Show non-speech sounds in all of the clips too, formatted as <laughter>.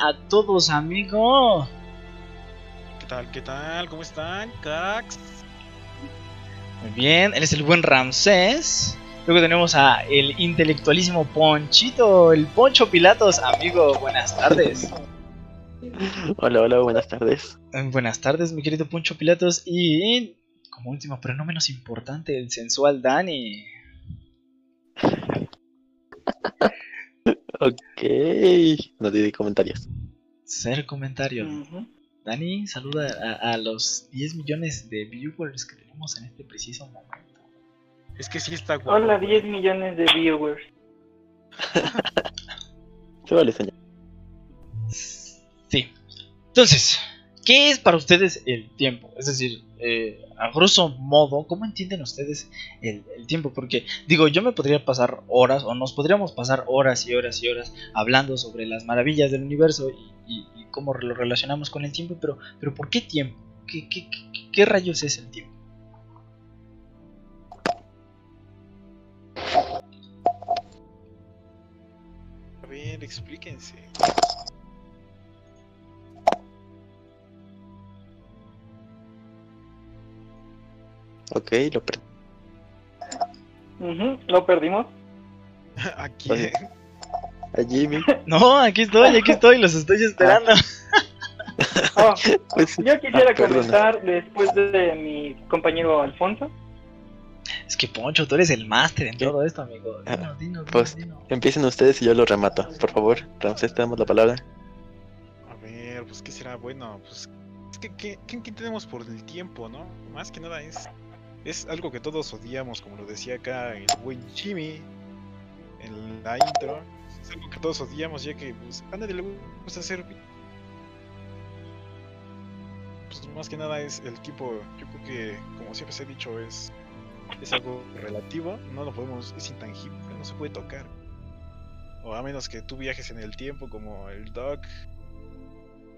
Hola a todos, amigo. ¿Qué tal? ¿Qué tal? ¿Cómo están, cracks? Muy bien, él es el buen Ramsés. Luego tenemos a el intelectualísimo Ponchito, el Poncho Pilatos. Amigo, buenas tardes. Hola, hola, buenas tardes. Eh, Buenas tardes, mi querido Poncho Pilatos. Y como último, pero no menos importante, el sensual Dani. <laughs> Ok, no di comentarios. Ser comentario. Ujú. Dani, saluda a, a los 10 millones de viewers que tenemos en este preciso momento. Es que sí está guapo. Hola, 10 millones de viewers. <laughs> Se vale, señor. Sí. Entonces, ¿qué es para ustedes el tiempo? Es decir, eh, a grosso modo, ¿cómo entienden ustedes el, tiempo? Porque, digo, yo me podría pasar horas, o nos podríamos pasar horas y horas y horas hablando sobre las maravillas del universo y, y- cómo lo relacionamos con el tiempo, pero, pero ¿por qué tiempo? ¿Qué, qué, qué- qué rayos es el tiempo? A ver, explíquense. Ok, lo perdí. Lo perdimos. <laughs> Aquí. Oye. A Jimmy. No, aquí estoy, aquí <laughs> estoy, los estoy esperando. <laughs> Oh, Pues, yo quisiera Ah, comentar después de mi compañero Alfonso. Es que Poncho, tú eres el máster en ¿Qué? todo esto, amigo. Ah, Dinos, dinos, pues, dinos. empiecen ustedes y yo lo remato. Por favor, Ramsés, te damos la palabra. A ver, pues qué será bueno. Pues es que ¿qué, qué- qué tenemos por el tiempo, ¿no? Más que nada es es algo que todos odiamos, como lo decía acá el buen Jimmy en la intro. Es algo que todos odiamos, ya que pues, a nadie le gusta hacer. Pues más que nada es el tiempo. Yo creo que, como siempre se ha dicho, es es algo relativo. No lo podemos, es intangible, no se puede tocar. O a menos que tú viajes en el tiempo, como el Doc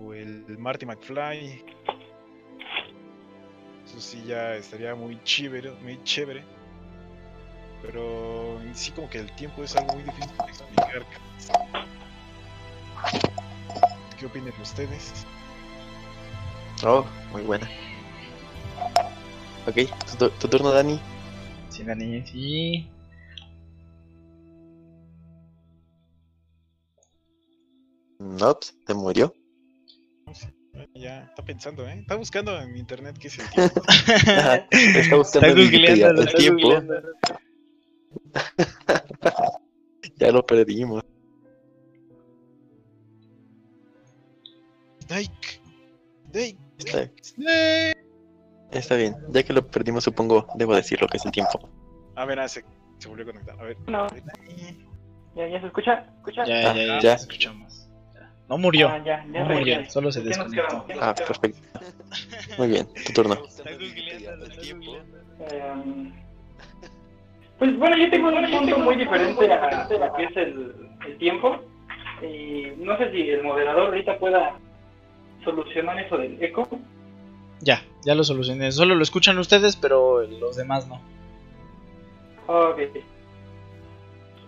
o el Marty McFly. Eso sí ya estaría muy chévere, muy chévere. Pero en sí como que el tiempo es algo muy difícil de explicar. ¿Qué opinan ustedes? Oh, muy buena. Ok, tu, tu turno, Dani. Sí, Dani, sí. No, pues, se murió. Eh, Ya, está pensando, ¿eh? Está buscando en internet qué es el <laughs> tiempo. Está buscando Está en Wikipedia el está tiempo. googleando. <laughs> Ya lo perdimos. Snake. Snake. Está, Snake. está bien. Ya que lo perdimos, supongo, debo decir lo que es el tiempo. A ver, ah, se, se volvió a conectar. A ver. No. ¿ya, ya se escucha? ¿Escucha? Ya, Ah, ya, ya, ya. te escuchamos. No murió. Ah, ya, ya No murió, regresé. solo se ¿En qué nos desconectó. Ah, perfecto. Muy bien, tu turno. Em, pues bueno, yo tengo un punto muy diferente a, a lo que es el, el tiempo. Y no sé si el moderador ahorita pueda solucionar eso del eco. Ya, ya lo solucioné. Solo lo escuchan ustedes, pero los demás no. Ok.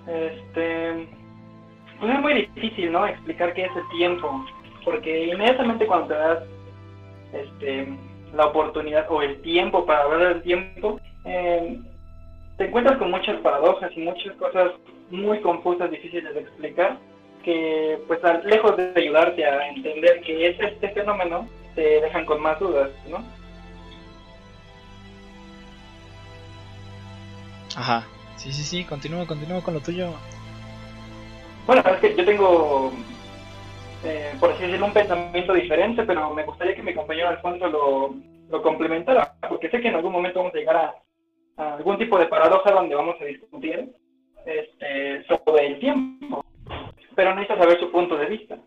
Este. Pues es muy difícil, ¿no? Explicar qué es el tiempo. Porque inmediatamente cuando te das este, la oportunidad o el tiempo para hablar del tiempo, eh, te encuentras con muchas paradojas y muchas cosas muy confusas, difíciles de explicar, que pues lejos de ayudarte a entender qué es este fenómeno, te dejan con más dudas, ¿no? Ajá. Sí, sí, sí, continúa, continúa con lo tuyo. Bueno, es que yo tengo, eh, por así decirlo, un pensamiento diferente, pero me gustaría que mi compañero Alfonso lo, lo complementara, porque sé que en algún momento vamos a llegar a, a algún tipo de paradoja donde vamos a discutir este, sobre el tiempo, pero necesito saber su punto de vista.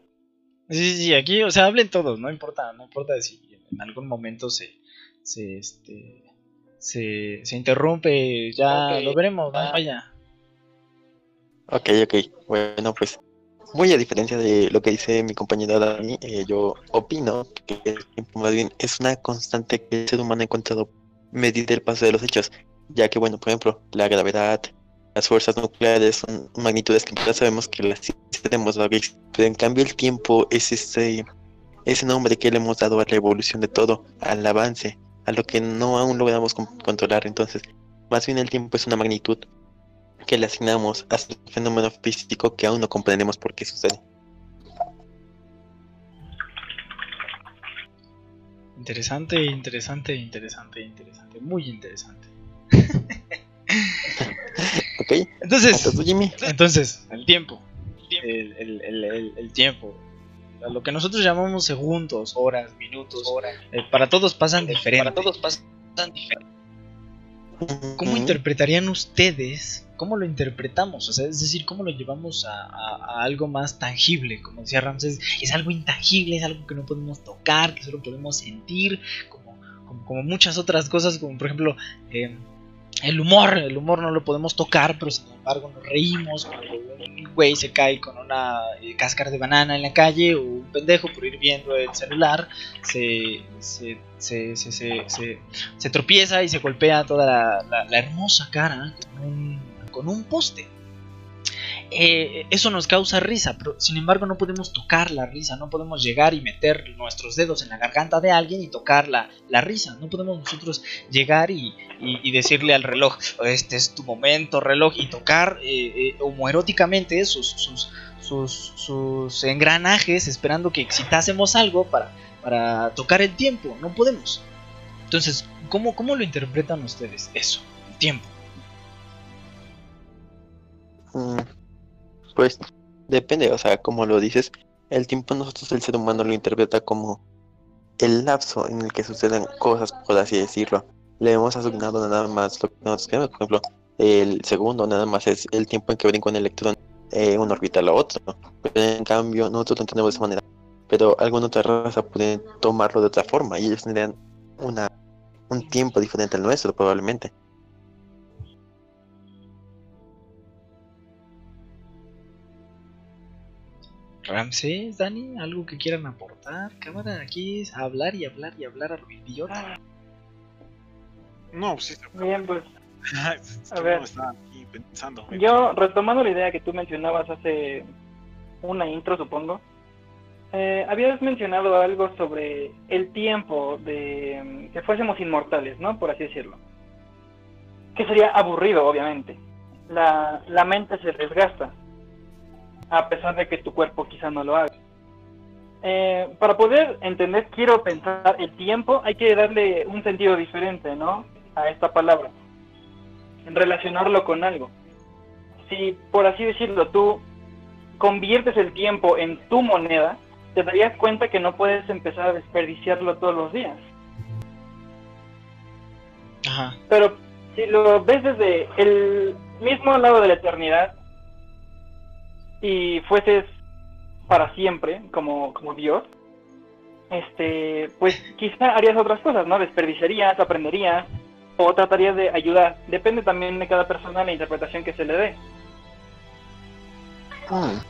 Sí, sí, aquí, o sea, hablen todos, no importa, no importa si en algún momento se, se, este, se, se interrumpe, ya lo veremos, no, vaya. Ok, ok. Bueno, pues muy a diferencia de lo que dice mi compañera Dani, eh, yo opino que el tiempo más bien es una constante que el ser humano ha encontrado medir el paso de los hechos, ya que, bueno, por ejemplo, la gravedad, las fuerzas nucleares son magnitudes que ya sabemos que las tenemos pero en cambio el tiempo es ese, ese nombre que le hemos dado a la evolución de todo, al avance, a lo que no aún logramos controlar. Entonces, más bien el tiempo es una magnitud que le asignamos a este fenómeno físico que aún no comprendemos por qué sucede. Interesante, interesante, interesante, interesante, muy interesante. <laughs> ok. Entonces, entonces, el tiempo. El, el, el, el, tiempo. Lo que nosotros llamamos segundos, horas, minutos, horas, eh, para todos pasan diferente. Para todos pasan diferente. ¿Cómo interpretarían ustedes? ¿Cómo lo interpretamos? O sea, es decir, ¿cómo lo llevamos a, algo más tangible? Como decía Ramses, es algo intangible, es algo que no podemos tocar, que solo podemos sentir, como, como, muchas otras cosas, como por ejemplo eh, el humor. El humor no lo podemos tocar, pero sin embargo nos reímos cuando un güey se cae con una eh, cáscara de banana en la calle o un pendejo por ir viendo el celular se, se se, se, tropieza y se golpea toda la, hermosa cara con un poste. Eh, eso nos causa risa, pero sin embargo no podemos tocar la risa, no podemos llegar y meter nuestros dedos en la garganta de alguien y tocar la, la risa, no podemos nosotros llegar y, y, decirle al reloj, este es tu momento reloj, y tocar eh, eh, homoeróticamente sus, sus, sus, engranajes esperando que excitásemos algo para para tocar el tiempo, no podemos. Entonces, ¿cómo, cómo lo interpretan ustedes eso, el tiempo? Mm, pues depende, o sea, como lo dices, el tiempo nosotros el ser humano lo interpreta como el lapso en el que suceden cosas, por así decirlo. Le hemos asignado nada más lo que nosotros queremos, por ejemplo, el segundo nada más es el tiempo en que brinca un electrón eh, una orbital a otro. Pero en cambio, nosotros lo entendemos de esa manera pero alguna otra raza puede tomarlo de otra forma y ellos tendrían una, un tiempo diferente al nuestro probablemente. Ramsés, Dani, algo que quieran aportar. Cámara, aquí es hablar y hablar y hablar a lo idiota. No, pues sí. Bien, pues. <laughs> a ver. Pensando, yo, retomando la idea que tú mencionabas hace una intro, supongo, eh, habías mencionado algo sobre el tiempo de mm, que fuésemos inmortales, ¿no? Por así decirlo. Que sería aburrido, obviamente. La, la mente se desgasta, a pesar de que tu cuerpo quizá no lo haga. Eh, para poder entender, quiero pensar el tiempo, hay que darle un sentido diferente, ¿no? A esta palabra. Relacionarlo con algo. Si, por así decirlo, tú conviertes el tiempo en tu moneda, te darías cuenta que no puedes empezar a desperdiciarlo todos los días. Ajá. Pero si lo ves desde el mismo lado de la eternidad y fueses para siempre como, como Dios, este, pues quizá harías otras cosas, ¿no? Desperdiciarías, aprenderías o tratarías de ayudar. Depende también de cada persona la interpretación que se le dé. Ah,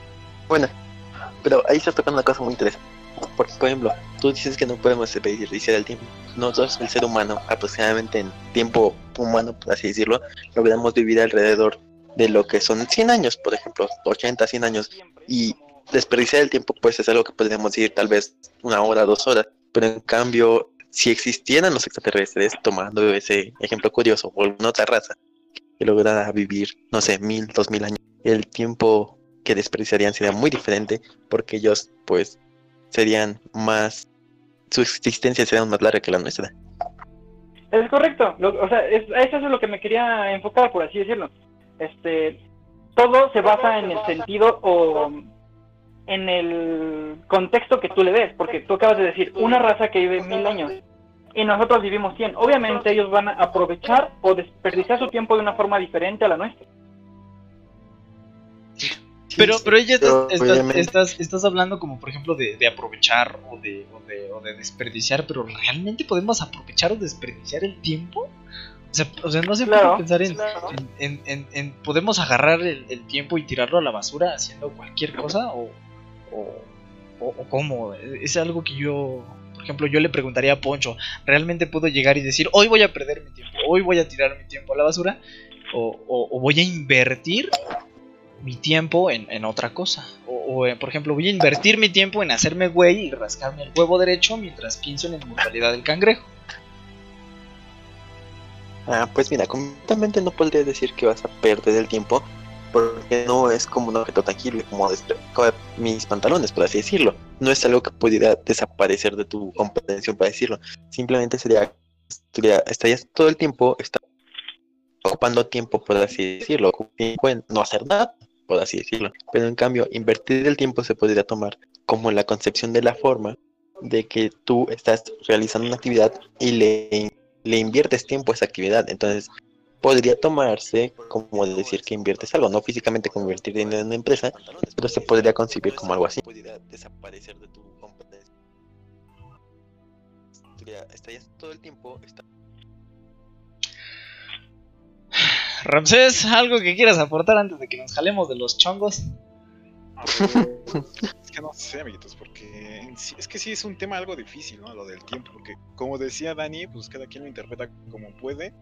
bueno, pero ahí está tocando una cosa muy interesante. Porque, por ejemplo, tú dices que no podemos desperdiciar el tiempo. Nosotros, el ser humano, aproximadamente en tiempo humano, por así decirlo, logramos vivir alrededor de lo que son 100 años, por ejemplo, 80, 100 años. Y desperdiciar el tiempo, pues es algo que podríamos decir tal vez una hora, dos horas. Pero en cambio, si existieran los extraterrestres, tomando ese ejemplo curioso, o alguna otra raza que lograra vivir, no sé, mil, dos mil años, el tiempo que desperdiciarían sería muy diferente porque ellos pues serían más su existencia sería más larga que la nuestra. Es correcto, o sea, eso es lo que me quería enfocar, por así decirlo. Este, todo se basa en el sentido o en el contexto que tú le des, porque tú acabas de decir, una raza que vive mil años y nosotros vivimos cien. Obviamente ellos van a aprovechar o desperdiciar su tiempo de una forma diferente a la nuestra. Pero, pero ella estás, estás, hablando como por ejemplo de, aprovechar o de, o de, desperdiciar, pero ¿realmente podemos aprovechar o desperdiciar el tiempo? O sea, o sea no se puede pensar en, en, en, ¿Podemos agarrar el, tiempo y tirarlo a la basura haciendo cualquier cosa? ¿O, o, o, cómo? Es algo que yo, por ejemplo, yo le preguntaría a Poncho, ¿realmente puedo llegar y decir, hoy voy a perder mi tiempo, hoy voy a tirar mi tiempo a la basura? o, o- o voy a invertir mi tiempo en, en otra cosa. O, o, eh, por ejemplo, voy a invertir mi tiempo en hacerme güey y rascarme el huevo derecho mientras pienso en la inmortalidad del cangrejo. Ah, pues mira, completamente no podría decir que vas a perder el tiempo porque no es como un objeto tangible, como despejar mis pantalones, por así decirlo. No es algo que pudiera desaparecer de tu comprensión, para decirlo. Simplemente sería, estarías todo el tiempo ocupando tiempo, por así decirlo, no hacer nada, por así decirlo. Pero en cambio, invertir el tiempo se podría tomar como la concepción de la forma de que tú estás realizando una actividad y le le inviertes tiempo a esa actividad. Entonces, podría tomarse como decir que inviertes algo, no físicamente como invertir dinero en una empresa, pero se podría concebir como algo así. Desaparecer de tu competencia. Estarías todo el tiempo. Ramsés, ¿algo que quieras aportar antes de que nos jalemos de los chongos? <laughs> Es que no sé, amiguitos, porque en sí- es que sí es un tema algo difícil, ¿no? Lo del tiempo, porque como decía Dani, pues cada quien lo interpreta como puede.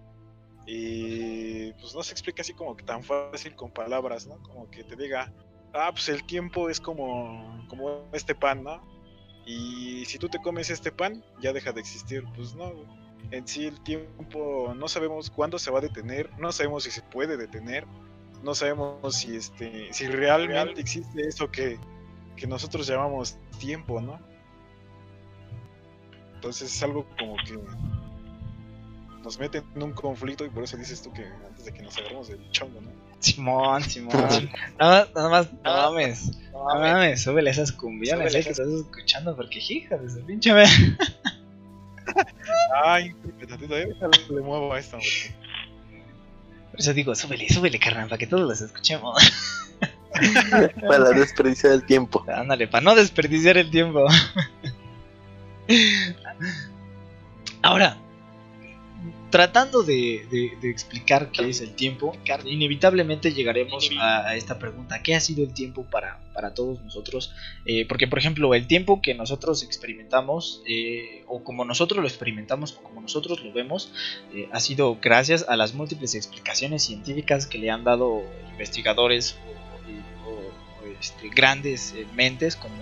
Y pues no se explica así como que tan fácil con palabras, ¿no? Como que te diga, ah, pues el tiempo es como, como este pan, ¿no? Y si tú te comes este pan, ya deja de existir. Pues no, en sí el tiempo no sabemos cuándo se va a detener, no sabemos si se puede detener, no sabemos si este si realmente existe eso que, que nosotros llamamos tiempo, ¿no? Entonces es algo como que nos mete en un conflicto y por eso dices tú que antes de que nos agarremos del chongo, ¿no? Simón, Simón. Nada, nada más, no mames. No mames, súbele esas cumbiones Súbele eh, que estás escuchando porque hija de su pinche. <laughs> Ay, tantito, eh, déjale, le muevo a esto. porque- Por eso digo, súbele, súbele, carnal, para que todos los escuchemos. <laughs> Para desperdiciar el tiempo. Ándale, para no desperdiciar el tiempo. Ahora, tratando de, de- de explicar qué es el tiempo, inevitablemente llegaremos a, a esta pregunta, ¿qué ha sido el tiempo para, para todos nosotros? Eh, porque, por ejemplo, el tiempo que nosotros experimentamos, eh, o como nosotros lo experimentamos, o como nosotros lo vemos, eh, ha sido gracias a las múltiples explicaciones científicas que le han dado investigadores este, grandes eh, mentes como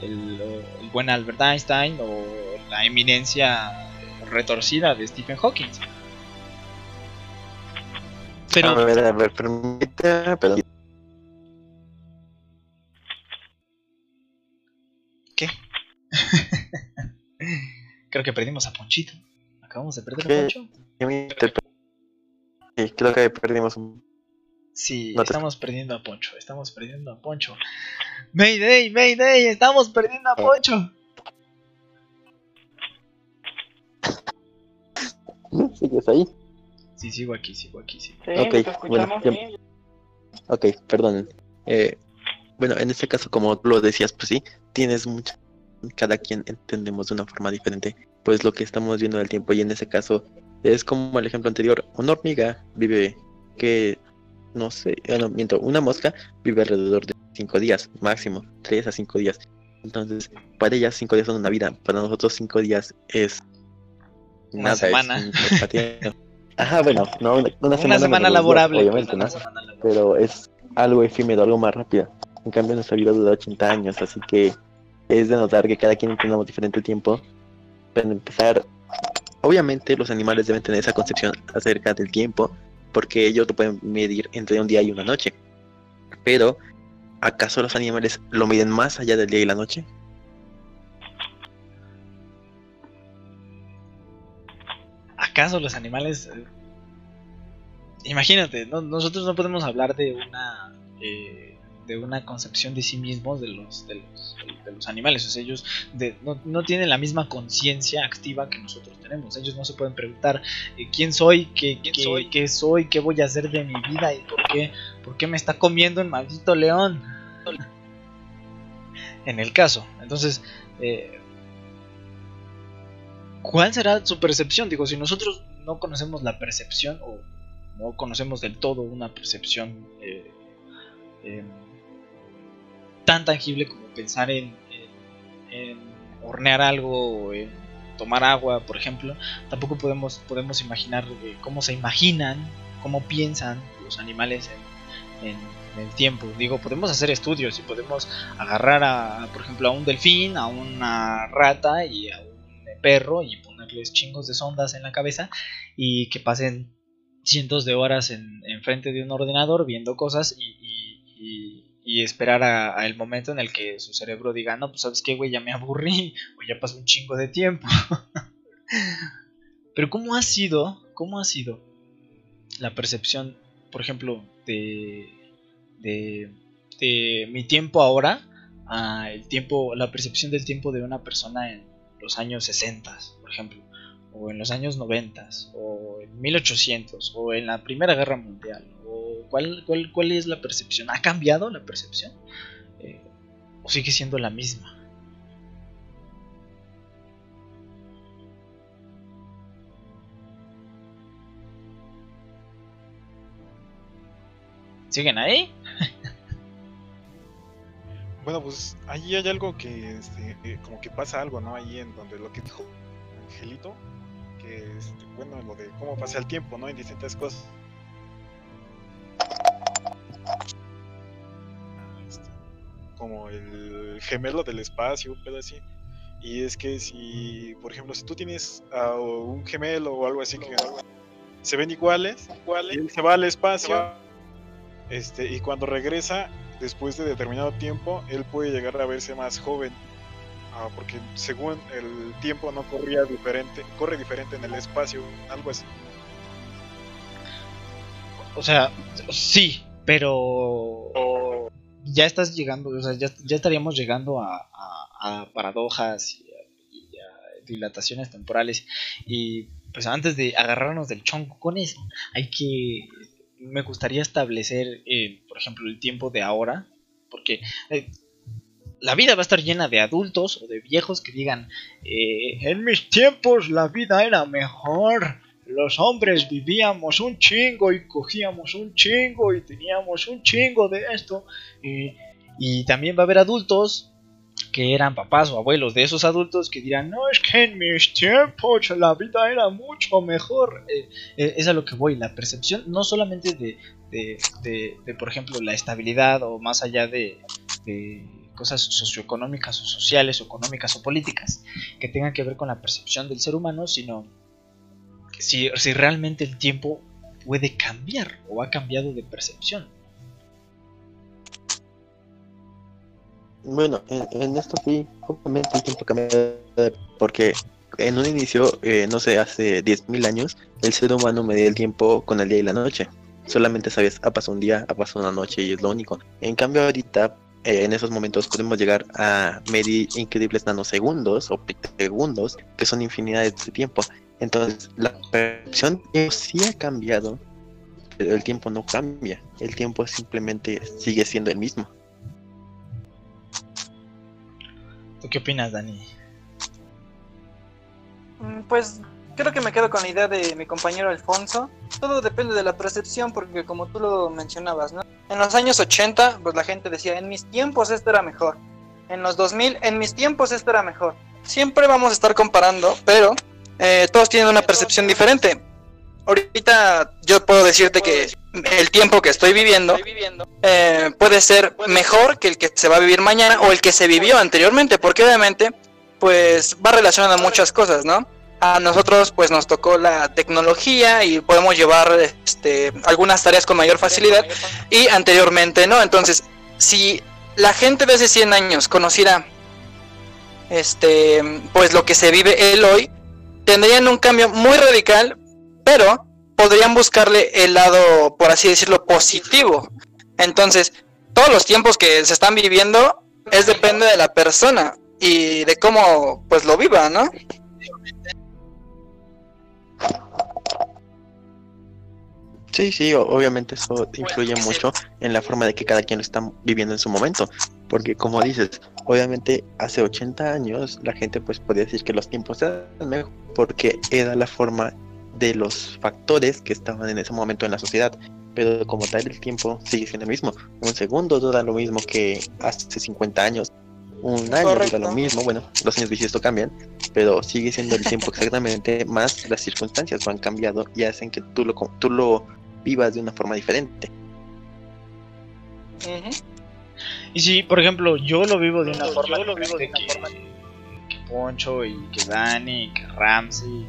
el, el buen Albert Einstein o la eminencia retorcida de Stephen Hawking. Pero, A ver, a ver, permíteme, pero ¿qué? <laughs> Creo que perdimos a Ponchito. Acabamos de perder ¿Qué? a Poncho. Sí, creo que perdimos un... Sí, No te- estamos perdiendo a Poncho. Estamos perdiendo a Poncho. Mayday, Mayday, estamos perdiendo a Ah. Poncho. <laughs> ¿Sigues ahí? Sí, sigo aquí, sigo aquí, sigo. Sí, Ok, te bueno. Ok, perdón. Eh, bueno, en este caso, como tú lo decías, pues sí, tienes mucho. Cada quien entendemos de una forma diferente, pues lo que estamos viendo del tiempo. Y en ese caso, es como el ejemplo anterior: una hormiga vive que, no sé, eh, no, miento, una mosca vive alrededor de 5 días, máximo, 3 a 5 días. Entonces, para ellas 5 días son una vida, para nosotros 5 días es. Una es semana. un <laughs> patiento. Ajá, bueno, no, una, semana, laborable. obviamente, una ¿no? semana laborable. pero es algo efímero, algo más rápido. En cambio, nuestra vida dura 80 años, así que es de notar que cada quien entendamos diferente el tiempo. Para empezar, obviamente los animales deben tener esa concepción acerca del tiempo, porque ellos lo pueden medir entre un día y una noche. Pero, ¿acaso los animales lo miden más allá del día y la noche? ¿Acaso los animales... eh, Imagínate, no- nosotros no podemos hablar de una... eh, de una concepción de sí mismos de los, de los, de los animales. O sea, ellos de- no, no tienen la misma conciencia activa que nosotros tenemos. Ellos no se pueden preguntar eh, quién soy, qué, qué soy? qué soy, qué voy a hacer de mi vida y por qué, por qué me está comiendo el maldito león. <laughs> En el caso. Entonces, eh, ¿cuál será su percepción? Digo, si nosotros no conocemos la percepción o no conocemos del todo una percepción eh, eh, tan tangible como pensar en, en- hornear algo o en tomar agua, por ejemplo, tampoco podemos, podemos imaginar cómo se imaginan, cómo piensan los animales en, el tiempo. Digo, podemos hacer estudios y podemos agarrar a, por ejemplo, a un delfín, a una rata y a perro y ponerles chingos de sondas en la cabeza y que pasen cientos de horas en, frente de un ordenador viendo cosas y, esperar a, el momento en el que su cerebro diga, no, pues sabes qué, güey, ya me aburrí o ya pasó un chingo de tiempo. <laughs> Pero ¿cómo ha sido, cómo ha sido la percepción, por ejemplo, de, de, de mi tiempo ahora a el tiempo, la percepción del tiempo de una persona en los años 60, por ejemplo? o en los años 90, o en 1800, o en la Primera Guerra Mundial, o cuál, cuál, cuál es la percepción, ¿ha cambiado la percepción? Eh, ¿O sigue siendo la misma? ¿Siguen ahí? Bueno, pues ahí hay algo que, este, eh, como que pasa algo, ¿no? Ahí en donde lo que dijo Angelito, este, bueno, lo de cómo pasa el tiempo, ¿no? En distintas cosas. Este, como el gemelo del espacio, un pedo así. Y es que si, por ejemplo, si tú tienes a un gemelo o algo así que se ven iguales, iguales él se va al espacio, este, y cuando regresa, después de determinado tiempo, él puede llegar a verse más joven Ah, porque según el tiempo no corría diferente, corre diferente en el espacio, algo así. O sea, sí, pero ya estás llegando, o sea, ya, estaríamos llegando a, paradojas y a, dilataciones temporales. Y pues antes de agarrarnos del chonco con eso, hay que, me gustaría establecer, eh, por ejemplo, el tiempo de ahora, porque eh, la vida va a estar llena de adultos o de viejos que digan, eh, en mis tiempos la vida era mejor. Los hombres vivíamos un chingo y cogíamos un chingo y teníamos un chingo de esto. y también va a haber adultos que eran papás o abuelos de esos adultos que dirán, no, es que en mis tiempos la vida era mucho mejor. Eh, eh, es a lo que voy, la percepción no solamente de, de, por ejemplo, la estabilidad o más allá de cosas socioeconómicas o sociales o económicas o políticas que tengan que ver con la percepción del ser humano, sino si, si realmente el tiempo puede cambiar o ha cambiado de percepción. Bueno, en, esto sí, obviamente el tiempo cambia porque en un inicio, eh, no sé, hace 10.000 años, el ser humano medía el tiempo con el día y la noche. Solamente sabes, ha pasado un día, ha pasado una noche y es lo único. En cambio ahorita eh, en esos momentos podemos llegar a medir increíbles nanosegundos o segundos, que son infinidades de tiempo. Entonces, la percepción sí ha cambiado, pero el tiempo no cambia. El tiempo simplemente sigue siendo el mismo. ¿Tú qué opinas, Dani? Mm, pues creo que me quedo con la idea de mi compañero Alfonso. Todo depende de la percepción, porque como tú lo mencionabas, ¿no? En los años 80, pues la gente decía, en mis tiempos esto era mejor. En los 2000, en mis tiempos esto era mejor. Siempre vamos a estar comparando, pero eh, todos tienen una percepción diferente. Ahorita yo puedo decirte que el tiempo que estoy viviendo eh, puede ser mejor que el que se va a vivir mañana o el que se vivió anteriormente, porque obviamente pues va relacionado a muchas cosas, ¿no? a nosotros pues nos tocó la tecnología y podemos llevar este, algunas tareas con mayor facilidad y anteriormente no. Entonces, si la gente de hace 100 años conociera este pues lo que se vive él hoy, tendrían un cambio muy radical, pero podrían buscarle el lado, por así decirlo, positivo. Entonces, todos los tiempos que se están viviendo es depende de la persona y de cómo pues lo viva, ¿no? Sí, sí, obviamente eso influye mucho en la forma de que cada quien lo está viviendo en su momento, porque como dices, obviamente hace 80 años la gente pues podía decir que los tiempos eran mejor porque era la forma de los factores que estaban en ese momento en la sociedad, pero como tal el tiempo sigue siendo el mismo, un segundo dura lo mismo que hace 50 años, un año dura lo mismo, bueno, los años bisiestos cambian, pero sigue siendo el tiempo exactamente, <laughs> más las circunstancias van cambiando y hacen que tú lo, tú lo vivas de una forma diferente. Y si, por ejemplo, yo lo vivo de una forma, lo vivo de una forma que Poncho y que Dani, que Ramsey,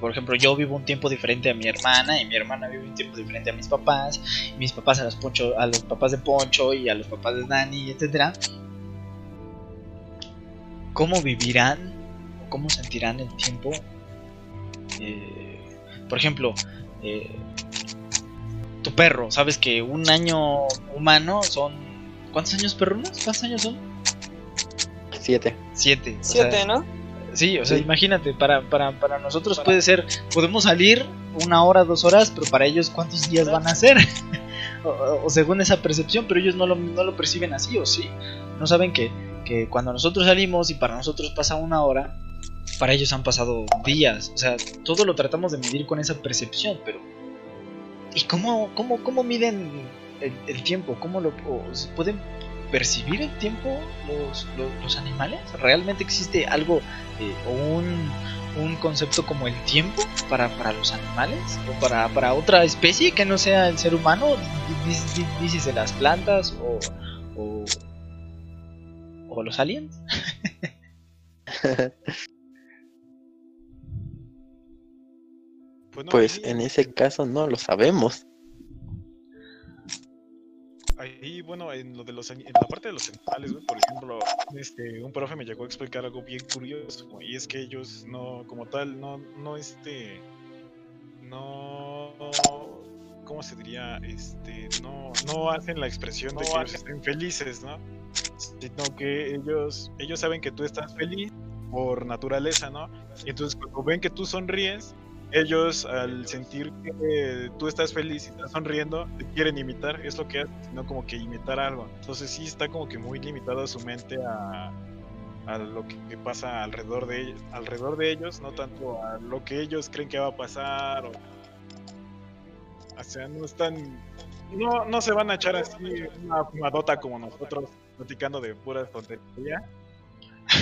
por ejemplo, yo vivo un tiempo diferente a mi hermana y mi hermana vive un tiempo diferente a mis papás, y mis papás a los Poncho, a los papás de Poncho y a los papás de Dani, etcétera. ¿Cómo vivirán? ¿Cómo sentirán el tiempo? Eh, por ejemplo, eh, tu perro, sabes que un año humano son. ¿Cuántos años perrunos? ¿Cuántos años son? Siete. Siete. Siete, sea, ¿no? Sí, o sea, Sí. imagínate, para, para, para nosotros puede ser, podemos salir una hora, dos horas, pero para ellos cuántos días van a ser. <laughs> o, según esa percepción, pero ellos no lo, no lo perciben así, o sí. No saben que, que cuando nosotros salimos y para nosotros pasa una hora, para ellos han pasado días. O sea, todo lo tratamos de medir con esa percepción, pero... ¿Y cómo, cómo, cómo miden el, el tiempo? ¿Cómo lo o pueden percibir el tiempo los, los, los animales? ¿Realmente existe algo eh, o un, un concepto como el tiempo para, para los animales o para, para otra especie que no sea el ser humano, Di- di- di- dices de las plantas o, o, o los aliens. <laughs> Pues, en ese caso no lo sabemos. Ahí, bueno, en lo de los en la parte de los animales, güey, por ejemplo, este, un profe me llegó a explicar algo bien curioso, güey, y es que ellos no, como tal, no, no, este, no, ¿cómo se diría? Este, no, no hacen la expresión de que ellos estén felices, ¿no? Sino que ellos, ellos saben que tú estás feliz por naturaleza, ¿no? Y entonces cuando ven que tú sonríes, ellos al sentir que tú estás feliz y estás sonriendo, te quieren imitar, es lo que hacen, sino como que imitar algo. Entonces sí está como que muy limitado su mente a, a lo que, que pasa alrededor de ellos, alrededor de ellos, no tanto a lo que ellos creen que va a pasar o, o sea, no están no, no se van a echar así una fumadota como nosotros platicando de pura tontería.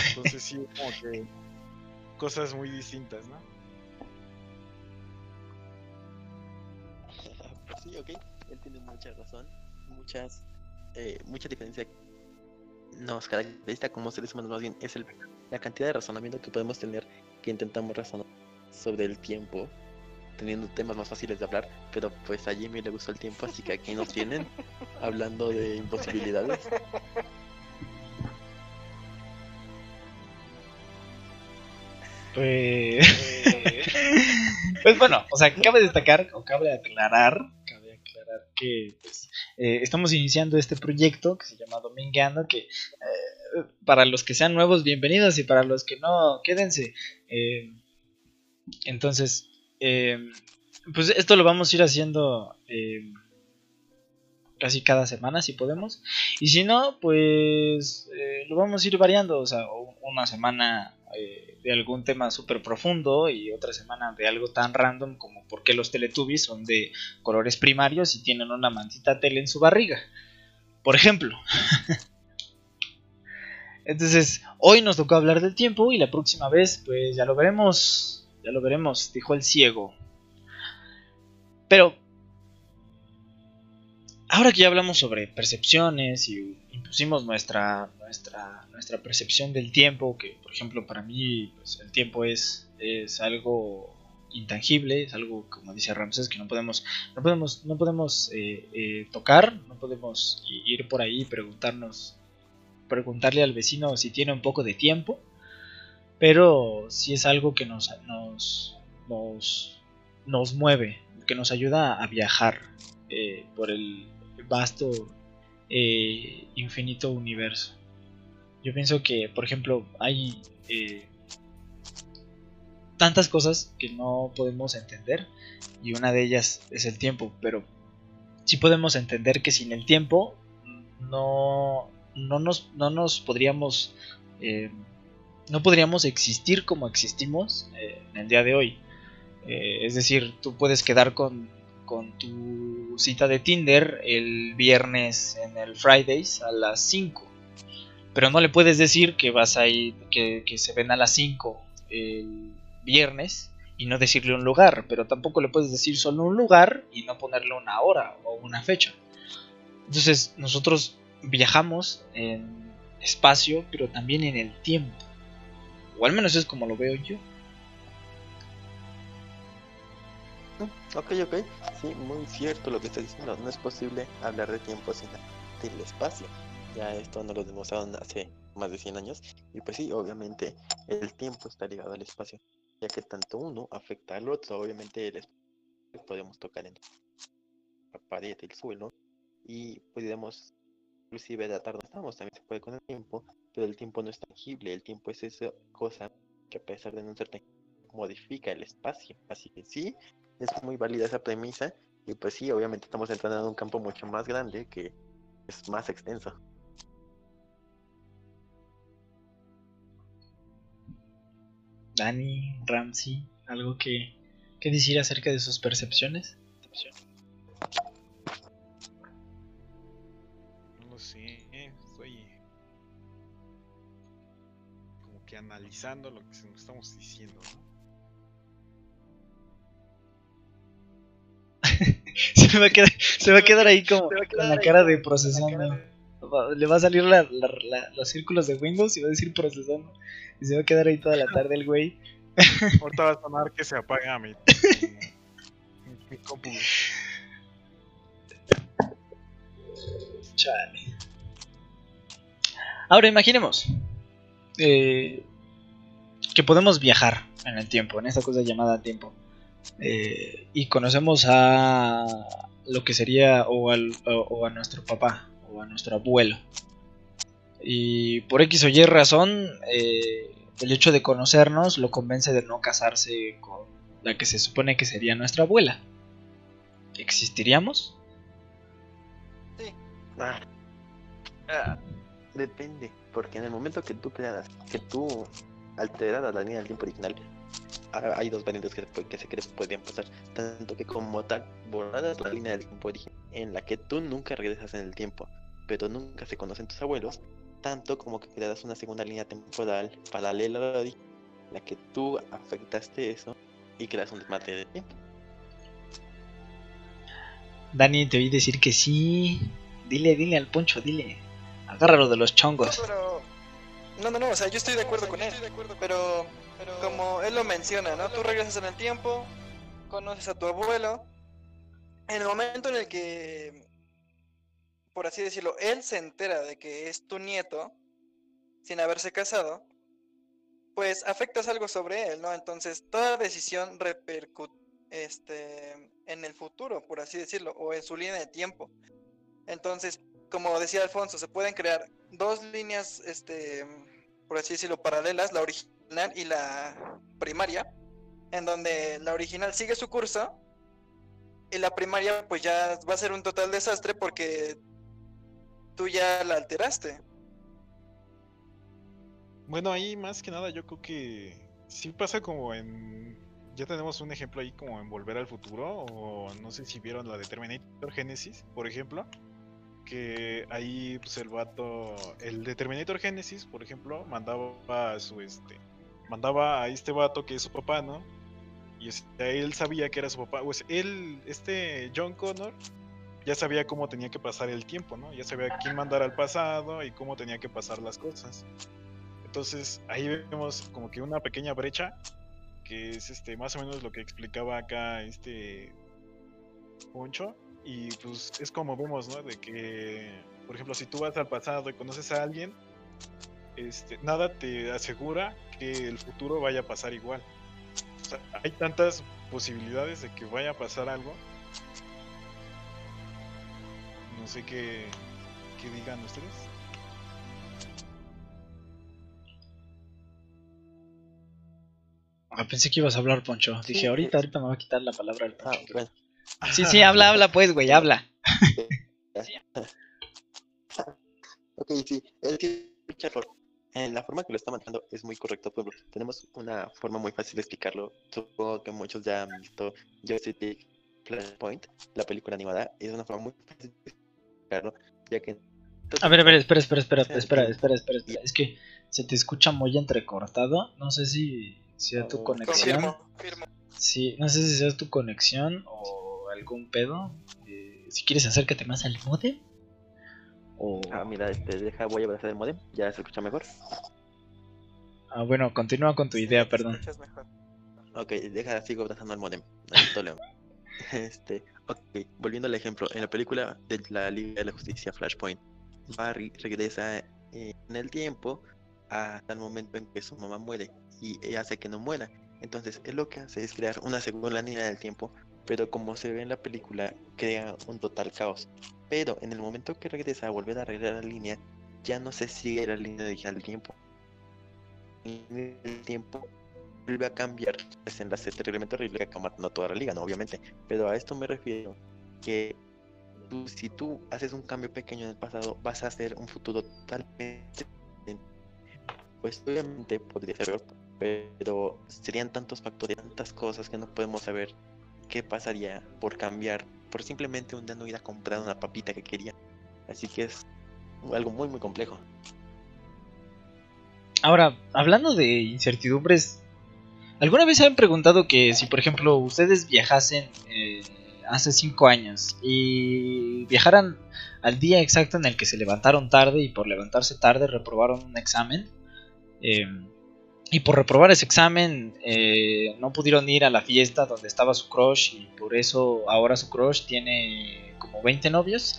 Entonces sí, como que cosas muy distintas, ¿no? Sí, ok, él tiene mucha razón. Muchas, eh, mucha diferencia nos caracteriza como seres humanos, más bien es el, la cantidad de razonamiento que podemos tener que intentamos razonar sobre el tiempo, teniendo temas más fáciles de hablar, pero pues a Jimmy le gustó el tiempo, así que aquí nos tienen hablando de imposibilidades. Pues, <laughs> pues bueno, o sea, cabe destacar o cabe aclarar, cabe aclarar que pues, eh, estamos iniciando este proyecto que se llama Domingueando, que eh, para los que sean nuevos, bienvenidos y para los que no, quédense. Eh, entonces, pues esto lo vamos a ir haciendo casi cada semana si podemos. Y si no, pues lo vamos a ir variando. O sea, una semana de algún tema súper profundo y otra semana de algo tan random como por qué los Teletubbies son de colores primarios y tienen una mantita tele en su barriga. Por ejemplo. <laughs> Entonces, hoy nos tocó hablar del tiempo y la próxima vez, pues ya lo veremos. Ya lo veremos, dijo el ciego. Pero, ahora que ya hablamos sobre percepciones y impusimos nuestra, nuestra, nuestra percepción del tiempo, que por ejemplo para mí pues, el tiempo es, es algo intangible, es algo como dice Ramses que no podemos, no podemos, no podemos eh, eh, tocar, no podemos ir por ahí y preguntarnos, preguntarle al vecino si tiene un poco de tiempo, pero sí es algo que nos, nos, nos, nos mueve, que nos ayuda a viajar eh, por el vasto eh, infinito universo. Yo pienso que, por ejemplo, hay eh, tantas cosas que no podemos entender y una de ellas es el tiempo, pero sí podemos entender que sin el tiempo no, no, nos, no nos podríamos eh, no podríamos existir como existimos en el día de hoy. Es decir, tú puedes quedar con, con tu cita de Tinder el viernes en el Fridays a las 5. Pero no le puedes decir que vas a ir, que, que se ven a las 5 el viernes y no decirle un lugar, pero tampoco le puedes decir solo un lugar y no ponerle una hora o una fecha. Entonces nosotros viajamos en espacio, pero también en el tiempo. O al menos es como lo veo yo. Ok, ok. Sí, muy cierto lo que estás diciendo. No es posible hablar de tiempo sin del espacio. Ya esto nos lo demostraron hace más de 100 años. Y pues sí, obviamente el tiempo está ligado al espacio. Ya que tanto uno afecta al otro. Obviamente el espacio podemos tocar en la pared, el suelo. Y podríamos inclusive datar donde estamos. También se puede con el tiempo. Pero el tiempo no es tangible. El tiempo es esa cosa que a pesar de no ser tangible, modifica el espacio. Así que sí, es muy válida esa premisa y pues sí, obviamente estamos entrando en un campo mucho más grande que es más extenso. Dani, Ramsey, algo que, que decir acerca de sus percepciones. No lo sé, estoy como que analizando lo que estamos diciendo, ¿no? Se, va a quedar, se va a quedar ahí como con la cara de procesando. Le va a salir la, la, los círculos de Windows y va a decir procesando. Y se va a quedar ahí toda la tarde el güey. <laughs> Ahorita va a sonar que se apaga mi, mi, compu. Chale. Ahora imaginemos eh, que podemos viajar en el tiempo, en esta cosa llamada tiempo. Eh, y conocemos a lo que sería o, al, o, a nuestro papá o a nuestro abuelo. Y por X o Y razón, eh, el hecho de conocernos lo convence de no casarse con la que se supone que sería nuestra abuela. ¿Existiríamos? Sí. Ah. Ah. Depende, porque en el momento que tú crearas, que tú alteraras la línea del tiempo original, hay dos variantes que, que se cree podrían pasar. Tanto que como tal, borradas la línea del tiempo original en la que tú nunca regresas en el tiempo, pero nunca se conocen tus abuelos, tanto como que creas una segunda línea temporal paralela a la la que tú afectaste eso y creas un desmate de tiempo. Dani, te oí decir que sí. Dile, dile al poncho, dile. Agárralo de los chongos. No, no, no, o sea, yo estoy de acuerdo con él. Pero como él lo menciona, ¿no? Tú regresas en el tiempo, conoces a tu abuelo. En el momento en el que, por así decirlo, él se entera de que es tu nieto, sin haberse casado, pues afectas algo sobre él, ¿no? Entonces, toda decisión repercute este, en el futuro, por así decirlo, o en su línea de tiempo. Entonces, como decía Alfonso, se pueden crear dos líneas, este, por así decirlo, paralelas, la original y la primaria, en donde la original sigue su curso y la primaria pues ya va a ser un total desastre porque tú ya la alteraste. Bueno, ahí más que nada yo creo que sí pasa como en... Ya tenemos un ejemplo ahí como en Volver al Futuro o no sé si vieron la de Terminator Genesis, por ejemplo que ahí pues el vato, el de Terminator Genesis, por ejemplo, mandaba a su este mandaba a este vato que es su papá, ¿no? Y él sabía que era su papá. Pues él, este John Connor, ya sabía cómo tenía que pasar el tiempo, ¿no? Ya sabía quién mandar al pasado y cómo tenía que pasar las cosas. Entonces ahí vemos como que una pequeña brecha, que es este más o menos lo que explicaba acá este Poncho. Y pues es como vemos, ¿no? De que, por ejemplo, si tú vas al pasado y conoces a alguien, este, nada te asegura que el futuro vaya a pasar igual. hay tantas posibilidades de que vaya a pasar algo. No sé qué, qué digan ustedes. Ah, pensé que ibas a hablar, Poncho. Dije, ahorita, ahorita me va a quitar la palabra el Poncho. Ah, sí, sí, habla, habla pues, güey, habla. <laughs> ok, sí, es que en la forma que lo está manejando es muy correcto. tenemos una forma muy fácil de explicarlo. Supongo que muchos ya han visto Justice Point, la película animada. Es una forma muy fácil de explicarlo, ya que... A ver, a ver, espera, espera, espera, espera, espera, espera, espera. Es que se te escucha muy entrecortado. No sé si sea tu conexión. Sí, no sé si sea tu conexión o algún pedo. Eh, si quieres, acércate más al modem. O... Ah, mira, este, deja, voy a abrazar el modem. Ya se escucha mejor. Ah, bueno, continúa con tu idea, perdón. Mejor. Ok, deja, sigo abrazando al modem. No. <laughs> Este, ok, volviendo al ejemplo, en la película de la Liga de la Justicia Flashpoint, Barry regresa eh, en el tiempo hasta el momento en que su mamá muere y ella hace que no muera. Entonces, él lo que hace es crear una segunda línea del tiempo, pero como se ve en la película, crea un total caos. Pero en el momento que regresa a volver a arreglar la línea, ya no se sigue la línea del tiempo. En el tiempo vuelve a cambiar pues, en la terriblemente horrible que acaba matando a toda la liga, ¿no? Obviamente. Pero a esto me refiero que si tú haces un cambio pequeño en el pasado, vas a hacer un futuro totalmente. Pues obviamente podría ser pero serían tantos factores, tantas cosas que no podemos saber qué pasaría por cambiar, por simplemente un día no ir a comprar una papita que quería. Así que es algo muy muy complejo. Ahora, hablando de incertidumbres, ¿alguna vez se han preguntado que si, por ejemplo, ustedes viajasen eh, hace 5 años y viajaran al día exacto en el que se levantaron tarde y por levantarse tarde reprobaron un examen? Eh, y por reprobar ese examen eh, no pudieron ir a la fiesta donde estaba su crush y por eso ahora su crush tiene como 20 novios.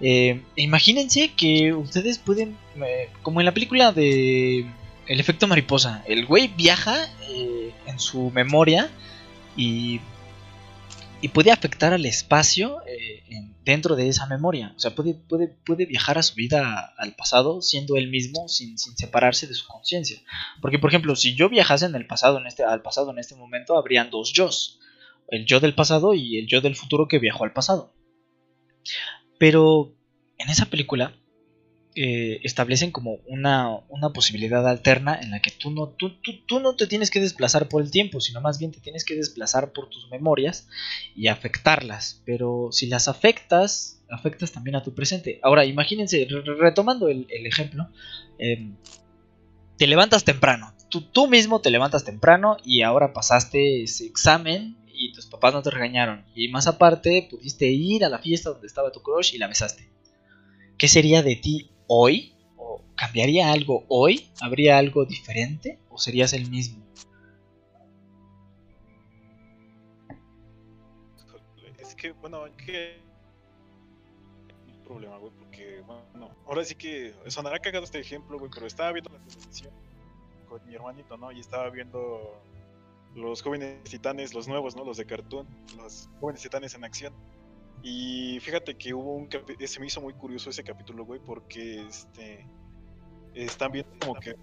Eh, imagínense que ustedes pueden, eh, como en la película de El efecto mariposa, el güey viaja en su memoria y, y puede afectar al espacio eh, en- dentro de esa memoria. O sea, puede, puede, puede viajar a su vida al pasado siendo él mismo sin, sin separarse de su conciencia. Porque, por ejemplo, si yo viajase en el pasado, en este, al pasado en este momento, habrían dos yos. El yo del pasado y el yo del futuro que viajó al pasado. Pero en esa película eh, establecen como una, una posibilidad alterna en la que tú no, tú, tú, tú no te tienes que desplazar por el tiempo, sino más bien te tienes que desplazar por tus memorias y afectarlas. Pero si las afectas, afectas también a tu presente. Ahora, imagínense, re- re- retomando el, el ejemplo, em, te levantas temprano. Tú, tú mismo te levantas temprano y ahora pasaste ese examen y tus papás no te regañaron. Y más aparte, pudiste ir a la fiesta donde estaba tu crush y la besaste. ¿Qué sería de ti hoy? ¿O cambiaría algo hoy? ¿Habría algo diferente? ¿O serías el mismo? Es que, bueno, que. Problema, güey, porque, bueno, ahora sí que sonará cagado este ejemplo, güey, pero estaba viendo la televisión con mi hermanito, ¿no? Y estaba viendo los jóvenes titanes, los nuevos, ¿no? Los de cartoon, los jóvenes titanes en acción. Y fíjate que hubo un capi- se me hizo muy curioso ese capítulo, güey, porque este están viendo como que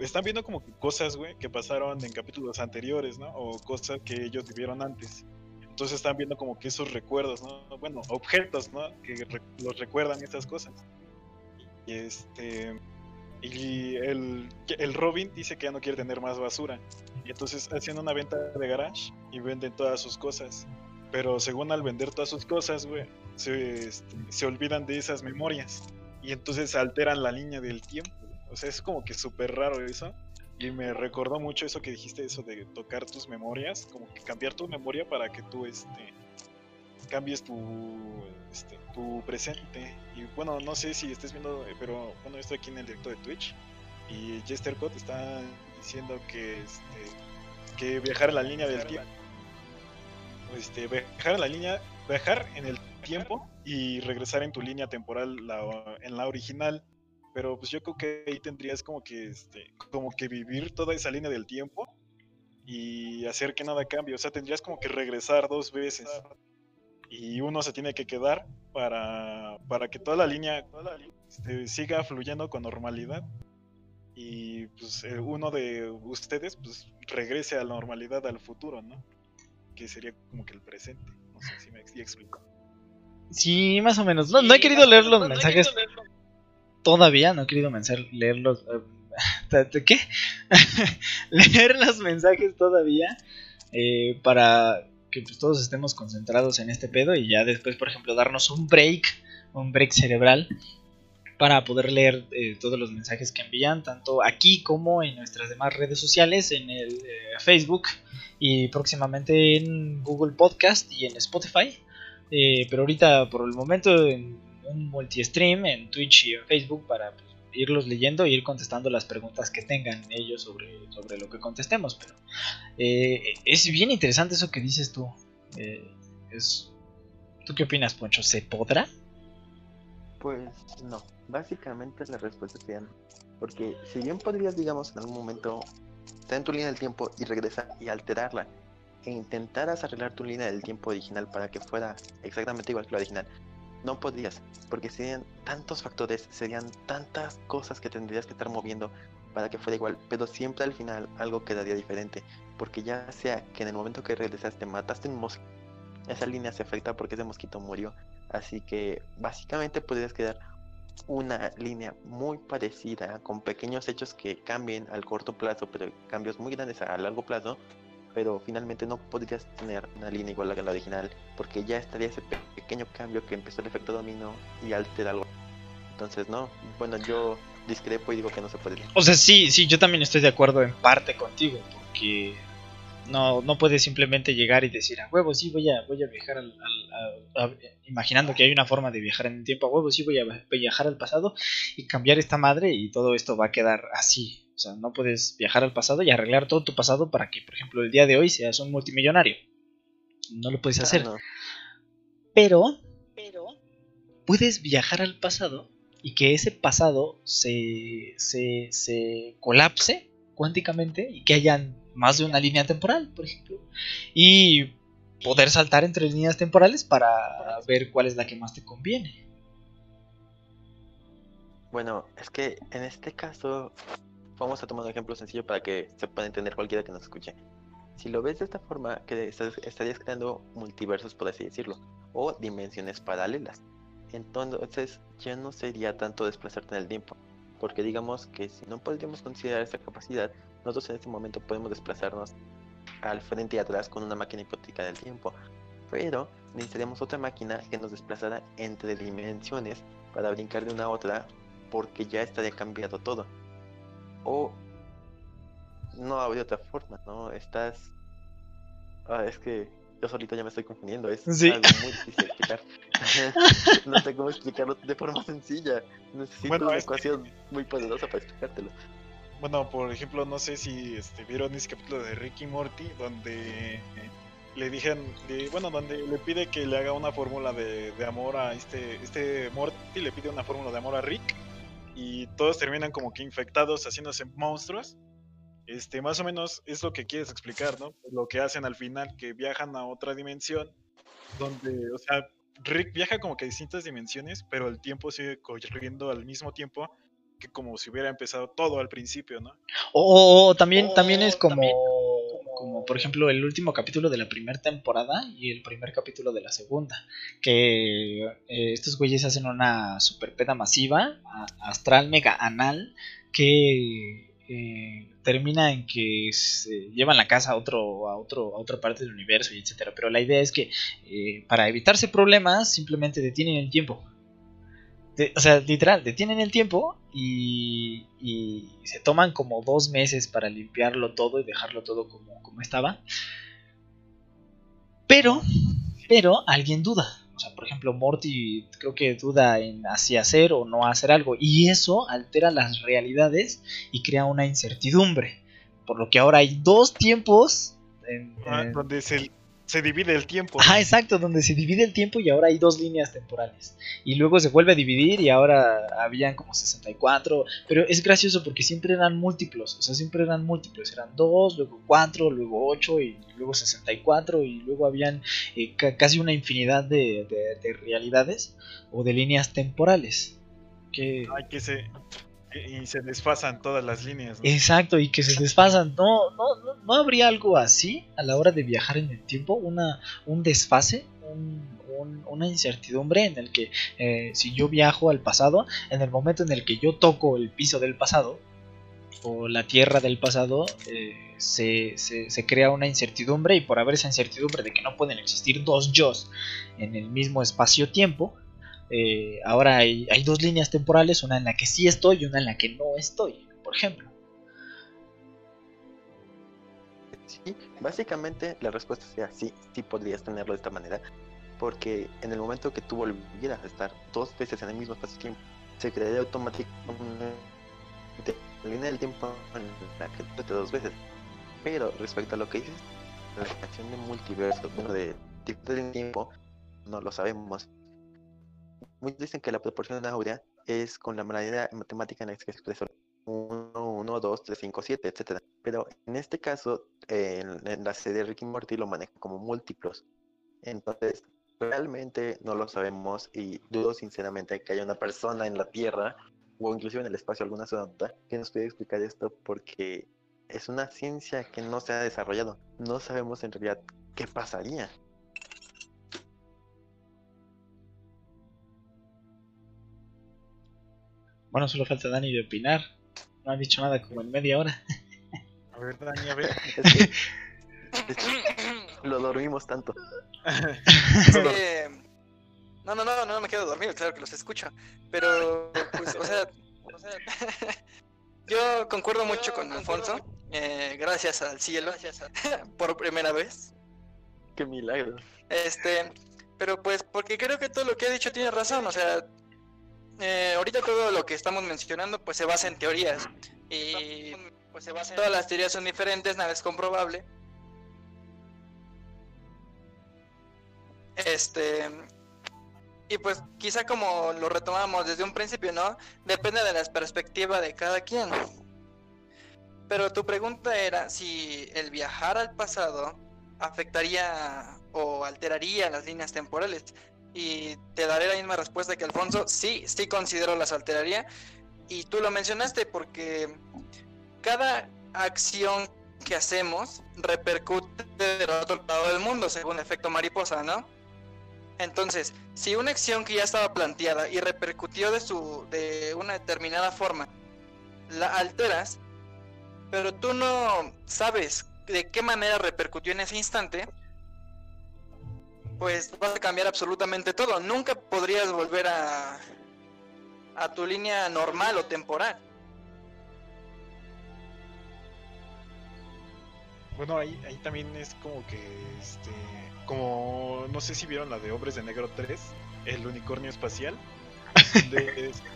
están viendo como que cosas, güey, que pasaron en capítulos anteriores, ¿no? O cosas que ellos vivieron antes. Entonces están viendo como que esos recuerdos, ¿no? Bueno, objetos, ¿no? Que los recuerdan estas cosas. Y este y el, el Robin dice que ya no quiere tener más basura. Y entonces hacen una venta de garage y venden todas sus cosas. Pero según al vender todas sus cosas, güey, se, este, se olvidan de esas memorias. Y entonces alteran la línea del tiempo. O sea, es como que súper raro eso. Y me recordó mucho eso que dijiste, eso de tocar tus memorias, como que cambiar tu memoria para que tú este, cambies tu, este, tu presente. Y bueno, no sé si estés viendo, eh, pero bueno, estoy aquí en el directo de Twitch y Jester Cot está diciendo que, este, que viajar en la línea del tiempo, este, viajar en la línea, viajar en el tiempo y regresar en tu línea temporal la- en la original. Pero pues yo creo que ahí tendrías como que este, como que vivir toda esa línea del tiempo y hacer que nada cambie. O sea, tendrías como que regresar dos veces. Y uno se tiene que quedar para, para que toda la línea, toda la línea, siga fluyendo con normalidad. Y pues eh, uno de ustedes pues regrese a la normalidad al futuro, ¿no? Que sería como que el presente. No sé si me ex- explico. Sí, más o menos. No, no he querido leer los mensajes todavía, no he querido leer los... eh, <laughs> ¿de- de ¿Qué? <laughs> leer los mensajes todavía eh, para que pues, todos estemos concentrados en este pedo y ya después, por ejemplo, darnos un break, un break cerebral para poder leer eh, todos los mensajes que envían, tanto aquí como en nuestras demás redes sociales, en el eh, Facebook y próximamente en Google Podcast y en Spotify. Eh, pero ahorita por el momento en un multi-stream en Twitch y en Facebook para pues, irlos leyendo e ir contestando las preguntas que tengan ellos sobre, sobre lo que contestemos. Pero es bien interesante eso que dices tú. es, ¿Tú qué opinas, Poncho? ¿Se podrá? Pues no, básicamente la respuesta sería no. Porque si bien podrías, digamos, en algún momento estar en tu línea del tiempo y regresar y alterarla e intentaras arreglar tu línea del tiempo original para que fuera exactamente igual que la original, no podrías, porque serían tantos factores, serían tantas cosas que tendrías que estar moviendo para que fuera igual, pero siempre al final algo quedaría diferente, porque ya sea que en el momento que regresaste mataste un mosquito, esa línea se afecta porque ese mosquito murió, Así que básicamente podrías quedar una línea muy parecida, con pequeños hechos que cambien al corto plazo, pero cambios muy grandes a largo plazo. Pero finalmente no podrías tener una línea igual a la original, porque ya estaría ese pequeño cambio que empezó el efecto dominó y altera algo. Entonces, no, bueno, yo discrepo y digo que no se puede. O sea, sí, sí, yo también estoy de acuerdo en parte contigo, porque no, no puedes simplemente llegar y decir a huevo, sí, voy a, voy a viajar al, imaginando que hay una forma de viajar en el tiempo, a huevo, sí, voy a viajar al pasado y cambiar esta madre y todo esto va a quedar así. O sea, no puedes viajar al pasado y arreglar todo tu pasado para que, por ejemplo, el día de hoy seas un multimillonario. No lo puedes hacer. Pero, pero, puedes viajar al pasado y que ese pasado se, se, se colapse cuánticamente y que hayan más de una línea temporal, por ejemplo. Y poder saltar entre líneas temporales para ver cuál es la que más te conviene. Bueno, es que en este caso vamos a tomar un ejemplo sencillo para que se pueda entender cualquiera que nos escuche. Si lo ves de esta forma, que estarías creando multiversos, por así decirlo, o dimensiones paralelas. Entonces ya no sería tanto desplazarte en el tiempo, porque digamos que si no podríamos considerar esta capacidad, nosotros en este momento podemos desplazarnos al frente y atrás con una máquina hipotética del tiempo, pero necesitaríamos otra máquina que nos desplazara entre dimensiones para brincar de una a otra porque ya estaría cambiado todo. O no habría otra forma, ¿no? Estás... Ah, es que yo solito ya me estoy confundiendo, es algo muy difícil de explicar. <laughs> no sé cómo explicarlo de forma sencilla. Necesito una ecuación muy poderosa para explicártelo. Bueno, por ejemplo, no sé si este, vieron ese capítulo de Ricky Morty, donde le dijeron, bueno, donde le pide que le haga una fórmula de, de, amor a este, este Morty, le pide una fórmula de amor a Rick, y todos terminan como que infectados, haciéndose monstruos este, más o menos es lo que quieres explicar, ¿no? Lo que hacen al final, que viajan a otra dimensión, donde, o sea, Rick viaja como que a distintas dimensiones, pero el tiempo sigue corriendo al mismo tiempo que como si hubiera empezado todo al principio, ¿no? O, también, también es como, como, por ejemplo, el último capítulo de la primera temporada y el primer capítulo de la segunda, que eh, estos güeyes hacen una super peda masiva, astral mega anal, que eh, termina en que se llevan la casa a otro a otro a otra parte del universo y etcétera. Pero la idea es que eh, para evitarse problemas simplemente detienen el tiempo. O sea literal detienen el tiempo y, y, se toman como dos meses para limpiarlo todo y dejarlo todo como, como estaba. Pero pero alguien duda sea, por ejemplo, Morty creo que duda en si hacer o no hacer algo. Y eso altera las realidades y crea una incertidumbre. Por lo que ahora hay dos tiempos. En, ah, donde se, se divide el tiempo. Ah, exacto, donde se divide el tiempo y ahora hay dos líneas temporales. Y luego se vuelve a dividir y ahora habían como 64. Pero es gracioso porque siempre eran múltiplos. O sea, siempre eran múltiplos. Eran 2, luego 4, luego 8 y luego 64. Y luego habían eh, casi una infinidad de, de, realidades o de líneas temporales. Que... Ay, que se, y se desfasan todas las líneas. Exacto, y que se desfasan. No, no, no, habría algo así a la hora de viajar en el tiempo, una, un desfase, una incertidumbre en el que eh, si yo viajo al pasado, en el momento en el que yo toco el piso del pasado o la tierra del pasado, eh, se, se, se, crea una incertidumbre y por haber esa incertidumbre de que no pueden existir dos yo en el mismo espacio-tiempo, eh, ahora hay, hay dos líneas temporales, una en la que sí estoy y una en la que no estoy, por ejemplo. Sí, básicamente la respuesta sería sí, sí podrías tenerlo de esta manera, porque en el momento que tú volvieras a estar dos veces en el mismo espacio-tiempo, se crearía automáticamente la línea del tiempo en la que tú dos veces. Pero respecto a lo que dices, la acción de multiverso, bueno, de tipo de tiempo, no lo sabemos. Muchos dicen que la proporción de Aurea es con la manera matemática en la que se expresó 1, 1, 2, 3, 5, 7, etcétera. Pero en este caso, eh, en, en la serie de Ricky Morty lo maneja como múltiplos. Entonces, realmente no lo sabemos y dudo sinceramente que haya una persona en la Tierra o inclusive en el espacio, alguna sonda, que nos pueda explicar esto porque es una ciencia que no se ha desarrollado. No sabemos en realidad qué pasaría. Bueno, solo falta Dani de opinar. No ha dicho nada como en media hora. A ver, Dani, a ver. <laughs> Es que <laughs> lo dormimos tanto. <laughs> Eh, no, no, no, no me quedo dormido, claro que los escucho. Pero, pues, o sea, o sea, yo concuerdo mucho con Alfonso. eh, gracias al cielo, por primera vez. Qué milagro. Este, pero pues, porque creo que todo lo que ha dicho tiene razón. O sea, eh, ahorita todo lo que estamos mencionando, pues se basa en teorías. Y pues se basa en- todas las teorías son diferentes, nada es comprobable. Este, y pues quizá como lo retomamos desde un principio, ¿no? Depende de la perspectiva de cada quien. Pero tu pregunta era si el viajar al pasado afectaría o alteraría las líneas temporales. Y te daré la misma respuesta que Alfonso. Sí, sí considero las alteraría. Y tú lo mencionaste porque cada acción que hacemos repercute del otro lado del mundo, según efecto mariposa, ¿no? Entonces, si una acción que ya estaba planteada y repercutió de su de una determinada forma, la alteras, pero tú no sabes de qué manera repercutió en ese instante, pues vas a cambiar absolutamente todo. Nunca podrías volver a a tu línea normal o temporal. Bueno, ahí, ahí también es como que, este, como, no sé si vieron la de Hombres de Negro 3, el unicornio espacial. De, <laughs>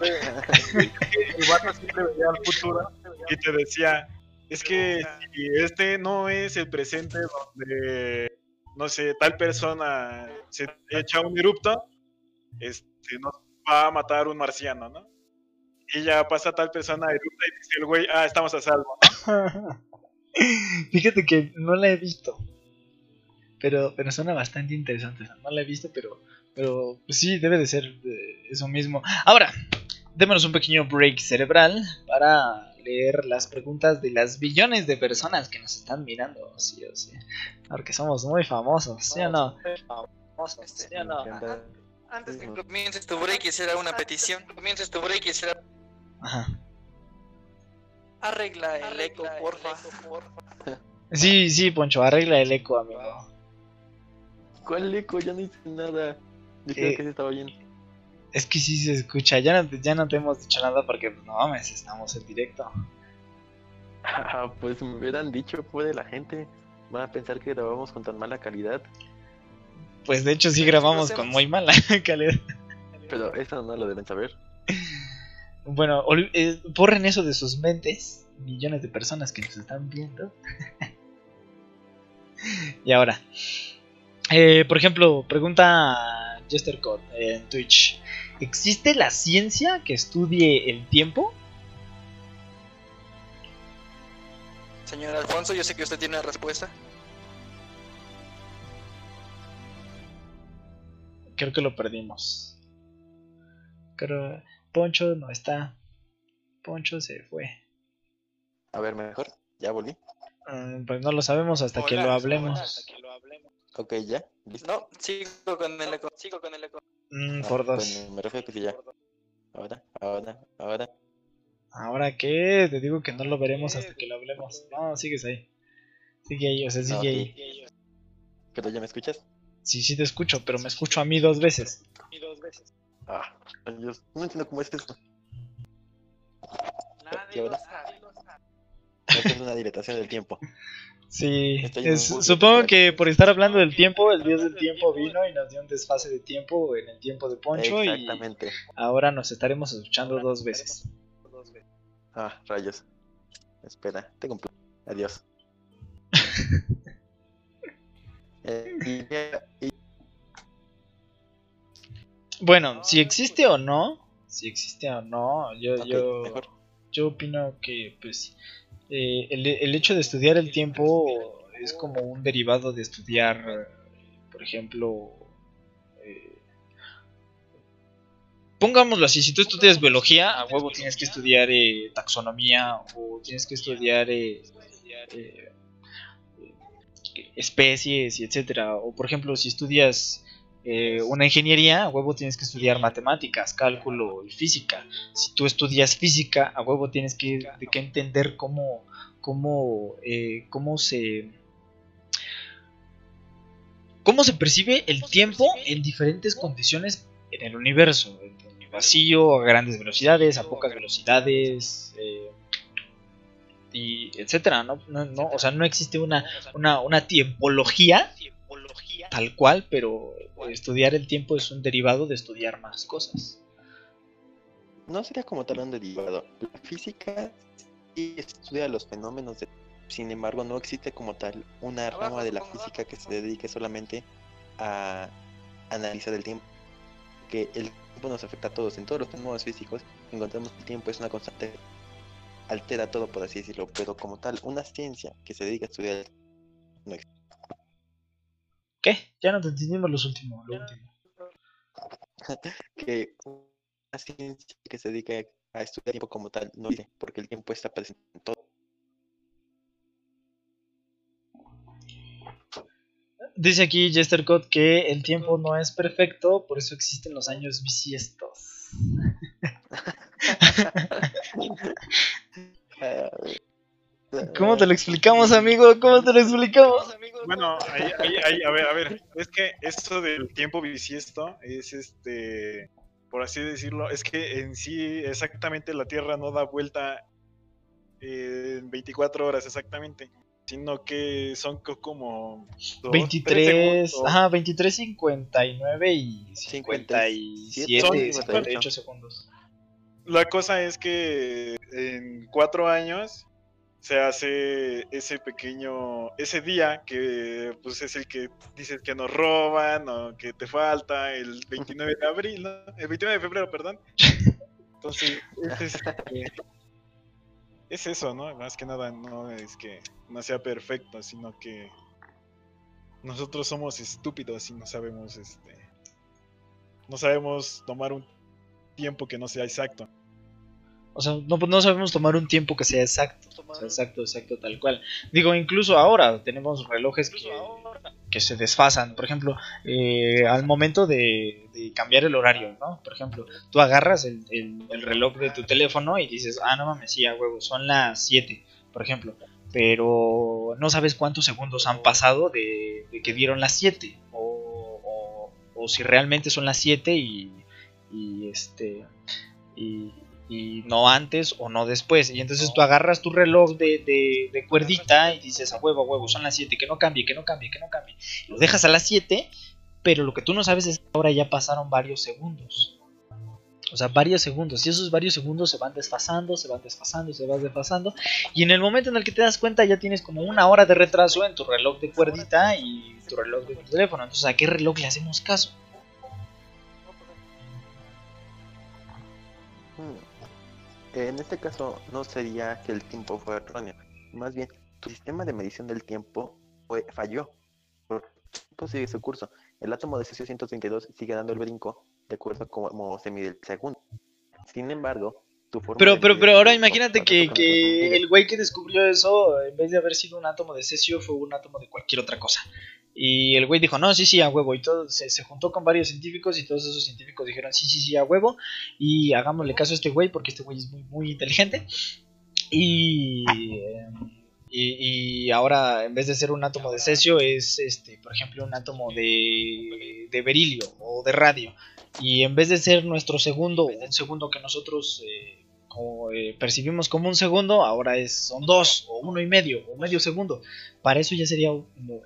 siempre veía al futuro y te decía, es que si este no es el presente donde, no sé, tal persona se echa un erupto, este, nos va a matar un marciano, ¿no? Y ya pasa tal persona, erupta y dice el güey, ah, estamos a salvo. <laughs> Fíjate que no la he visto. Pero, pero suena bastante interesante. No la he visto, pero, pero pues sí, debe de ser eh, eso mismo. Ahora, démonos un pequeño break cerebral para leer las preguntas de las billones de personas que nos están mirando. Sí o sí. Porque somos muy famosos, ¿sí o no? Este, ¿Sí o no? Antes de que comiences tu break, hiciera una petición. Comiences tu break, hiciera Ajá. arregla el eco, porfa. <laughs> Sí, sí, Poncho, arregla el eco, amigo. ¿Cuál eco? Ya no hice nada. Dije Eh, que sí estaba bien. Es que sí se escucha. Ya no, te- ya no te hemos dicho nada porque, pues, no mames, estamos en directo. <laughs> Ah, pues me hubieran dicho, puede la gente. Van a pensar que grabamos con tan mala calidad. Pues de hecho sí grabamos con muy mala <laughs> calidad. Pero eso no lo deben saber. Bueno, eh, borren eso de sus mentes, millones de personas que nos están viendo. <laughs> y ahora, eh, por ejemplo, pregunta Jester Code en Twitch: ¿Existe la ciencia que estudie el tiempo? Señor Alfonso, yo sé que usted tiene una respuesta. Creo que lo perdimos. Creo Poncho no está. Poncho se fue. A ver, mejor. Ya volví. Mm, pues no lo sabemos hasta que Hola, lo hola, hablemos. hasta que lo hablemos. Ok, ya. ¿Listo? No, sigo con el eco, sigo con el eco. Mm, Ah, por dos. bueno, me refiero a que sí, ya. Ahora, ahora, ahora. ¿Ahora qué? Te digo que no lo veremos hasta que lo hablemos. No, sigues ahí. Sigue ahí, o sea, sigue Ah, ahí. ¿Pero ya me escuchas? Sí, sí te escucho, pero me escucho a mí dos veces. Ah, rayos, no entiendo cómo es eso. ¿Y ahora? Esto es una dilatación del tiempo. Sí, es- supongo que por estar hablando del tiempo, el dios del tiempo vino y nos dio un desfase de tiempo en el tiempo de Poncho y Exactamente. ahora nos estaremos escuchando dos veces. Ah, rayos. Espera, tengo un plan. Adiós. <laughs> Eh, y- y- Bueno, si existe o no, si existe o no, yo, yo, mejor. yo opino que pues eh, el, el hecho de estudiar el tiempo es como un derivado de estudiar, por ejemplo, eh, pongámoslo así, si tú estudias biología, a huevo tienes que estudiar eh, taxonomía o tienes que estudiar eh, eh, especies y etcétera, o por ejemplo si estudias eh, una ingeniería, a huevo tienes que estudiar matemáticas, cálculo y física. Si tú estudias física, a huevo tienes que, de que entender cómo, cómo, eh, cómo se cómo se percibe el tiempo en diferentes condiciones en el universo, en el vacío, a grandes velocidades, a pocas velocidades, eh, y etcétera, ¿no? No, no, o sea, no existe una, una, una tiempología. tal cual, pero estudiar el tiempo es un derivado de estudiar más cosas. No sería como tal un derivado. La física sí estudia los fenómenos de... Sin embargo, no existe como tal una rama de la física que se dedique solamente a analizar el tiempo. Que el tiempo nos afecta a todos. En todos los fenómenos físicos encontramos que el tiempo es una constante. Altera todo, por así decirlo. Pero como tal, una ciencia que se dedica a estudiar el no existe. ¿Qué? Ya no te entendimos los últimos, lo último. <laughs> Que una ciencia que se dedica a estudiar el tiempo como tal no existe. Porque el tiempo está presente en todo. Dice aquí Jester Code que el tiempo no es perfecto, por eso existen los años bisiestos. <laughs> <laughs> ¿Cómo te lo explicamos, amigo? ¿Cómo te lo explicamos? Bueno, ahí, ahí, ahí, a ver, a ver, es que esto del tiempo bisiesto es este, por así decirlo, es que en sí exactamente la Tierra no da vuelta en 24 horas exactamente, sino que son co- como dos, tres 23, segundos. ajá, 23, 59 y 57, 57, son 58 segundos. La cosa es que en cuatro años se hace ese pequeño, ese día que pues es el que dices que nos roban o que te falta, el 29 de abril, ¿no? El 29 de febrero, perdón. Entonces, es, <laughs> es eso, ¿no? Más que nada no es que no sea perfecto, sino que nosotros somos estúpidos y no sabemos, este, no sabemos tomar un tiempo que no sea exacto. O sea, no, no sabemos tomar un tiempo que sea exacto. O sea, exacto, exacto, tal cual. Digo, incluso ahora tenemos relojes que, que se desfasan. Por ejemplo, eh, al momento de, de cambiar el horario, ¿no? Por ejemplo, tú agarras el, el- el reloj de tu teléfono y dices, ah, no mames, sí, a huevo, son las 7, por ejemplo. Pero no sabes cuántos segundos han pasado de, de que dieron las 7. O, o, o si realmente son las 7 y, y este. Y, y no antes o no después. Y entonces tú agarras tu reloj de, de, cuerdita y dices a huevo, a huevo, son las 7, que no cambie, que no cambie, que no cambie. Lo dejas a las 7, pero lo que tú no sabes es que ahora ya pasaron varios segundos. O sea, varios segundos. Y esos varios segundos se van desfasando, se van desfasando, se van desfasando. Y en el momento en el que te das cuenta ya tienes como una hora de retraso en tu reloj de cuerdita y tu reloj de tu teléfono. Entonces, ¿a qué reloj le hacemos caso? En este caso no sería que el tiempo fue erróneo, más bien tu sistema de medición del tiempo fue, falló. El tiempo sigue su curso. El átomo de cesio 132 sigue dando el brinco de acuerdo a cómo se mide el segundo. Sin embargo, tu forma Pero, de pero, pero ahora imagínate que, que el güey que descubrió eso, en vez de haber sido un átomo de cesio, fue un átomo de cualquier otra cosa. Y el güey dijo, no, sí, sí, a huevo. Y todo, se, se juntó con varios científicos y todos esos científicos dijeron, sí, sí, sí, a huevo. Y hagámosle caso a este güey porque este güey es muy, muy inteligente. Y, eh, y, y ahora, en vez de ser un átomo de cesio, es, este por ejemplo, un átomo de, de berilio o de radio. y en vez de ser nuestro segundo, un segundo que nosotros eh, como, eh, percibimos como un segundo, ahora es, son dos o uno y medio o medio segundo. Para eso ya sería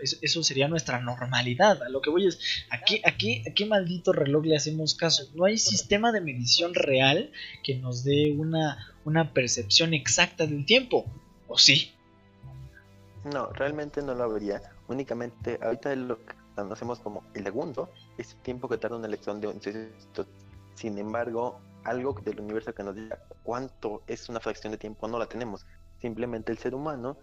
eso, sería nuestra normalidad. A lo que voy es, ¿a qué, a, qué, ¿a qué maldito reloj le hacemos caso? No hay sistema de medición real que nos dé una, una percepción exacta del tiempo. ¿O sí? No, realmente no lo habría. Únicamente, ahorita lo que conocemos como el segundo es el tiempo que tarda un electrón de un. Sin embargo, algo del universo que nos diga cuánto es una fracción de tiempo no la tenemos. Simplemente el ser humano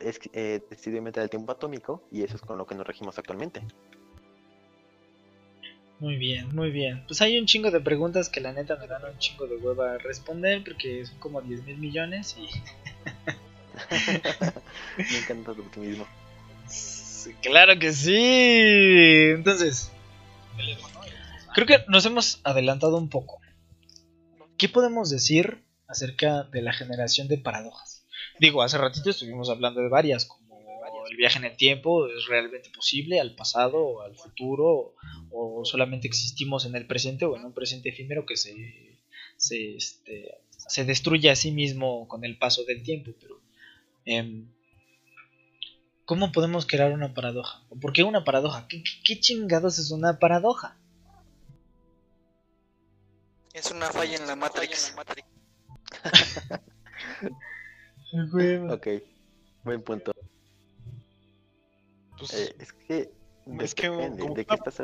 es, eh, decidió meter el tiempo atómico y eso es con lo que nos regimos actualmente. Muy bien, muy bien. Pues hay un chingo de preguntas que la neta me dan un chingo de hueva a responder porque son como 10 mil millones y... <laughs> Me encanta tu optimismo. Claro que sí. Entonces, creo que nos hemos adelantado un poco. ¿Qué podemos decir acerca de la generación de paradojas? Digo, hace ratito estuvimos hablando de varias, como el viaje en el tiempo es realmente posible, al pasado o al futuro, o solamente existimos en el presente o en un presente efímero que se, se, este, se destruye a sí mismo con el paso del tiempo. Pero, eh, ¿cómo podemos crear una paradoja? ¿O por qué una paradoja? ¿Qué, qué, qué chingados es una paradoja? Es una falla en la Matrix. <laughs> ok, buen punto. Pues, Eh, es que es que como de qué estás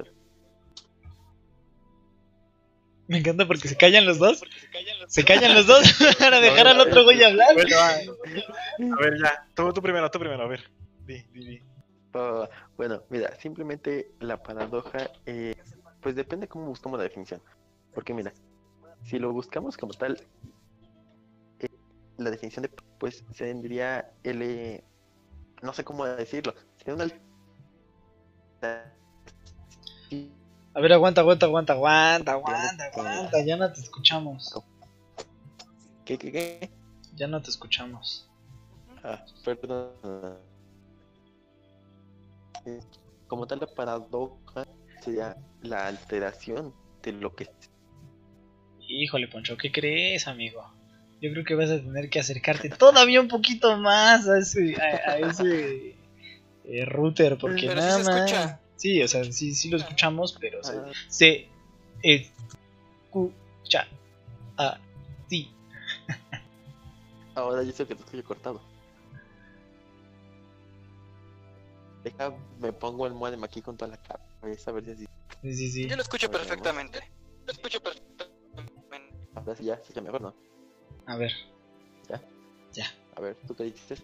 Me encanta porque se callan los dos. Se callan los dos <laughs> para dejar al otro güey hablar. bueno. A ver, ya. Tú, tú primero, tú primero, a ver. Di, di, di. Bueno, mira, simplemente la paradoja, eh, pues depende cómo buscamos la definición. Porque mira, si lo buscamos como tal, eh, la definición de, pues, tendría el, eh, no sé cómo decirlo, una... A ver, aguanta, aguanta, aguanta, aguanta, aguanta, aguanta. Ya no te escuchamos. ¿Qué, qué, qué? Ya no te escuchamos. Ah, perdón. Como tal, la paradoja sería la alteración de lo que Híjole, Poncho, ¿qué crees, amigo? Yo creo que vas a tener que acercarte todavía un poquito más a ese, a, a ese eh, router, porque Pero sí nada se más. escucha. Sí, o sea, sí, sí lo escuchamos, pero se, Ah, se escucha a ti. Ahora yo sé que te estoy cortado. Deja, me pongo el modem aquí con toda la cabeza a ver si así. Sí, sí, sí. Yo lo escucho perfectamente. Lo escucho perfectamente. Ahora sí ya, sí, ya mejor, ¿no? A ver, A ver, ¿tú qué dices?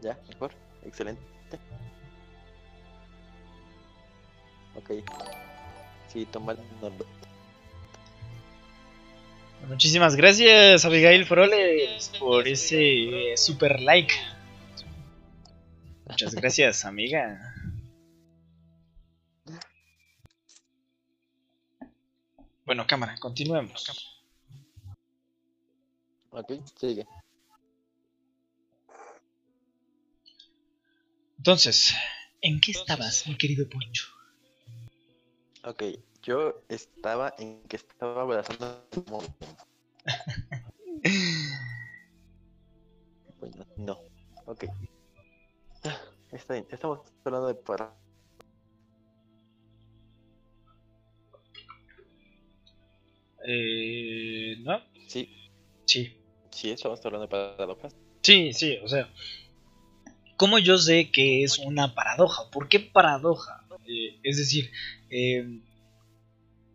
¿Ya? ¿Mejor? Excelente. Ok. Sí, tomar muchísimas gracias, Abigail Froles, por ese eh, super like. Muchas gracias, amiga. Bueno, cámara, continuemos. Ok, sigue. Entonces, ¿en qué estabas, mi querido Poncho? Ok, yo estaba en que estaba abrazando. <laughs> Bueno, no. Ok. Está bien, estamos hablando de para. Eh, ¿no? Sí, Sí. Sí, estamos hablando de paradojas. Sí, sí, o sea. ¿Cómo yo sé que es una paradoja? ¿Por qué paradoja? Eh, es decir, eh,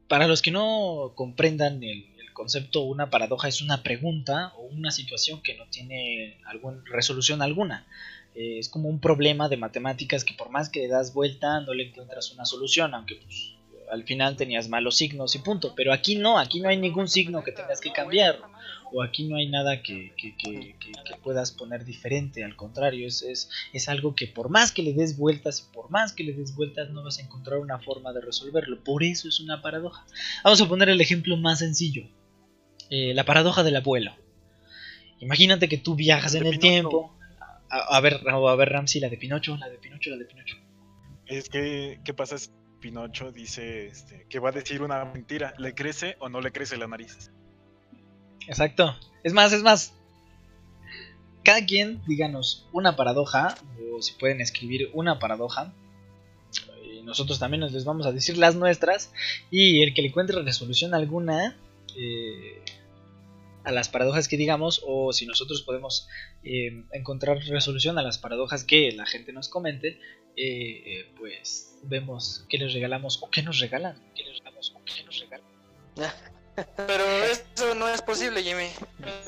para los que no comprendan el, concepto, una paradoja es una pregunta o una situación que no tiene algún, resolución alguna. Eh, es como un problema de matemáticas que por más que le das vuelta no le encuentras una solución, aunque pues, al final tenías malos signos y punto. Pero aquí no, aquí no hay ningún signo que tengas que cambiar o aquí no hay nada que, que- que- que- que puedas poner diferente, al contrario, es, es, es algo que por más que le des vueltas y por más que le des vueltas no vas a encontrar una forma de resolverlo, por eso es una paradoja. Vamos a poner el ejemplo más sencillo, Eh, la paradoja del abuelo. Imagínate que tú viajas en el Pinocho. tiempo, a, a ver, a ver Ramsey, la de Pinocho, la de Pinocho, la de Pinocho. Es que, ¿qué pasa? Es Pinocho dice este, que va a decir una mentira. ¿Le crece o no le crece la nariz? Exacto. Es más, es más. Cada quien díganos una paradoja, o si pueden escribir una paradoja. Y nosotros también nos les vamos a decir las nuestras. Y el que le encuentre resolución alguna eh, a las paradojas que digamos, o si nosotros podemos eh, encontrar resolución a las paradojas que la gente nos comente, eh, pues vemos qué les regalamos o qué. ¿Qué les regalamos o qué nos regalan? Pero eso no es posible, Jimmy.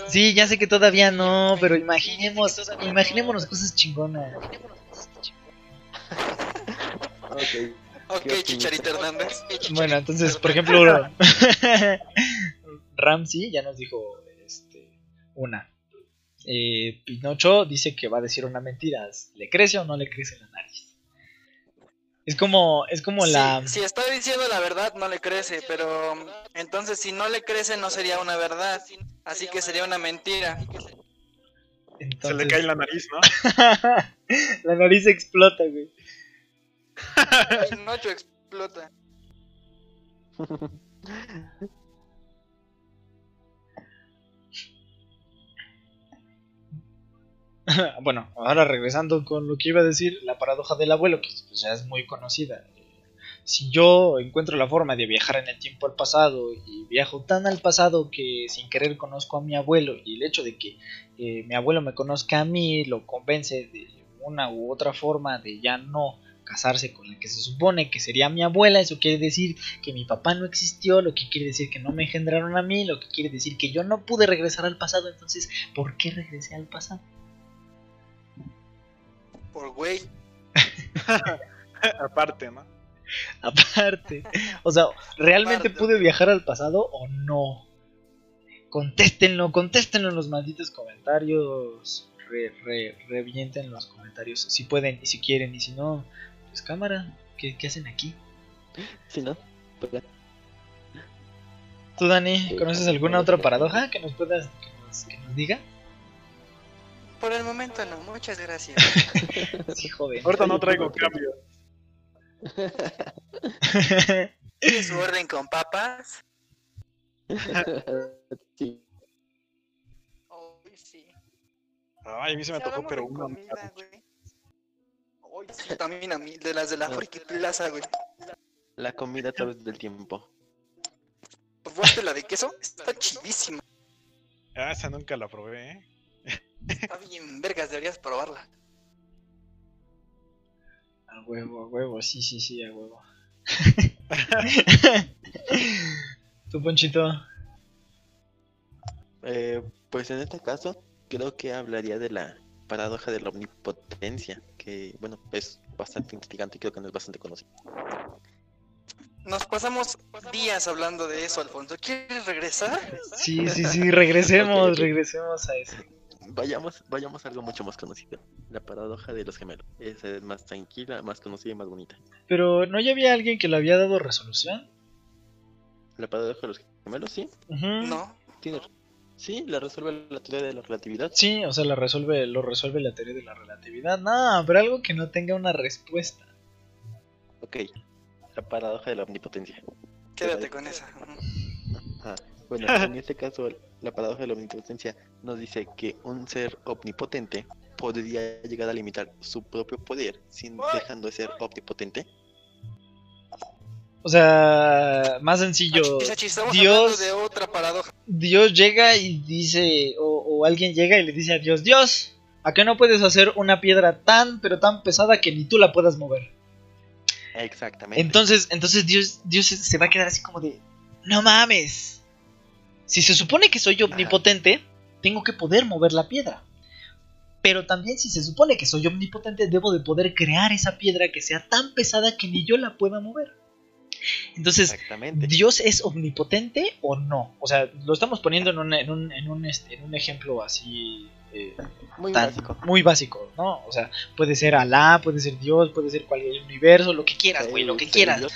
Sí, ya sé que todavía no, pero imaginemos, imaginémonos cosas chingonas. Ok. Hernández. Bueno, entonces, por ejemplo, <laughs> Ramsey ya nos dijo este, una. Eh, Pinocho dice que va a decir una mentira. ¿Le crece o no le crece la nariz? Es como, es como la. Si, está diciendo la verdad, no le crece, pero entonces si no le crece, no sería una verdad. Así que sería una mentira. Se le cae la nariz, ¿no? <laughs> la nariz explota, güey. Pinocho explota. <laughs> <laughs> bueno, ahora regresando con lo que iba a decir, la paradoja del abuelo, que pues, ya es muy conocida. Si yo encuentro la forma de viajar en el tiempo al pasado y viajo tan al pasado que sin querer conozco a mi abuelo y el hecho de que eh, mi abuelo me conozca a mí lo convence de una u otra forma de ya no casarse con la que se supone que sería mi abuela, eso quiere decir que mi papá no existió, lo que quiere decir que no me engendraron a mí, lo que quiere decir que yo no pude regresar al pasado, entonces, ¿por qué regresé al pasado? Por güey. <laughs> Aparte, ¿no? Aparte, o sea, ¿realmente Aparte, pude viajar al pasado o no? Contéstenlo, contéstenlo en los malditos comentarios. Re, re, revienten los comentarios si pueden y si quieren y si no, pues cámara, ¿qué, qué hacen aquí? Si no, pues, ¿Tú, Dani, conoces alguna otra paradoja que nos puedas que nos, que nos diga? Por el momento no, muchas gracias. <laughs> Sí, joven. Ahorita no traigo cambio. ¿Tiene su orden con papas? <laughs> sí. Sí. Ay, a mí se me Si tocó, pero uno. comida, güey. Uy, sí, también a mí, de las de la Friki Plaza, güey. La comida a través del tiempo. ¿Probaste la de queso? Está chidísima. Ah, esa nunca la probé, ¿eh? Está bien, vergas, deberías probarla. A huevo, a huevo, sí, sí, sí, a huevo. <laughs> ¿Tú, Ponchito? Eh, pues en este caso, creo que hablaría de la paradoja de la omnipotencia, que bueno, es bastante intrigante y creo que no es bastante conocido. Nos pasamos días hablando de eso, Alfonso. ¿Quieres regresar? Sí, sí, sí, regresemos, <laughs> regresemos a eso. Vayamos, vayamos a algo mucho más conocido. La paradoja de los gemelos. Esa es más tranquila, más conocida y más bonita. Pero ¿no ya había alguien que le había dado resolución? La paradoja de los gemelos, sí. No. tiene. Sí, la resuelve la teoría de la relatividad. Sí, o sea, la resuelve, lo resuelve la teoría de la relatividad. No, pero algo que no tenga una respuesta. Ok. La paradoja de la omnipotencia. Quédate con esa. Ah, bueno, <laughs> en este caso, la paradoja de la omnipotencia nos dice que un ser omnipotente podría llegar a limitar su propio poder sin dejando de ser omnipotente. O sea, más sencillo. Dios, de otra paradoja. Dios llega y dice, o, o alguien llega y le dice a Dios, Dios, ¿a qué no puedes hacer una piedra tan, pero tan pesada que ni tú la puedas mover? Exactamente. Entonces, entonces Dios, Dios se va a quedar así como de, no mames. Si se supone que soy omnipotente, tengo que poder mover la piedra. Pero también si se supone que soy omnipotente, debo de poder crear esa piedra que sea tan pesada que ni yo la pueda mover. Entonces. ¿Dios es omnipotente o no? O sea, lo estamos poniendo en un, en un, en un, este, en un ejemplo así eh, Muy tan- básico. muy básico, ¿no? O sea, puede ser Alá, puede ser Dios, puede ser cualquier universo, lo que quieras, güey, lo que quieras. Dios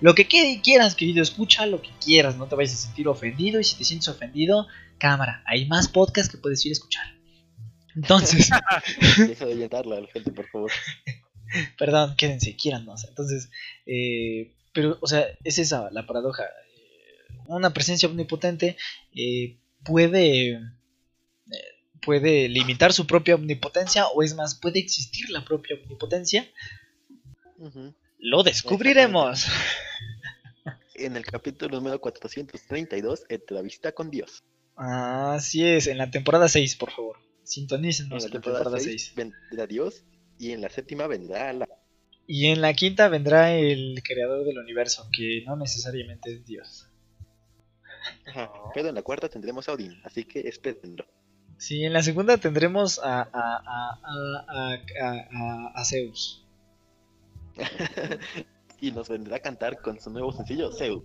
Lo que que- quieras, querido, escucha lo que quieras, no te vayas a sentir ofendido y si te sientes ofendido, cámara, hay más podcasts que puedes ir a escuchar. Entonces, <laughs> <laughs> Deja de orientarla a la gente, por favor. perdón, quédense, quieran más. Entonces, eh, Pero, o sea, es esa la paradoja. Eh, Una presencia omnipotente eh, puede, eh, puede limitar su propia omnipotencia o es más, puede existir la propia omnipotencia. Lo descubriremos. En el capítulo número 432, Entrevista con Dios. Así es, en la temporada 6, por favor. En Sintonícenos en la temporada temporada 6 6. vendrá Dios y en la séptima vendrá la... Y en la quinta vendrá el creador del universo, que no necesariamente es Dios. Ajá, Pero en la cuarta tendremos a Odín, así que espérenlo. Sí, en la segunda tendremos a, a, a, a, Zeus. <laughs> y nos vendrá a cantar con su nuevo sencillo, Zeus.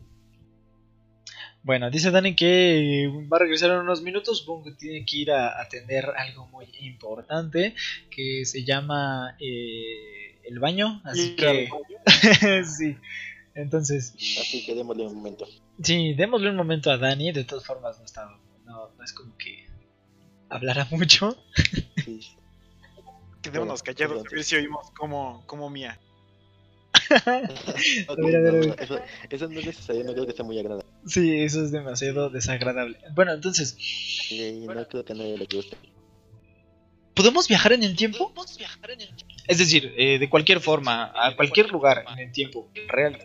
Bueno, dice Dani que va a regresar en unos minutos. Supongo que tiene que ir a atender algo muy importante que se llama eh, el baño. Así que, <laughs> sí. Entonces, Así que démosle un momento. sí, démosle un momento a Dani. De todas formas, no, está, no, no es como que hablara mucho. Sí. Quedémonos callados a ver si oímos como, como mía. <laughs> Ok, ver, a ver, a no, ver. no, Eso, eso no es necesario, no creo que sea muy agradable. Sí, eso es demasiado desagradable. Bueno, entonces, no creo que a nadie le guste. ¿podemos viajar en el tiempo? Es decir, eh, de cualquier forma, a cualquier lugar en el tiempo real.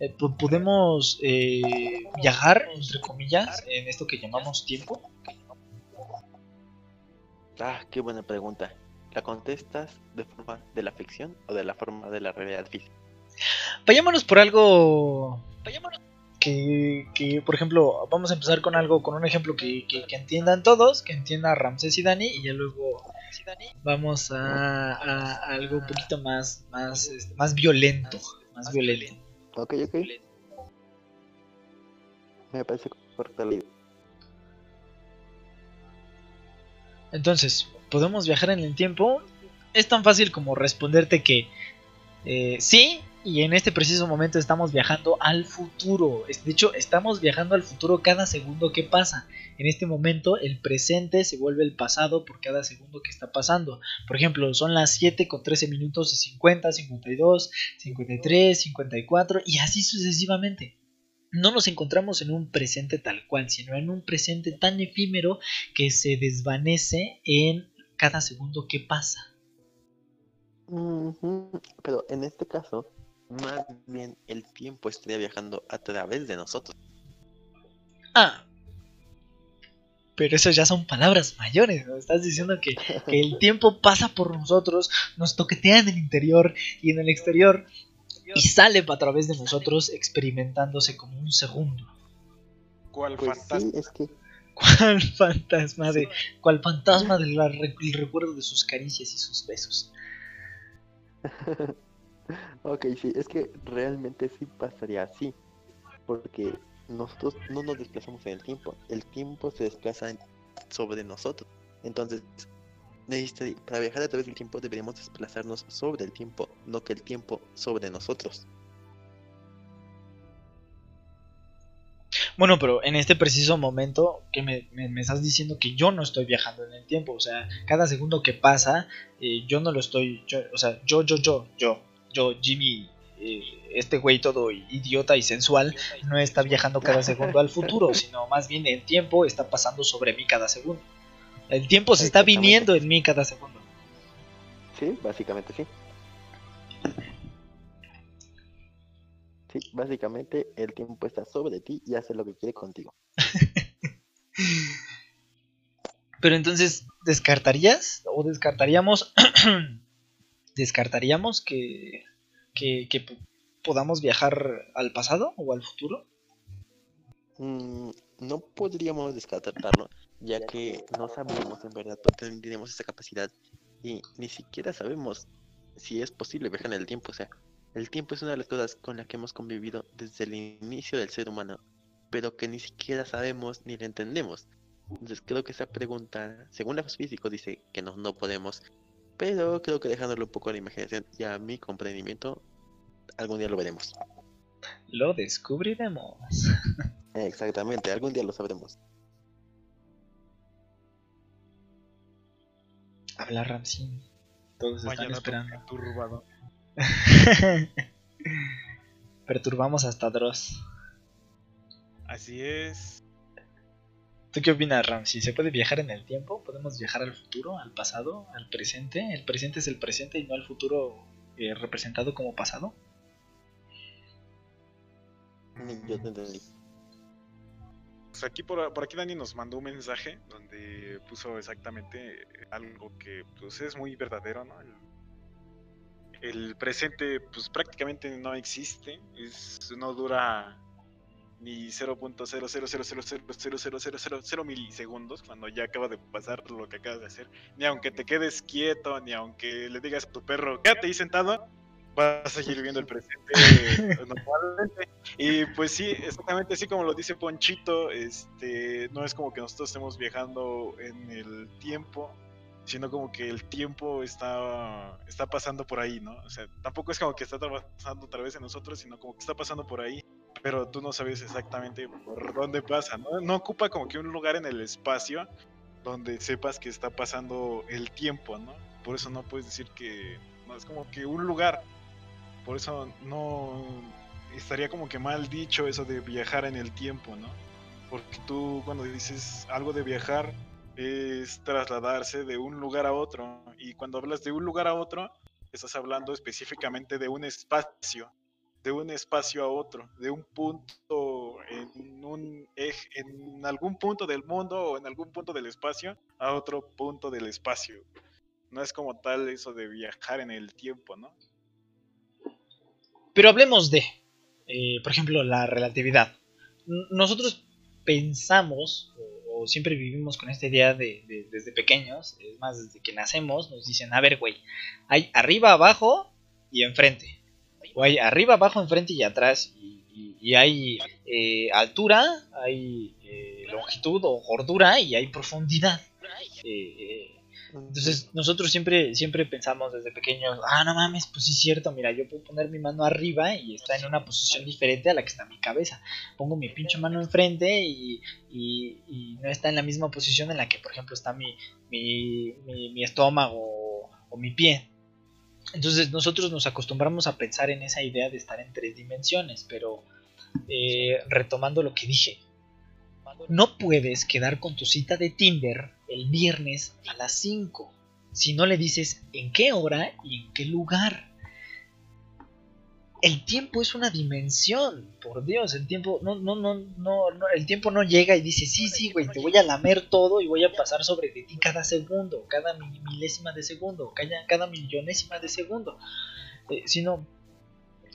Eh, po- ¿Podemos eh, viajar, entre comillas, en esto que llamamos tiempo? Ah, qué buena pregunta. ¿La contestas de forma de la ficción o de la forma de la realidad física? Vayámonos por algo que, que, por ejemplo, vamos a empezar con algo, con un ejemplo que, que- que entiendan todos, que entienda Ramsés y Dani, y ya luego vamos a, a- a algo un poquito más, más, este, más violento, más violento. Ok, ok. Me parece correcta la idea. Entonces, ¿podemos viajar en el tiempo? Es tan fácil como responderte que eh, sí, y en este preciso momento estamos viajando al futuro. De hecho, estamos viajando al futuro cada segundo que pasa. En este momento, el presente se vuelve el pasado por cada segundo que está pasando. Por ejemplo, son las 7 con 13 minutos y 50, 52, 53, 54 y así sucesivamente. No nos encontramos en un presente tal cual, sino en un presente tan efímero que se desvanece en cada segundo que pasa. Pero en este caso, más bien el tiempo estaría viajando a través de nosotros. Ah. Pero eso ya son palabras mayores, ¿no? Estás diciendo que, que el <laughs> tiempo pasa por nosotros, nos toquetea en el interior y en el exterior y sale a través de nosotros experimentándose como un segundo. ¿Cuál Pues fantasma? sí, es que Cual fantasma de. Cual fantasma del el recuerdo de sus caricias y sus besos. <laughs> Ok, sí, es que realmente sí pasaría así. Porque nosotros no nos desplazamos en el tiempo, el tiempo se desplaza en- sobre nosotros. Entonces, para viajar a través del tiempo deberíamos desplazarnos sobre el tiempo, no que el tiempo sobre nosotros. Bueno, pero en este preciso momento que me, estás diciendo que yo no estoy viajando en el tiempo, o sea, cada segundo que pasa, eh, yo no lo estoy, yo, o sea, yo, yo, yo, yo, yo, Jimmy, eh, este güey todo idiota y sensual, no está viajando cada segundo al futuro, sino más bien el tiempo está pasando sobre mí cada segundo. El tiempo se está viniendo en mí cada segundo. Sí, básicamente sí. Sí, básicamente el tiempo está sobre ti y hace lo que quiere contigo. <laughs> Pero entonces, ¿descartarías o descartaríamos <clears throat> descartaríamos que que, que po- podamos viajar al pasado o al futuro? Mm, no podríamos descartarlo, ya que no sabemos en verdad, pero tenemos esa capacidad y ni siquiera sabemos si es posible viajar en el tiempo. O sea, el tiempo es una de las cosas con las que hemos convivido desde el inicio del ser humano, pero que ni siquiera sabemos ni la entendemos. Entonces creo que esa pregunta, según los físicos, dice que no, no podemos, pero creo que dejándolo un poco a la imaginación y a mi comprendimiento, algún día lo veremos. Lo descubriremos. Exactamente, algún día lo sabremos. Habla Ramsín. Todos están Vaya esperando. perturbador. <laughs> Perturbamos hasta Dross. Así es. ¿Tú qué opinas, Ram? Si se puede viajar en el tiempo, podemos viajar al futuro, al pasado, al presente. El presente es el presente y no el futuro eh, representado como pasado. Yo te entendí. Pues aquí por, aquí Dani nos mandó un mensaje donde puso exactamente algo que pues es muy verdadero, ¿no? El, el presente pues prácticamente no existe, es, no dura ni 0.000000000 milisegundos cuando ya acaba de pasar lo que acabas de hacer, ni aunque te quedes quieto, ni aunque le digas a tu perro, quédate ahí sentado, vas a seguir viviendo el presente <laughs> normalmente. Y pues sí, exactamente así como lo dice Ponchito, este, no es como que nosotros estemos viajando en el tiempo, sino como que el tiempo está, está pasando por ahí, ¿no? O sea, tampoco es como que está pasando otra vez en nosotros, sino como que está pasando por ahí, pero tú no sabes exactamente por dónde pasa, ¿no? No ocupa como que un lugar en el espacio donde sepas que está pasando el tiempo, ¿no? Por eso no puedes decir que, no, es como que un lugar, por eso no estaría como que mal dicho eso de viajar en el tiempo, ¿no? Porque tú cuando dices algo de viajar es trasladarse de un lugar a otro y cuando hablas de un lugar a otro estás hablando específicamente de un espacio, de un espacio a otro, de un punto en un eje, en algún punto del mundo o en algún punto del espacio a otro punto del espacio. No es como tal eso de viajar en el tiempo, ¿no? Pero hablemos de, eh, por ejemplo, la relatividad. Nosotros pensamos, o, siempre vivimos con esta idea de, de- desde pequeños, es más, desde que nacemos, nos dicen, a ver, güey, hay arriba, abajo y enfrente. O hay arriba, abajo, enfrente y atrás. Y, y- y hay eh, altura, hay eh, longitud o gordura y hay profundidad. Eh, eh, entonces nosotros siempre, siempre pensamos desde pequeños, ah, no mames, pues sí es cierto, mira, yo puedo poner mi mano arriba y está en una posición diferente a la que está mi cabeza. Pongo mi pinche mano enfrente y, y, y no está en la misma posición en la que, por ejemplo, está mi, mi, mi, mi estómago o, o mi pie. Entonces nosotros nos acostumbramos a pensar en esa idea de estar en tres dimensiones, pero eh, retomando lo que dije, no puedes quedar con tu cita de Tinder el viernes a las 5 si no le dices en qué hora y en qué lugar. El tiempo es una dimensión, por Dios, el tiempo no no no no, no el tiempo no llega y dice, "Sí, sí, güey, te voy a lamer todo y voy a pasar sobre de ti cada segundo, cada mi- milésima de segundo, cada, cada millonésima de segundo." Eh, sino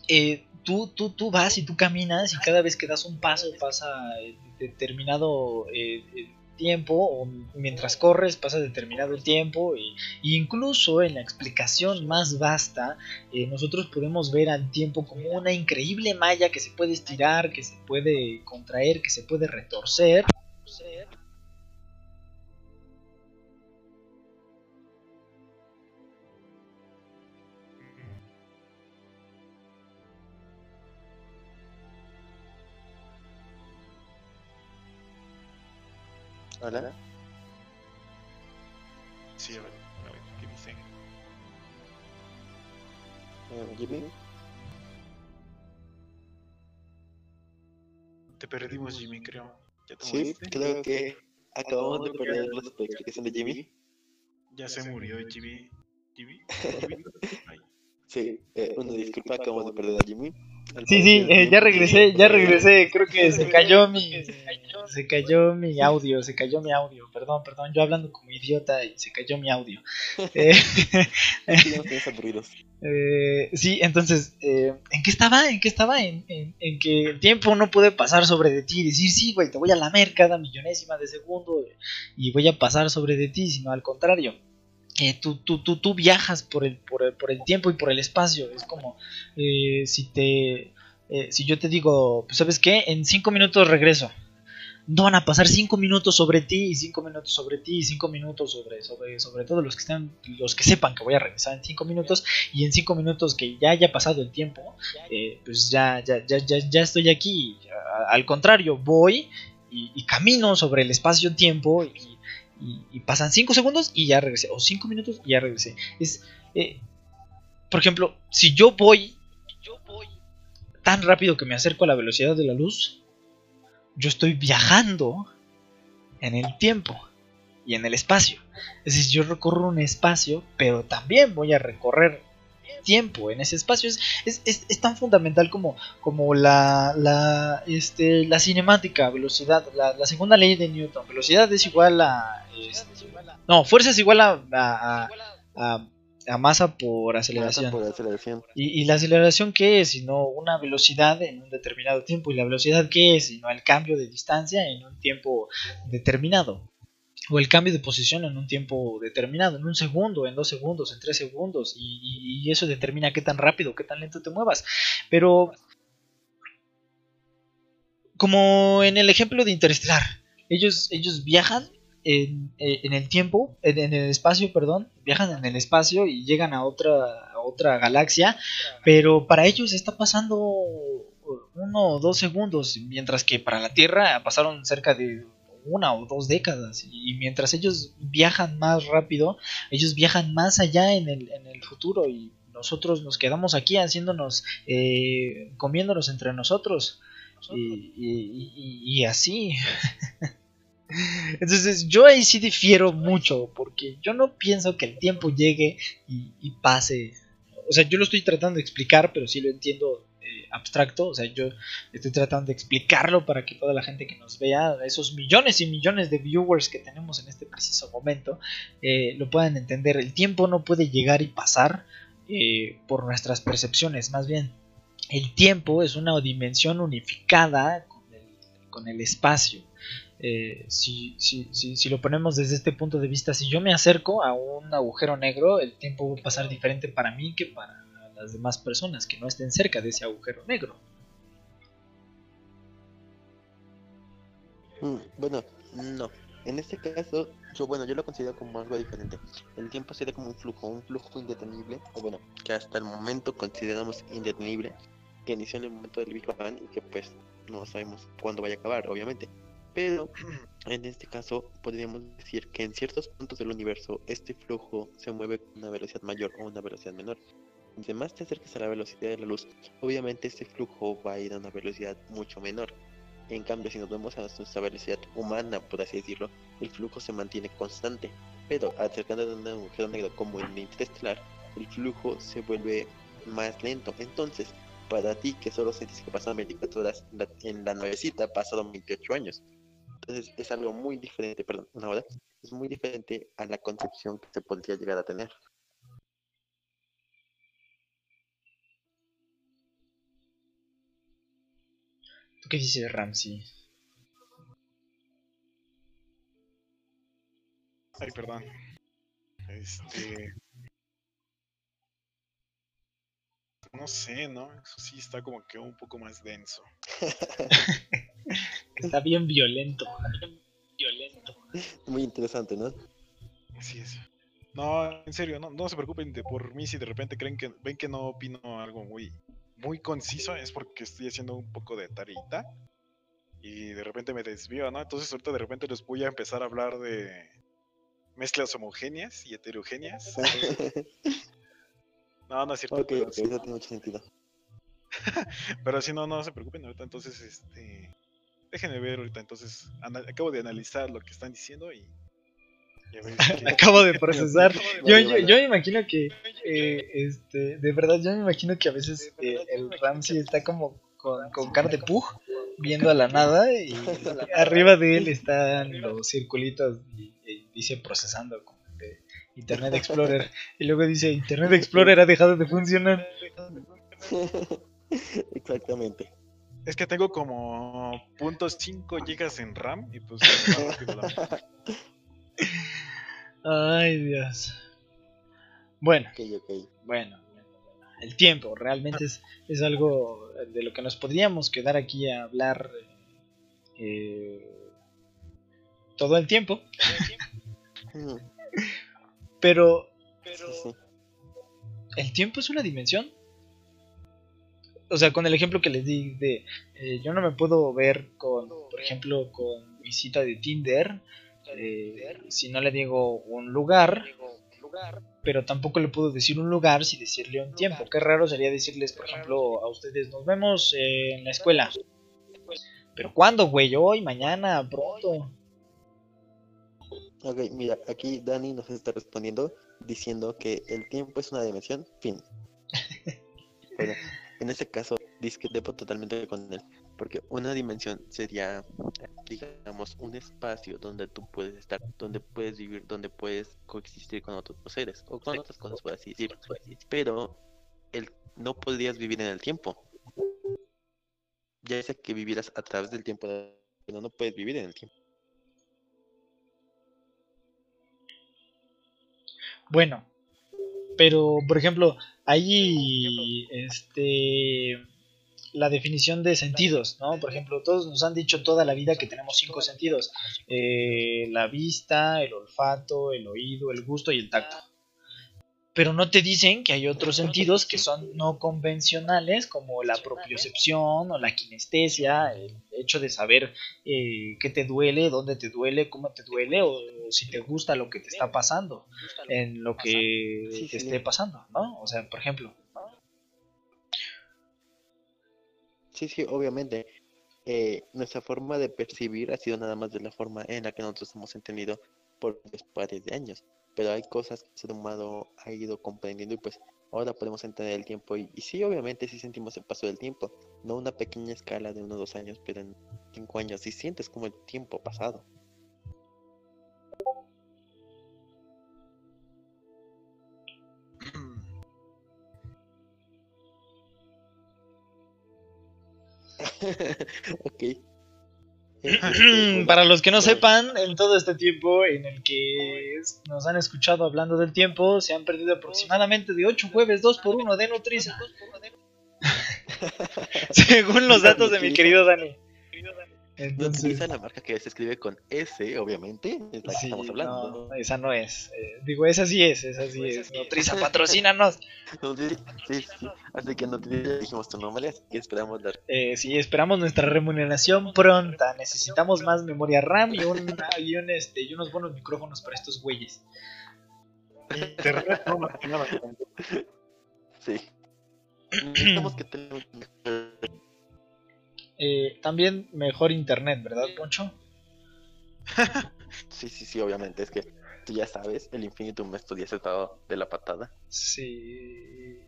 eh, tú, tú, tú vas y tú caminas y cada vez que das un paso pasa eh, determinado eh, eh, tiempo o mientras corres pasa determinado tiempo y, y incluso en la explicación más vasta eh, nosotros podemos ver al tiempo como una increíble malla que se puede estirar, que se puede contraer, que se puede retorcer. Hola. Sí, a ver, a ver, ¿qué dicen? Eh, Jimmy. Te perdimos, Jimmy, creo. ¿Ya te Sí, moriste? creo que acabamos de perder la explicación de Jimmy. Ya se murió Jimmy. Jimmy. Jimmy. <laughs> Sí, eh, una disculpa, acabamos de perder a Jimmy. Sí, sí, eh, ya regresé, ya regresé, creo que se cayó mi se cayó mi audio, se cayó mi audio, perdón, perdón, yo hablando como idiota y se cayó mi audio. <laughs> Eh. <laughs> Eh, sí, entonces, eh, ¿en qué estaba? ¿En qué estaba? En, en- en que el tiempo no puede pasar sobre de ti y decir, sí, güey, te voy a lamer cada millonésima de segundo y voy a pasar sobre de ti, sino al contrario. Tú, tú, tú, tú viajas por el, por, el, tiempo y por el espacio. Es como eh, si te... eh, si yo te digo, pues sabes qué, en cinco minutos regreso. No van a pasar cinco minutos sobre ti y cinco minutos sobre ti y cinco minutos sobre, sobre, sobre todos los que estén, los que sepan que voy a regresar en cinco minutos y en cinco minutos que ya haya pasado el tiempo, eh, pues ya, ya, ya, ya, ya estoy aquí. Al contrario, voy y, camino sobre el espacio-tiempo y- pasan cinco segundos y ya regresé, o cinco minutos y ya regresé. Es, eh, por ejemplo, si yo voy, tan rápido que me acerco a la velocidad de la luz, yo estoy viajando en el tiempo y en el espacio. Es decir, yo recorro un espacio, pero también voy a recorrer tiempo en ese espacio. Es, es, es, es tan fundamental como, como la, la, este, la cinemática, velocidad, la, la segunda ley de Newton. Velocidad es igual a... no, fuerza es igual a, a, a, a masa por aceleración. Por aceleración. ¿Y, ¿Y, la aceleración qué es? Sino una velocidad en un determinado tiempo. ¿Y la velocidad qué es? Sino el cambio de distancia en un tiempo determinado. O el cambio de posición en un tiempo determinado, en un segundo, en dos segundos, en tres segundos. Y, y, y eso determina qué tan rápido, qué tan lento te muevas. Pero... Como en el ejemplo de Interestelar. Ellos, ellos viajan en, en, el tiempo, en, en, el espacio, perdón, viajan en el espacio y llegan a otra, a otra galaxia, pero para ellos está pasando uno o dos segundos, mientras que para la Tierra pasaron cerca de una o dos décadas y mientras ellos viajan más rápido, ellos viajan más allá en el, en el futuro y nosotros nos quedamos aquí haciéndonos, eh, comiéndonos entre nosotros y, y, y, y así. <laughs> Entonces yo ahí sí difiero mucho, porque yo no pienso que el tiempo llegue y, pase. O sea, yo lo estoy tratando de explicar, pero sí lo entiendo eh, abstracto. O sea, yo estoy tratando de explicarlo para que toda la gente que nos vea, esos millones y millones de viewers que tenemos en este preciso momento, eh, lo puedan entender. El tiempo no puede llegar y pasar eh, por nuestras percepciones, más bien. El tiempo es una dimensión unificada con el, con el espacio. Eh, si, si, si, si, lo ponemos desde este punto de vista, si yo me acerco a un agujero negro, el tiempo va a pasar diferente para mí que para las demás personas que no estén cerca de ese agujero negro. Mm, bueno, no. En este caso, yo bueno, yo lo considero como algo diferente. El tiempo sería como un flujo, un flujo indetenible, o bueno, que hasta el momento consideramos indetenible, que inició en el momento del Big Bang y que pues no sabemos cuándo vaya a acabar, obviamente. Pero <clears throat> en este caso podríamos decir que en ciertos puntos del universo este flujo se mueve con una velocidad mayor o una velocidad menor. Entre más te acerques a la velocidad de la luz, obviamente este flujo va a ir a una velocidad mucho menor. En cambio, si nos vemos a nuestra velocidad humana, por así decirlo, el flujo se mantiene constante. Pero acercándonos a un agujero negro como el interestelar, el flujo se vuelve más lento. Entonces, para ti que solo sentís que pasaron 24 horas, en la, en la nuevecita pasaron 28 años. Entonces es algo muy diferente, perdón, una hora, es muy diferente a la concepción que se podría llegar a tener. ¿Tú qué dices, Ramsey? Ay, perdón. Este. No sé, ¿no? Eso sí está como que un poco más denso. <laughs> Está bien violento. Bien violento. Muy interesante, ¿no? Así es. No, en serio, no, no se preocupen de por mí si de repente creen que ven que no opino algo muy muy conciso, es porque estoy haciendo un poco de tarita y de repente me desvío, ¿no? Entonces ahorita de repente les voy a empezar a hablar de mezclas homogéneas y heterogéneas. <laughs> No, no es cierto. Ok, okay sí. eso tiene mucho sentido. <laughs> pero si no, no se preocupen ahorita, entonces este déjenme ver ahorita, entonces acabo de analizar lo que están diciendo y... <laughs> acabo de procesar. yo, yo, yo, me imagino que, eh, este, de verdad, yo me imagino que a veces eh, el Ramsey está como con, con cara de pug, viendo a la nada y <laughs> arriba de él. están los circulitos y, y dice procesando como de Internet <laughs> Explorer. Y luego dice Internet Explorer ha dejado de funcionar. Exactamente. Es que tengo como .5 gigas en RAM y pues. <laughs> Ay, Dios. Bueno, okay, okay. bueno, el tiempo realmente es, es, algo de lo que nos podríamos quedar aquí a hablar eh, todo el tiempo. <laughs> Pero, pero el tiempo es una dimensión o sea, con el ejemplo que les di de, eh, yo no me puedo ver con, por ejemplo, con mi cita de Tinder, eh, si no le digo un lugar, pero tampoco le puedo decir un lugar sin decirle un tiempo. Qué raro sería decirles, por ejemplo, a ustedes, nos vemos eh, en la escuela. Pero ¿cuándo, güey? Hoy, mañana, pronto. Ok, mira, aquí Dani nos está respondiendo diciendo que el tiempo es una dimensión, fin. <laughs> bueno, en ese caso discrepo totalmente con él, porque una dimensión sería, digamos, un espacio donde tú puedes estar, donde puedes vivir, donde puedes coexistir con otros seres, o con otras cosas, por así decir. Pero el, no podrías vivir en el tiempo. Ya sea que vivieras a través del tiempo, pero no puedes vivir en el tiempo. Bueno, pero por ejemplo, hay este la definición de sentidos, ¿no? Por ejemplo, todos nos han dicho toda la vida que tenemos cinco sentidos: eh, la vista, el olfato, el oído, el gusto y el tacto pero no te dicen que hay otros sentidos que son no convencionales, como la propiocepción o la kinestesia, el hecho de saber eh, qué te duele, dónde te duele, cómo te duele, o, si te gusta lo que te está pasando, en lo que te esté pasando, ¿no? O sea, por ejemplo. Sí, sí, obviamente. Eh, nuestra forma de percibir ha sido nada más de la forma en la que nosotros hemos entendido por los pares de años pero hay cosas que el ser humano ha ido comprendiendo y pues ahora podemos entender el tiempo y, sí, obviamente sí sentimos el paso del tiempo, no una pequeña escala de unos dos años, pero en cinco años sí sientes como el tiempo pasado. <clears throat> <laughs> ok. <clears throat> Para los que no sepan, en todo este tiempo en el que nos han escuchado hablando del tiempo, se han perdido aproximadamente de 8 jueves 2 por 1 de Nutriza. <laughs> Según los datos de mi querido Dani. Entonces, la marca que se escribe con S, obviamente, es la que estamos hablando. No, esa no es. Eh, digo, esa sí es, esa sí es. Nutriza, <laughs> patrocínanos. sí, sí, sí. Así que Nutriza dijimos tu nombre, así que esperamos dar. Eh, sí, esperamos nuestra remuneración pronta. Necesitamos más memoria RAM y, un, <laughs> y, un, este, y unos buenos micrófonos para estos güeyes. <laughs> Sí. Necesitamos que tengamos eh, también mejor internet, ¿verdad, Poncho? <laughs> sí, sí, sí, obviamente. Es que tú ya sabes, el Infinitum estudia estado de la patada. Sí.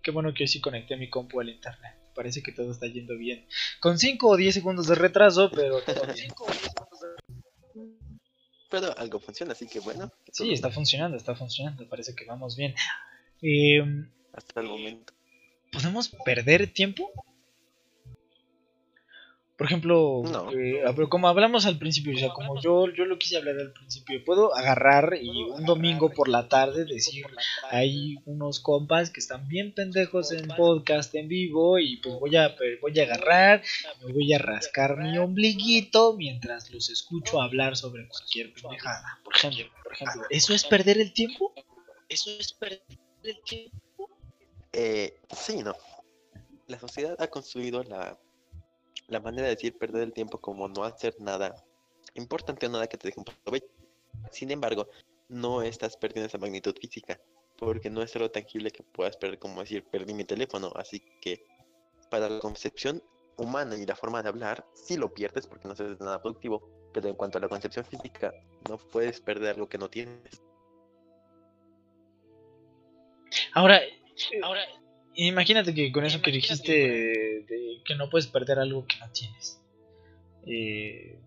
Qué bueno que hoy sí conecté mi compu al internet. Parece que todo está yendo bien. Con 5 o 10 segundos de retraso, pero <laughs> todo bien. Pero algo funciona, así que bueno. Sí, está funcionando, está funcionando. Parece que vamos bien. Eh, Hasta el momento. ¿Podemos perder tiempo? Por ejemplo, eh, como hablamos al principio, o sea, como yo, yo lo quise hablar al principio, puedo agarrar y un domingo por la tarde decir, hay unos compas que están bien pendejos en podcast en vivo y pues voy a, voy a agarrar, me voy a rascar mi ombliguito mientras los escucho hablar sobre cualquier pendejada. Por ejemplo, por ejemplo, ¿eso es perder el tiempo? ¿Eso es perder el tiempo? Eh, sí, no. La sociedad ha construido la la manera de decir perder el tiempo como no hacer nada importante o nada que te deje un provecho. Sin embargo, no estás perdiendo esa magnitud física, porque no es algo tangible que puedas perder como decir perdí mi teléfono, así que para la concepción humana y la forma de hablar, sí lo pierdes porque no haces nada productivo, pero en cuanto a la concepción física, no puedes perder algo que no tienes. Ahora, ahora Imagínate que con eso que dijiste de que no puedes perder algo que no tienes. Eh,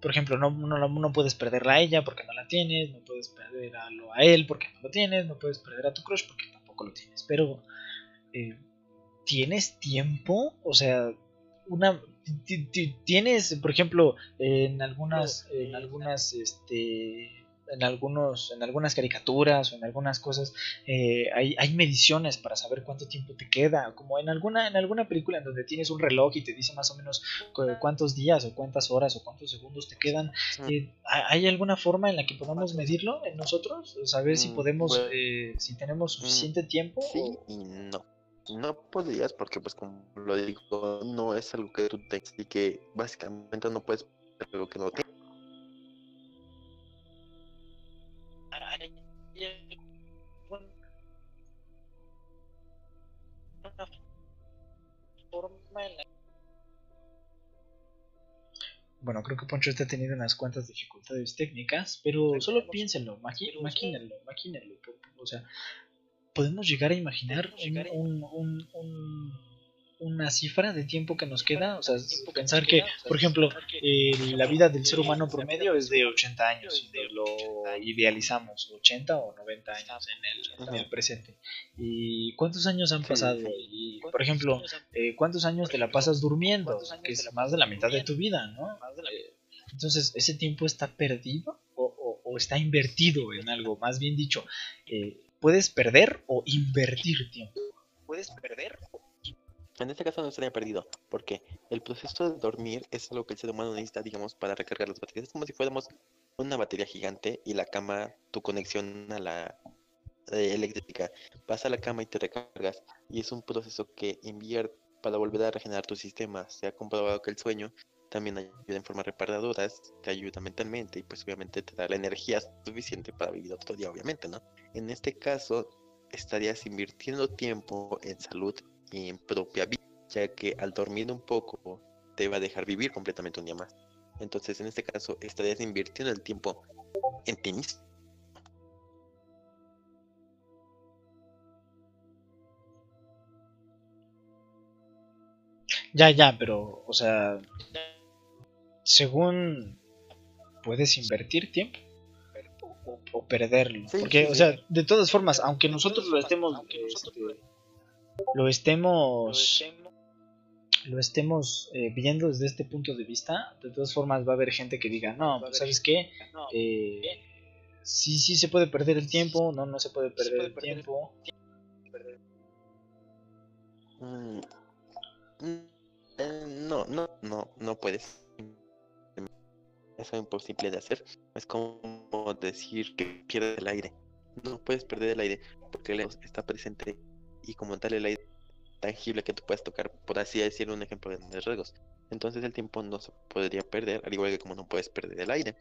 por ejemplo, no, no, puedes perderla a ella porque no la tienes, no puedes perder a, a él porque no lo tienes, no puedes perder a tu crush porque tampoco lo tienes. Pero, eh, ¿tienes tiempo? O sea, una tienes, por ejemplo, en algunas, en algunas, este, en algunos en algunas caricaturas o en algunas cosas eh, hay, hay, mediciones para saber cuánto tiempo te queda como en alguna en alguna película en donde tienes un reloj y te dice más o menos cuántos días o cuántas horas o cuántos segundos te quedan eh, hay alguna forma en la que podamos medirlo en nosotros saber si mm, podemos eh, si tenemos mm, suficiente tiempo sí y no no podrías porque pues como lo digo no es algo que tú tengas y que básicamente no puedes algo que no Bueno, creo que Poncho está teniendo unas cuantas dificultades técnicas, pero solo piénsenlo, po- po- O sea, podemos llegar a imaginar un- un- un- un- una cifra de tiempo que nos queda. O sea, pensar que, por ejemplo, eh, la vida del ser humano promedio es de 80 años, y lo idealizamos, 80 o 90 años en el, en el presente. ¿Y cuántos años han pasado? Y, por ejemplo, eh, ¿cuántos años te la pasas durmiendo? Que es más de la mitad de tu vida, ¿no? Eh, Entonces, ¿ese tiempo está perdido o, o- o está invertido en algo? Más bien dicho, eh, ¿puedes perder o invertir tiempo? Puedes perder. En este caso no estaría perdido, porque el proceso de dormir es algo que el ser humano necesita, digamos, para recargar las baterías. Es como si fuéramos una batería gigante y la cama, tu conexión a la eh, eléctrica. Vas a la cama y te recargas. Y es un proceso que invierte para volver a regenerar tu sistema. Se ha comprobado que el sueño también ayuda en formas reparadoras, te ayuda mentalmente y pues obviamente te da la energía suficiente para vivir otro día, obviamente, ¿no? En este caso, estarías invirtiendo tiempo en salud en propia vida, ya que al dormir un poco te va a dejar vivir completamente un día más. Entonces, en este caso, estarías invirtiendo el tiempo en ti mismo. Ya, ya, pero, o sea, según puedes invertir tiempo o, o perderlo. Sí, Porque, sí, o sea, de todas formas, aunque nosotros lo estemos, este, lo estemos, lo estemos eh, viendo desde este punto de vista, de todas formas va a haber gente que diga, no, pues, ¿sabes qué? Eh, sí, sí se puede perder el tiempo, no, no se puede perder el tiempo. Mm, no, no, no, no puedes. Es imposible de hacer. Es como decir que pierdes el aire. No puedes perder el aire porque el está presente y como tal el aire tangible que tú puedes tocar, por así decirlo, un ejemplo de rasgos. Entonces el tiempo no se podría perder, al igual que como no puedes perder el aire.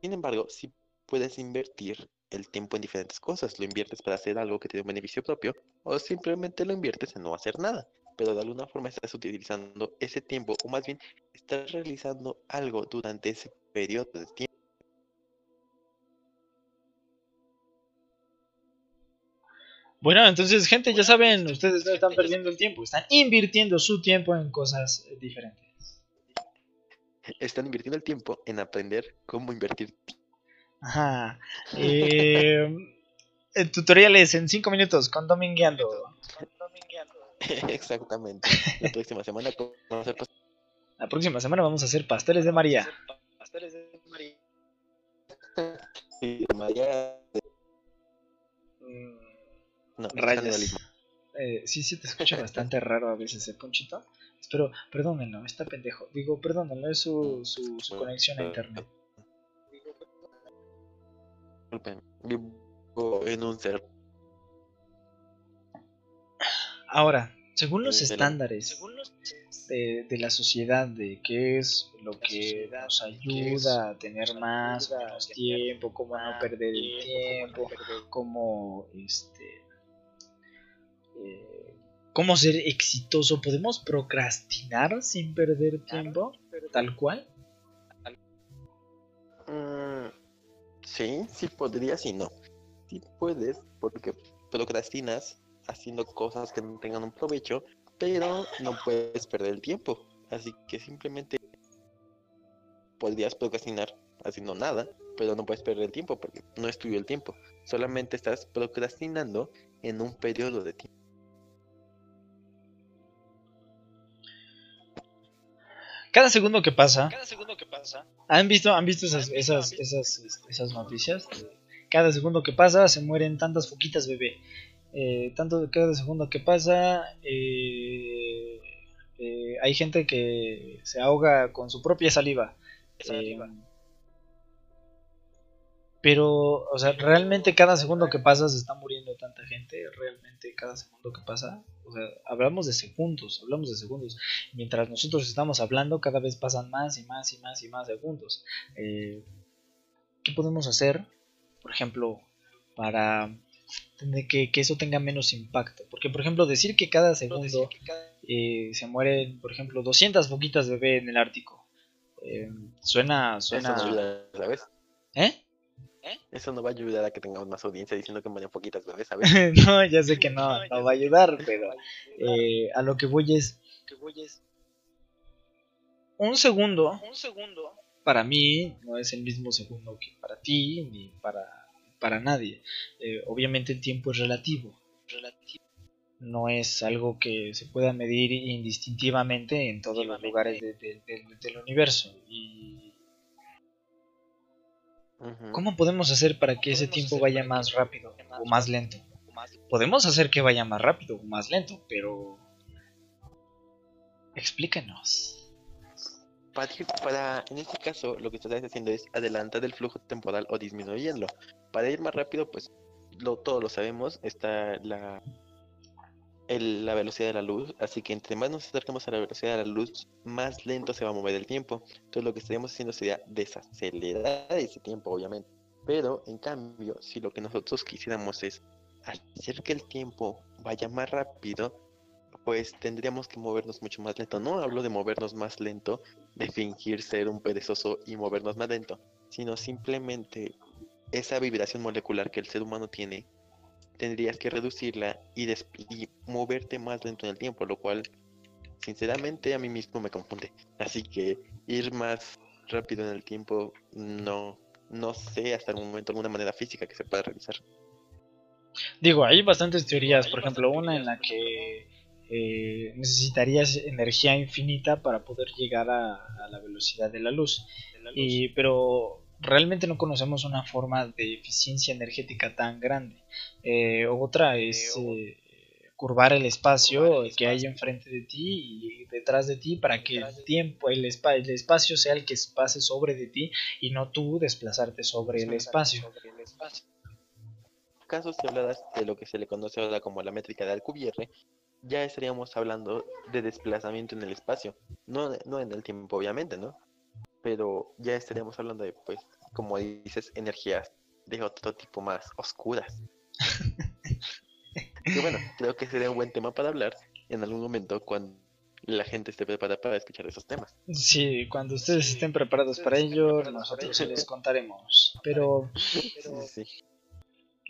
Sin embargo, sí puedes invertir el tiempo en diferentes cosas. Lo inviertes para hacer algo que te dé un beneficio propio o simplemente lo inviertes en no hacer nada. Pero de alguna forma estás utilizando ese tiempo, o más bien estás realizando algo durante ese periodo de tiempo. Bueno, entonces, gente, ya saben, ustedes no están perdiendo el tiempo, están invirtiendo su tiempo en cosas eh, diferentes. Están invirtiendo el tiempo en aprender cómo invertir. Ajá. Eh, tutoriales en 5 minutos con Domingueando. <laughs> Exactamente. La próxima semana vamos a hacer La próxima semana vamos a hacer pasteles de María. sí, María- Mm, No, canibalismo. Eh, sí, sí, te escucha bastante raro a veces, ¿eh, Ponchito? Espero, perdónenlo, está pendejo. Digo, perdónenlo, es su, su, su conexión a internet. Disculpen, Vivo en un ser. Ahora, según los Eh, estándares de, de la sociedad, de qué es lo que nos ayuda a tener más o menos tiempo, cómo no perder el tiempo, cómo este cómo ser exitoso, podemos procrastinar sin perder tiempo, tal cual. Mm, sí, sí podrías y no. Sí puedes, porque procrastinas haciendo cosas que no tengan un provecho, pero no puedes perder el tiempo. Así que simplemente podrías procrastinar haciendo nada, pero no puedes perder el tiempo porque no es tuyo el tiempo. Solamente estás procrastinando en un periodo de tiempo. Cada segundo que pasa, ¿han visto, han visto esas, esas, esas, esas noticias? Cada segundo que pasa se mueren tantas foquitas bebé. Eh, tanto cada segundo que pasa, eh, eh, hay gente que se ahoga con su propia saliva. Eh, pero, o sea, realmente cada segundo que pasa se está muriendo tanta gente. Realmente cada segundo que pasa, o sea, hablamos de segundos, hablamos de segundos. Mientras nosotros estamos hablando, cada vez pasan más y más y más y más segundos. Eh, ¿Qué podemos hacer, por ejemplo, para tener que, que eso tenga menos impacto? Porque, por ejemplo, decir que cada segundo eh, se mueren, por ejemplo, 200 foquitas de bebé en el Ártico. Eh, suena, suena... ¿sabes? ¿Eh? Eso no va a ayudar a que tengamos más audiencia diciendo que manejan poquitas bebés, ¿sabes? <laughs> no, ya sé que no, no va a ayudar, pero eh, a lo que voy es... Un segundo, para mí, no es el mismo segundo que para ti, ni para, para nadie. Eh, obviamente el tiempo es relativo. No es algo que se pueda medir indistintivamente en todos los lugares de- de- de- del universo. Y ¿Cómo podemos hacer para que ese tiempo vaya más rápido o más lento? Podemos hacer que vaya más rápido o más lento, pero... Explícanos. Para, ir- para- en este caso, lo que estás haciendo es adelantar el flujo temporal o disminuyéndolo. Para ir más rápido, pues lo, todos lo sabemos, está la, el- la velocidad de la luz, así que entre más nos acercamos a la velocidad de la luz, más lento se va a mover el tiempo. Entonces lo que estaríamos haciendo sería desacelerar ese tiempo, obviamente. Pero, en cambio, si lo que nosotros quisiéramos es hacer que el tiempo vaya más rápido, pues tendríamos que movernos mucho más lento. No hablo de movernos más lento de fingir ser un perezoso y movernos más lento, sino simplemente esa vibración molecular que el ser humano tiene, tendrías que reducirla y, des- y moverte más lento en el tiempo, lo cual sinceramente a mí mismo me confunde. Así que ir más rápido en el tiempo no, no sé hasta el momento alguna manera física que se pueda realizar. Digo, hay bastantes teorías, por ejemplo, una en la que eh, necesitarías energía infinita para poder llegar a, a la velocidad de la luz. Y, pero realmente no conocemos una forma de eficiencia energética tan grande. Eh, otra es eh, curvar el espacio que hay enfrente de ti y detrás de ti para que el tiempo, el, espa- el espacio sea el que pase sobre de ti y no tú desplazarte sobre el espacio. caso, si hablaras de lo que se le conoce ahora como la métrica de Alcubierre, ya estaríamos hablando de desplazamiento en el espacio. No, no en el tiempo, obviamente, ¿no? Pero ya estaríamos hablando de, pues, como dices, energías de otro tipo más oscuras. <laughs> que bueno, creo que sería un buen tema para hablar en algún momento cuando la gente esté preparada para escuchar esos temas. Sí, cuando ustedes estén preparados para ello, nosotros les contaremos. <laughs> Pero Sí, sí, sí.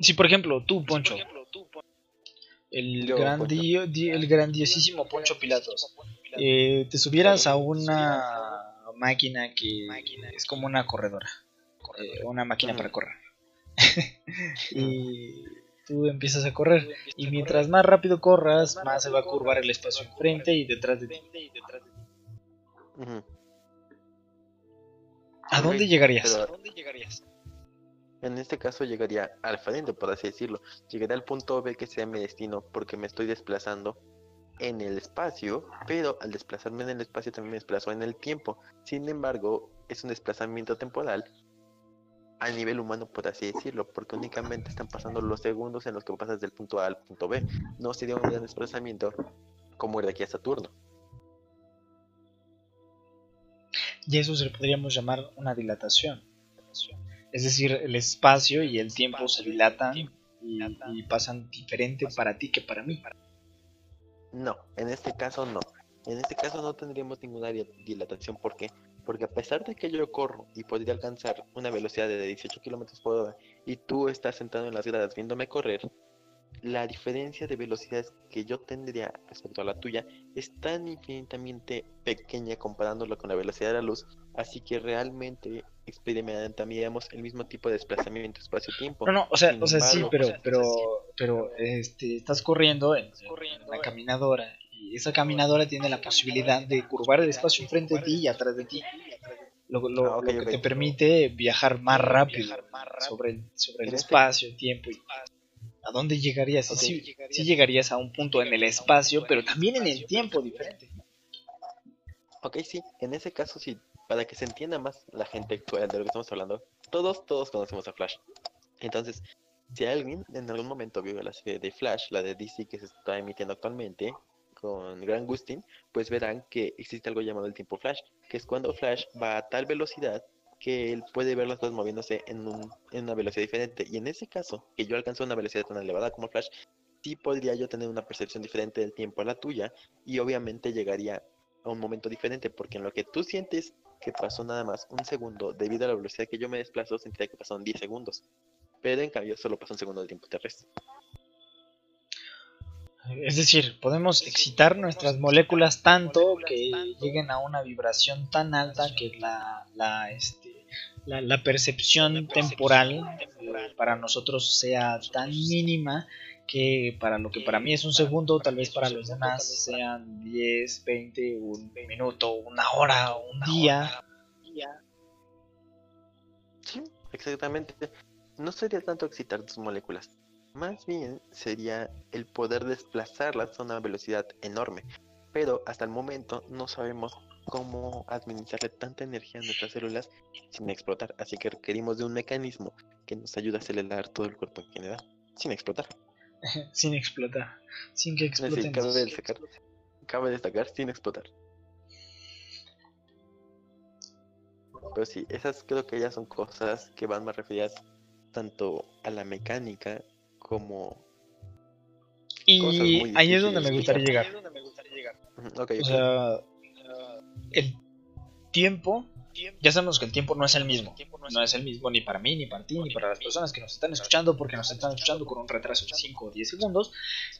si por ejemplo tú, Poncho, el, Yo, grandio- di- el grandiosísimo Poncho Pilatos, eh, te subieras a una máquina que es como una corredora, eh, una máquina para correr, <laughs> y tú empiezas a correr, y mientras más rápido corras, más se va a curvar el espacio enfrente y detrás de ti. Ujú. ¿A dónde llegarías? pero En este caso llegaría al frente, por así decirlo. Llegaría al punto B que sea mi destino porque me estoy desplazando en el espacio, pero al desplazarme en el espacio también me desplazo en el tiempo. Sin embargo, es un desplazamiento temporal a nivel humano, por así decirlo, porque únicamente están pasando los segundos en los que pasas del punto A al punto B. No sería un gran desplazamiento como el de aquí a Saturno. Y eso se podríamos llamar una dilatación. Es decir, el espacio y el tiempo se dilatan y, y pasan diferente para ti que para mí. No, en este caso no. En este caso no tendríamos ninguna di- dilatación. ¿Por qué? Porque a pesar de que yo corro y podría alcanzar una velocidad de 18 kilómetros por hora y tú estás sentado en las gradas viéndome correr, la diferencia de velocidades que yo tendría respecto a la tuya es tan infinitamente pequeña comparándolo con la velocidad de la luz, así que realmente experimentaríamos el mismo tipo de desplazamiento espacio-tiempo. No, no, o sea, o sea, sí, pero, o sea, pero, pero, este, estás corriendo en, en una caminadora y esa caminadora tiene la posibilidad de curvar el espacio enfrente de ti y atrás de ti. Lo, lo- Ah, lo que te permite viajar más rápido sobre el, sobre el este- espacio, el tiempo y ¿A dónde llegarías? Ok. Sí, sí llegarías a un punto en el espacio, pero también en el tiempo diferente. Ok, sí, en ese caso sí, para que se entienda más la gente de lo que estamos hablando, todos, todos conocemos a Flash. Entonces, si alguien en algún momento vio la serie de Flash, la de DC que se está emitiendo actualmente, con Grant Gustin, pues verán que existe algo llamado el tiempo Flash, que es cuando Flash va a tal velocidad que él puede ver las cosas moviéndose en, un, una velocidad diferente. Y en ese caso, que yo alcanzo una velocidad tan elevada como Flash, sí podría yo tener una percepción diferente del tiempo a la tuya y obviamente llegaría a un momento diferente, porque en lo que tú sientes que pasó nada más un segundo, debido a la velocidad que yo me desplazo, sentiría que pasaron 10 segundos. Pero en cambio solo pasó un segundo de tiempo terrestre. Es decir, podemos excitar nuestras moléculas tanto que lleguen a una vibración tan alta que la, la, este, la, la percepción temporal eh, para nosotros sea tan mínima que para lo que para mí es un segundo, tal vez para los demás sean 10, 20, un minuto, una hora, un día. Sí, exactamente. No sería tanto excitar tus moléculas, más bien sería el poder desplazarlas a una velocidad enorme. Pero hasta el momento no sabemos cómo administrarle tanta energía a nuestras células sin explotar. Así que requerimos de un mecanismo que nos ayude a acelerar todo el cuerpo en general, sin explotar. <laughs> sin explotar, sin que exploten. cabe destacar, cabe destacar sin explotar. Pero sí, esas creo que ya son cosas que van más referidas tanto a la mecánica como... Y ahí es donde me gustaría llegar. O sea, el tiempo, ya sabemos que el tiempo no es el mismo. No es el mismo ni para mí, ni para ti, ni para las personas que nos están escuchando, porque nos están escuchando con un retraso de 5 o 10 segundos.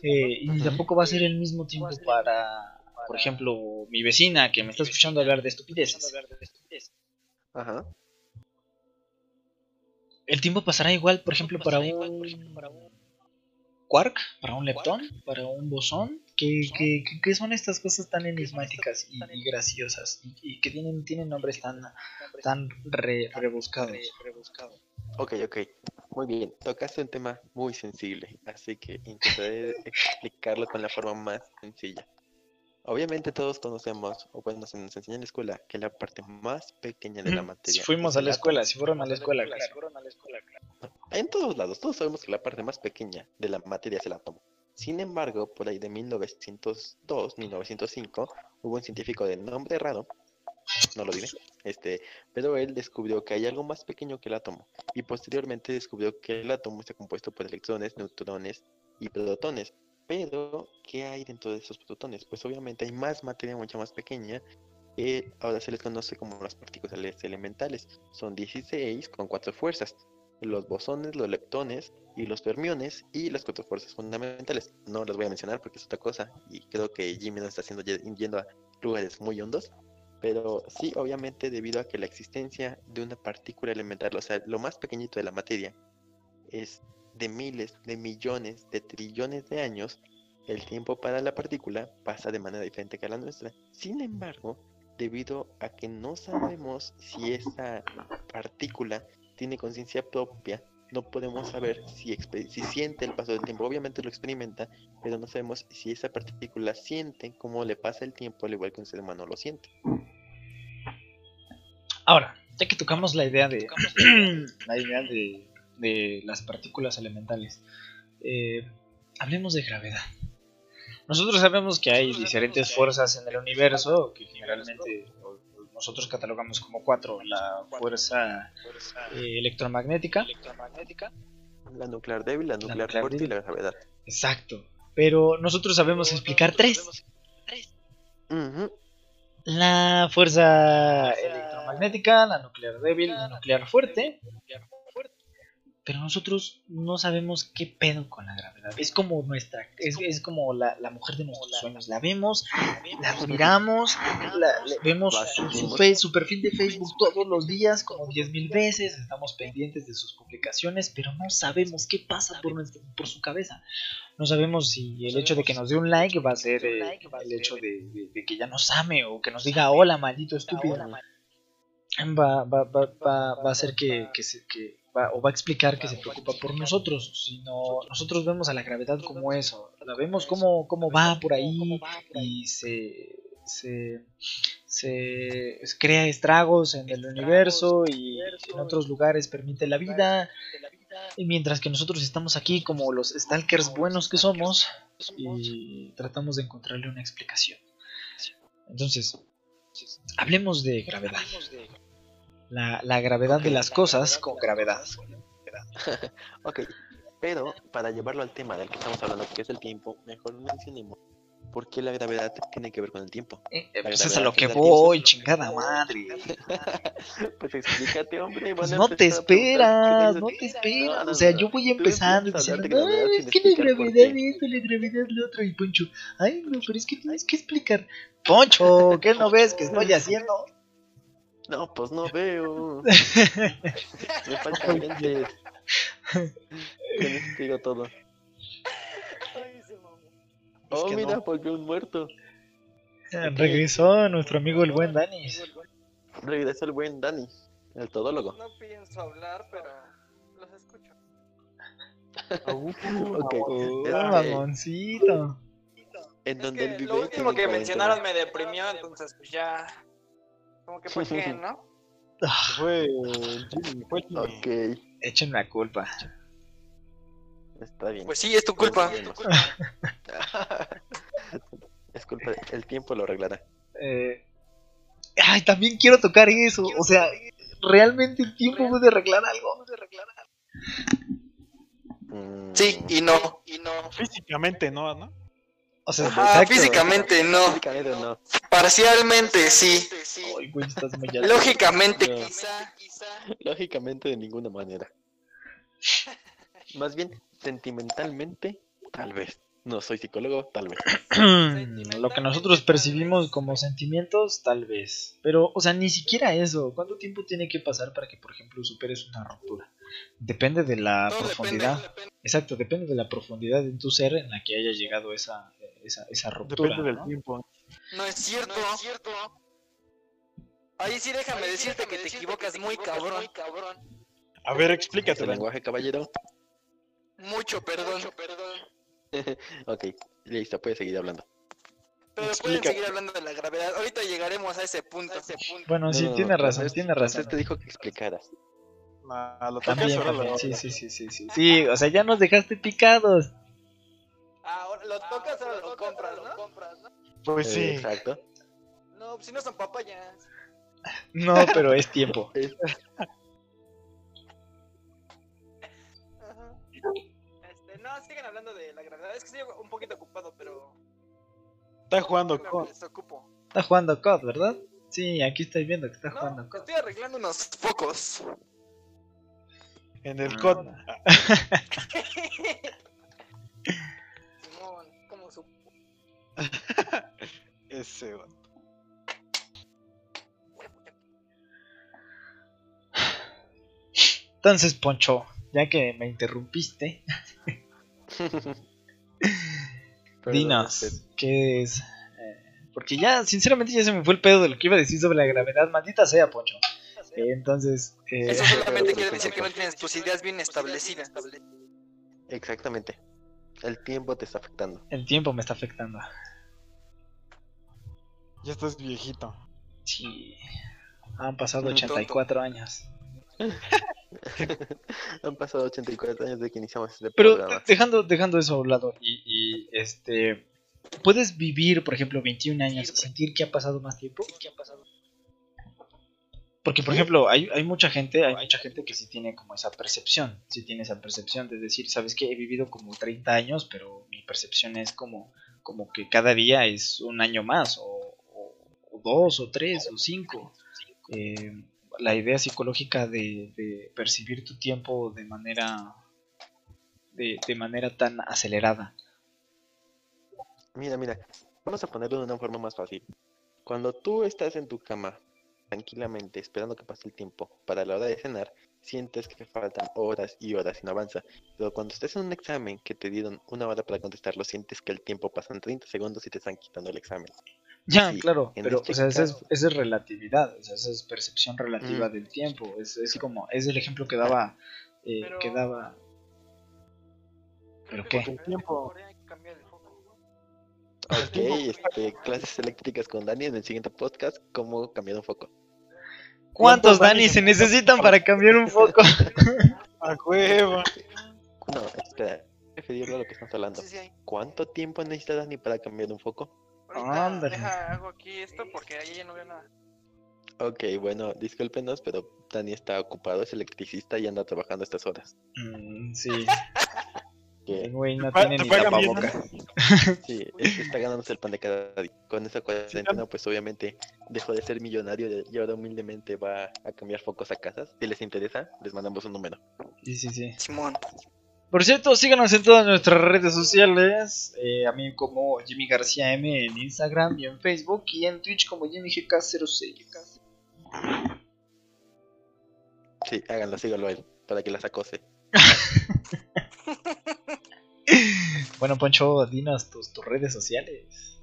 eh, y ni tampoco va a ser el mismo tiempo para, por ejemplo, mi vecina que me está escuchando hablar de estupideces. Ajá. El tiempo pasará igual, por ejemplo, para un quark, para un leptón, para un bosón. Que, que, que- que son estas cosas tan enigmáticas y, y graciosas y, y que tienen, tienen nombres tan, tan re- rebuscados. Ok, ok. Muy bien. Tocaste un tema muy sensible, así que intentaré <laughs> explicarlo con la forma más sencilla. Obviamente todos conocemos, o bueno, se nos enseña en la escuela, que la parte más pequeña de la Si materia... fuimos es a la escuela, si fueron a la escuela, claro. En todos lados, todos sabemos que la parte más pequeña de la materia es el átomo. Sin embargo, por ahí de 1902, 1905, hubo un científico de nombre raro, no lo diré, este, pero él descubrió que hay algo más pequeño que el átomo, y posteriormente descubrió que el átomo está compuesto por electrones, neutrones y protones. Pero, ¿qué hay dentro de esos protones? Pues obviamente hay más materia mucho más pequeña, que ahora se les conoce como las partículas elementales. Son 16 con cuatro fuerzas los bosones, los leptones y los fermiones y las cuatro fuerzas fundamentales. No las voy a mencionar porque es otra cosa y creo que Jimmy nos está haciendo ye- yendo a lugares muy hondos. Pero sí, obviamente debido a que la existencia de una partícula elemental, o sea, lo más pequeñito de la materia, es de miles, de millones, de trillones de años, el tiempo para la partícula pasa de manera diferente que a la nuestra. Sin embargo, debido a que no sabemos si esa partícula tiene conciencia propia, no podemos saber si, siente el paso del tiempo. Obviamente lo experimenta, pero no sabemos si esa partícula siente cómo le pasa el tiempo, al igual que un ser humano lo siente. Ahora, ya que tocamos la idea de <clears throat> la idea de, de las partículas elementales, eh, hablemos de gravedad. Nosotros sabemos que hay diferentes fuerzas en el universo que generalmente nosotros catalogamos como cuatro: la fuerza eh, electromagnética, La nuclear débil, la nuclear nuclear fuerte y la gravedad. exacto. Pero nosotros sabemos explicar tres: Ujú, la fuerza electromagnética, la nuclear débil, la nuclear fuerte. Pero nosotros no sabemos qué pedo con la gravedad. Es como nuestra, es, es como la, la mujer de nuestros sueños. La vemos, la admiramos, la, vemos su, su fe- su perfil de Facebook todos los días, como 10.000 veces. Estamos pendientes de sus publicaciones, pero no sabemos qué pasa por, nuestra- por su cabeza. No sabemos si el hecho de que nos dé un like va a ser eh, el hecho de, de- de que ya nos ame o que nos diga hola, maldito estúpido. Va, va, va, va, va a hacer que, que, se- que va, o va a explicar que se preocupa por nosotros. Sino nosotros vemos a la gravedad como eso. La vemos como, como va por ahí y se, se, se crea estragos en el universo y en otros lugares permite la vida. Y mientras que nosotros estamos aquí como los stalkers buenos que somos y tratamos de encontrarle una explicación. Entonces, hablemos de gravedad. La, la gravedad de las cosas con gravedad. <laughs> Ok, pero para llevarlo al tema del que estamos hablando, que es el tiempo, mejor mencionemos ¿Por qué la gravedad tiene que ver con el tiempo? Eh, pues es a lo que voy, chingada madre. <laughs> Pues explícate, hombre. Pues no te esperas, no te esperas. No, no, O sea, no. yo voy empezando es que la gravedad qué". esto, la gravedad lo otro. Y Poncho, ay, no, pero es que tienes que explicar. Poncho, <laughs> ¿qué no ves que estoy haciendo? No, pues no veo. <laughs> Me faltan lentes. Con eso te digo todo. Oh, que mira, no. volvió un muerto. Regresó nuestro amigo el buen Danis. Regresó el buen Dani, el todólogo. No pienso hablar, pero los escucho. Ok. Oh, Este, mamoncito. en donde vive. lo último que 40. mencionaron me deprimió, entonces pues ya... Como que <laughs> por qué, ¿no? Fue Jimmy, fue Jimmy. Ok, Échenme la culpa. está bien. Pues sí, es tu culpa. Seguimos. <laughs> es culpa, el tiempo lo arreglará. Eh, ay, también quiero tocar eso. O sea, realmente el tiempo puede arreglar algo. Mm, Sí, y no. Y no. Físicamente no, ¿no? O sea, Ajá, exacto. físicamente no. Físicamente no. Parcialmente sí. Ay, güey, estás muy. Lógicamente No. quizá. Lógicamente de ninguna manera. Más bien, sentimentalmente, tal vez. No soy psicólogo, tal vez. Lo que nosotros percibimos como sentimientos, tal vez. Pero, o sea, ni siquiera eso. ¿Cuánto tiempo tiene que pasar para que, por ejemplo, superes una ruptura? Depende de la Todo profundidad. depende. Exacto, depende de la profundidad en tu ser en la que haya llegado esa, esa, esa ruptura. Depende del ¿no? tiempo. No es cierto. Ahí sí déjame decirte que te equivocas muy cabrón. A ver, ¿Tu explícate. Dani. lenguaje, caballero? Mucho perdón. <laughs> Ok, listo, puedes seguir hablando. Pero pueden Explica. seguir hablando de la gravedad. Ahorita llegaremos a ese punto. Bueno, sí, No, no, tiene no, razón, pues, tiene razón. te dijo que explicaras. Ah, lo también. lo- Sí, sí, sí, sí, sí. Sí, o sea, ya nos dejaste picados. Ahora lo tocas, ahora lo compras, ¿no? Pues Eh, sí. Exacto. No, pues si no son papayas. No, pero es tiempo. <laughs> Ajá. Este, no, sigan hablando de la gravedad. Es que estoy un poquito ocupado, pero. Está jugando desocupo. Está jugando COD, ¿verdad? Sí, aquí estoy viendo que está jugando No, COD. estoy arreglando unos focos. En el Ah. COD. <laughs> <laughs> <laughs> Ese, güey. Entonces, Poncho, ya que me interrumpiste, <laughs> dinos, este, ¿qué es? Eh, porque ya, sinceramente, ya se me fue el pedo de lo que iba a decir sobre la gravedad. Maldita sea, Poncho. Eh, entonces, eh, Eso solamente quiere decir que no <laughs> tienes tus ideas bien establecidas. Exactamente. El tiempo te está afectando. el tiempo me está afectando. Ya estás viejito. Sí, han pasado Tonto. 84 años. <laughs> Han pasado 84 años de que iniciamos este Pero programa. dejando, dejando eso a un lado, y, y, este, ¿puedes vivir, por ejemplo, 21 años y sentir que ha pasado más tiempo? Porque, por ejemplo, hay, hay mucha gente, hay mucha gente que sí tiene como esa percepción, sí tiene esa percepción de decir, sabes que he vivido como 30 años, pero mi percepción es como, como que cada día es un año más, o dos, o tres, o cinco. Eh, la idea psicológica de, percibir tu tiempo de manera de, manera tan acelerada. Mira, mira, vamos a ponerlo de una forma más fácil. Cuando tú estás en tu cama, tranquilamente, esperando que pase el tiempo para la hora de cenar, sientes que faltan horas y horas y no avanza. Pero cuando estás en un examen que te dieron una hora para contestarlo, sientes que el tiempo pasa en 30 segundos y te están quitando el examen. Ya, Sí, claro, pero este o sea, esa es, caso- esa es relatividad, o sea, esa es percepción relativa Mm. del tiempo. Es, es como, es el ejemplo que daba, eh, Pero- que daba. ¿Pero qué? El tiempo. Ok, <laughs> este, clases eléctricas con Dani en el siguiente podcast, cómo cambiar un foco. ¿Cuántos ¿Cuántos Dani se necesitan para cambiar un foco? <laughs> A huevo. No, espera, referirlo a lo que estamos hablando. ¿Cuánto tiempo necesita Dani para cambiar un foco? Ahorita Ándale. deja, hago aquí esto porque ahí ya no veo nada. Ok, bueno, discúlpenos, pero Dani está ocupado, es electricista y anda trabajando a estas horas. Mm, sí, <laughs> Que- el güey no tiene te ni tapabocas. <laughs> Sí, es- está ganándose el pan de cada día. Con esa cuarentena, pues obviamente dejó de ser millonario y ahora humildemente va a cambiar focos a casas. Si les interesa, les mandamos un número. Sí, sí, sí. Simón. Por cierto, síganos en todas nuestras redes sociales. eh, a mí como Jimmy García M en Instagram y en Facebook. Y en Twitch como JimmyGK06. Sí, háganlo, síganlo a él, para que las acose. <laughs> Bueno, Poncho, dinos tus, tus redes sociales.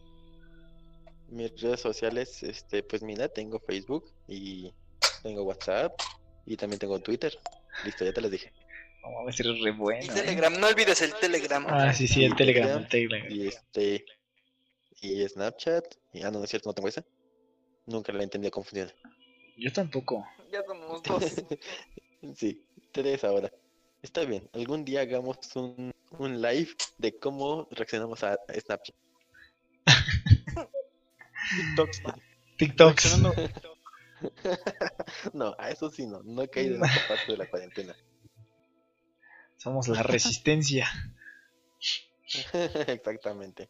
Mis redes sociales, este, pues mira, tengo Facebook y tengo WhatsApp y también tengo Twitter. Listo, ya te los dije. Vamos a ser re Y bueno. ¿eh? Telegram, no olvides el Telegram. Ah, sí, sí, el Y Telegram, el Telegram, Telegram. Y este, y Snapchat. Y, ah, no, no es cierto, no tengo esa. Nunca la he entendido cómo funciona. Yo tampoco. Ya somos dos. <laughs> Sí, tres ahora. Está bien, algún día hagamos un, un live de cómo reaccionamos a, Snapchat. <laughs> TikToks. TikToks. <laughs> No, a eso sí no, no he caído en esa parte de la cuarentena. Somos la resistencia. <laughs> Exactamente.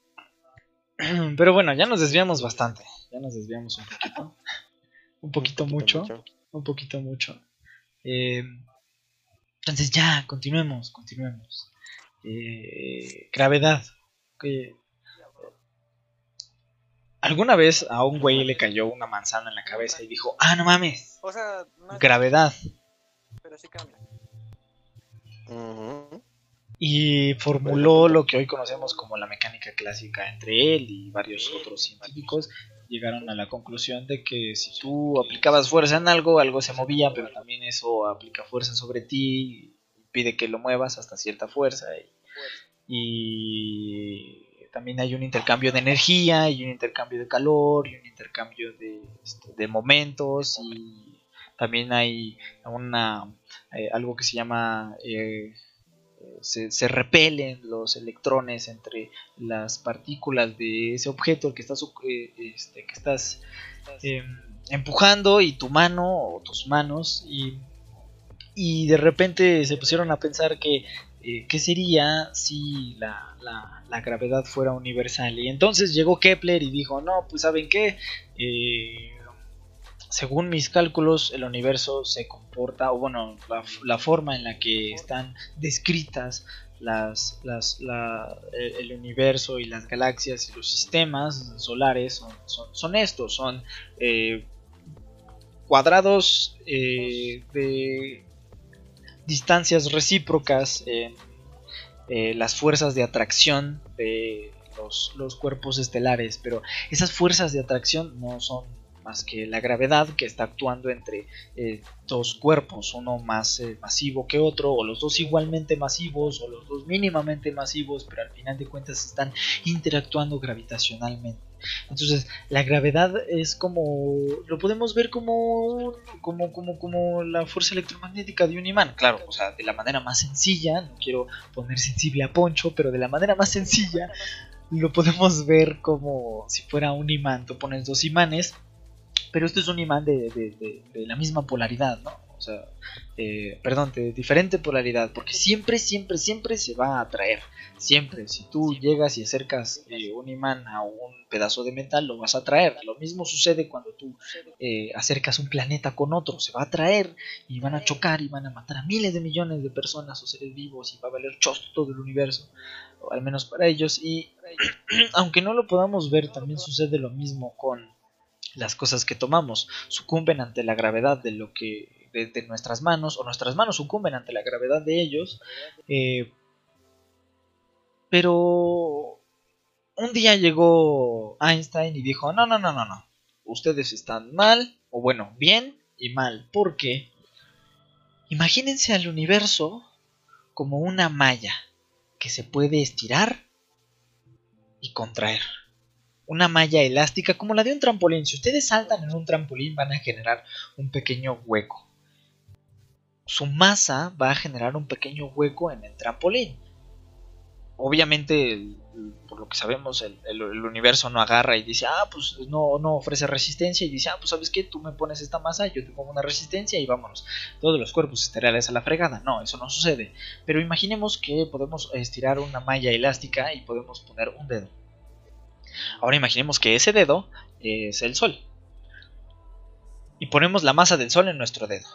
Pero bueno, ya nos desviamos bastante. Ya nos desviamos un poquito. Un poquito mucho. Un poquito mucho. Eh, entonces ya, continuemos, continuemos. Eh, gravedad. ¿Alguna vez a un güey le cayó una manzana en la cabeza y dijo, ah, no mames, O sea, no gravedad? pero sí cambia. Y formuló lo que hoy conocemos como la mecánica clásica entre él y varios otros científicos. Llegaron a la conclusión de que si tú aplicabas fuerza en algo, algo se movía, pero también eso aplica fuerza sobre ti y pide que lo muevas hasta cierta fuerza. Y, y también hay un intercambio de energía, y un intercambio de calor, y un intercambio de, este, de momentos, y también hay una, eh, algo que se llama... eh, se, se repelen los electrones entre las partículas de ese objeto que estás, eh, este, que estás eh, empujando y tu mano o tus manos y, y de repente se pusieron a pensar que eh, qué sería si la, la, la, gravedad fuera universal. Y entonces llegó Kepler y dijo no pues saben qué eh, según mis cálculos, el universo se comporta, o bueno, la, forma en la que están descritas las, las, la, el, universo y las galaxias y los sistemas solares son, son, son estos, son eh, cuadrados eh, de distancias recíprocas eh, las fuerzas de atracción de los, los cuerpos estelares, pero esas fuerzas de atracción no son más que la gravedad que está actuando entre eh, dos cuerpos, uno más eh, masivo que otro, o los dos igualmente masivos, o los dos mínimamente masivos, pero al final de cuentas están interactuando gravitacionalmente. Entonces, la gravedad es como. lo podemos ver como. como, como, como la fuerza electromagnética de un imán. Claro, o sea, de la manera más sencilla, no quiero poner sensible a Poncho, pero de la manera más sencilla, <laughs> lo podemos ver como si fuera un imán. Tú pones dos imanes pero esto es un imán de, de, de, de, la misma polaridad, ¿no? O sea, eh, perdón, de diferente polaridad, porque siempre, siempre, siempre se va a atraer. Siempre, si tú llegas y acercas eh, un imán a un pedazo de metal, lo vas a atraer. Lo mismo sucede cuando tú eh, acercas un planeta con otro, se va a atraer y van a chocar y van a matar a miles de millones de personas o seres vivos y va a valer chosto todo el universo, o al menos para ellos. Y <clears throat> aunque no lo podamos ver, también sucede lo mismo con las cosas que tomamos sucumben ante la gravedad de lo que de, nuestras manos o nuestras manos sucumben ante la gravedad de ellos eh, pero un día llegó Einstein y dijo no no no no no ustedes están mal o bueno bien y mal porque imagínense al universo como una malla que se puede estirar y contraer una malla elástica como la de un trampolín. Si ustedes saltan en un trampolín van a generar un pequeño hueco. Su masa va a generar un pequeño hueco en el trampolín. Obviamente por lo que sabemos, el, el- universo no agarra y dice, ah, pues no, no ofrece resistencia. Y dice, ah, pues sabes qué, tú me pones esta masa, yo te pongo una resistencia y vámonos. Todos los cuerpos estelares a la fregada. No, eso no sucede. Pero imaginemos que podemos estirar una malla elástica y podemos poner un dedo. Ahora imaginemos que ese dedo es el sol. Y ponemos la masa del sol en nuestro dedo.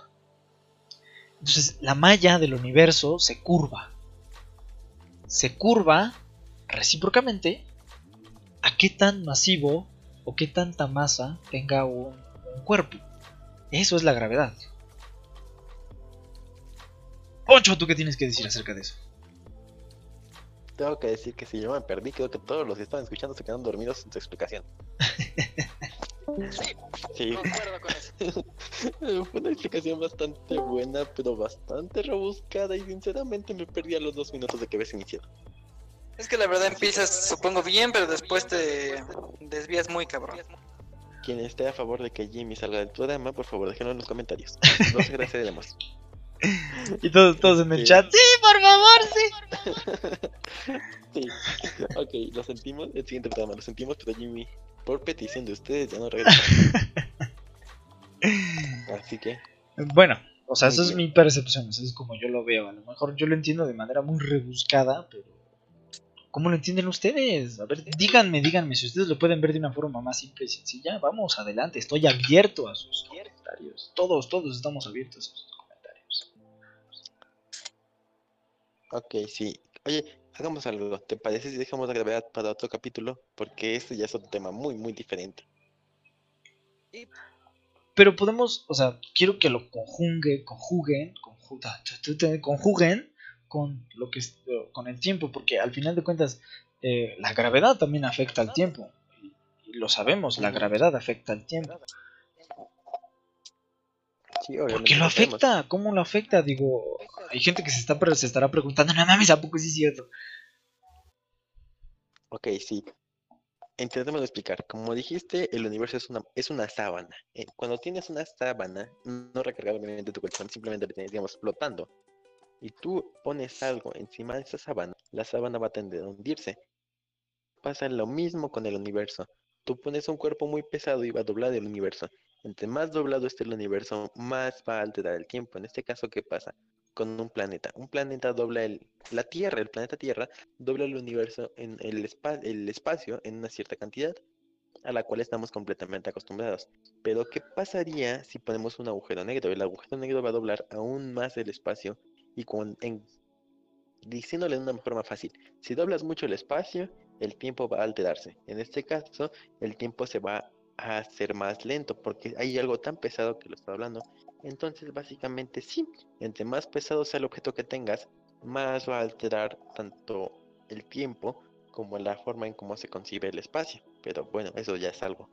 Entonces la malla del universo se curva. Se curva recíprocamente a qué tan masivo o qué tanta masa tenga un, cuerpo. Eso es la gravedad. Poncho, ¿tú qué tienes que decir acerca de eso? Tengo que decir que si yo me perdí, creo que todos los que estaban escuchando se quedaron dormidos en tu explicación. <laughs> Sí, Concuerdo con eso. <laughs> fue una explicación bastante buena, pero bastante rebuscada y sinceramente me perdí a los dos minutos de que habías iniciado. Es que la verdad empiezas, supongo, bien, pero después te desvías muy cabrón. Quien esté a favor de que Jimmy salga del programa, por favor déjenlo en los comentarios. <laughs> Los agradeceremos. Y todos, todos en el Sí. chat. Sí, por favor, sí. <laughs> Sí, ok, lo sentimos. El siguiente programa lo sentimos, pero Jimmy, por petición de ustedes, ya no regresa. <laughs> Así que, Bueno, o sea, eso es mi percepción, eso es como yo lo veo. A lo mejor yo lo entiendo de manera muy rebuscada, pero ¿cómo lo entienden ustedes? A ver, díganme, díganme, si ustedes lo pueden ver de una forma más simple y sencilla, vamos adelante, estoy abierto a sus comentarios. Todos, todos estamos abiertos a sus ok, sí. Oye, hagamos algo. ¿Te parece si dejamos la gravedad para otro capítulo? Porque este ya es otro tema muy, muy diferente. Pero podemos, o sea, quiero que lo conjugue, conjuguen, conjuga- conjuguen con lo que es, con el tiempo, porque al final de cuentas eh, la gravedad también afecta al tiempo. Y, y lo sabemos, la gravedad afecta al tiempo. Sí, ¿Por qué lo afecta? ¿Cómo lo afecta? Digo, hay gente que se, está, se estará preguntando, no mames, ¿a poco sí es cierto? Ok, sí. Intentemos explicar. Como dijiste, el universo es una, es una sábana. Eh, cuando tienes una sábana, no recargada obviamente tu colchón, simplemente lo tienes, digamos, flotando. Y tú pones algo encima de esa sábana, la sábana va a tender a hundirse. Pasa lo mismo con el universo. Tú pones un cuerpo muy pesado y va a doblar el universo. Entre más doblado esté el universo, más va a alterar el tiempo. En este caso, ¿qué pasa? Con un planeta. Un planeta dobla el, la Tierra, el planeta Tierra, dobla el universo en el, el espacio en una cierta cantidad a la cual estamos completamente acostumbrados. Pero ¿qué pasaría si ponemos un agujero negro? El agujero negro va a doblar aún más el espacio y con, en, diciéndole de una forma fácil, si doblas mucho el espacio, el tiempo va a alterarse. En este caso, el tiempo se va a hacer más lento porque hay algo tan pesado que lo está hablando. Entonces, básicamente sí, entre más pesado sea el objeto que tengas, más va a alterar tanto el tiempo como la forma en cómo se concibe el espacio. Pero bueno, eso ya es algo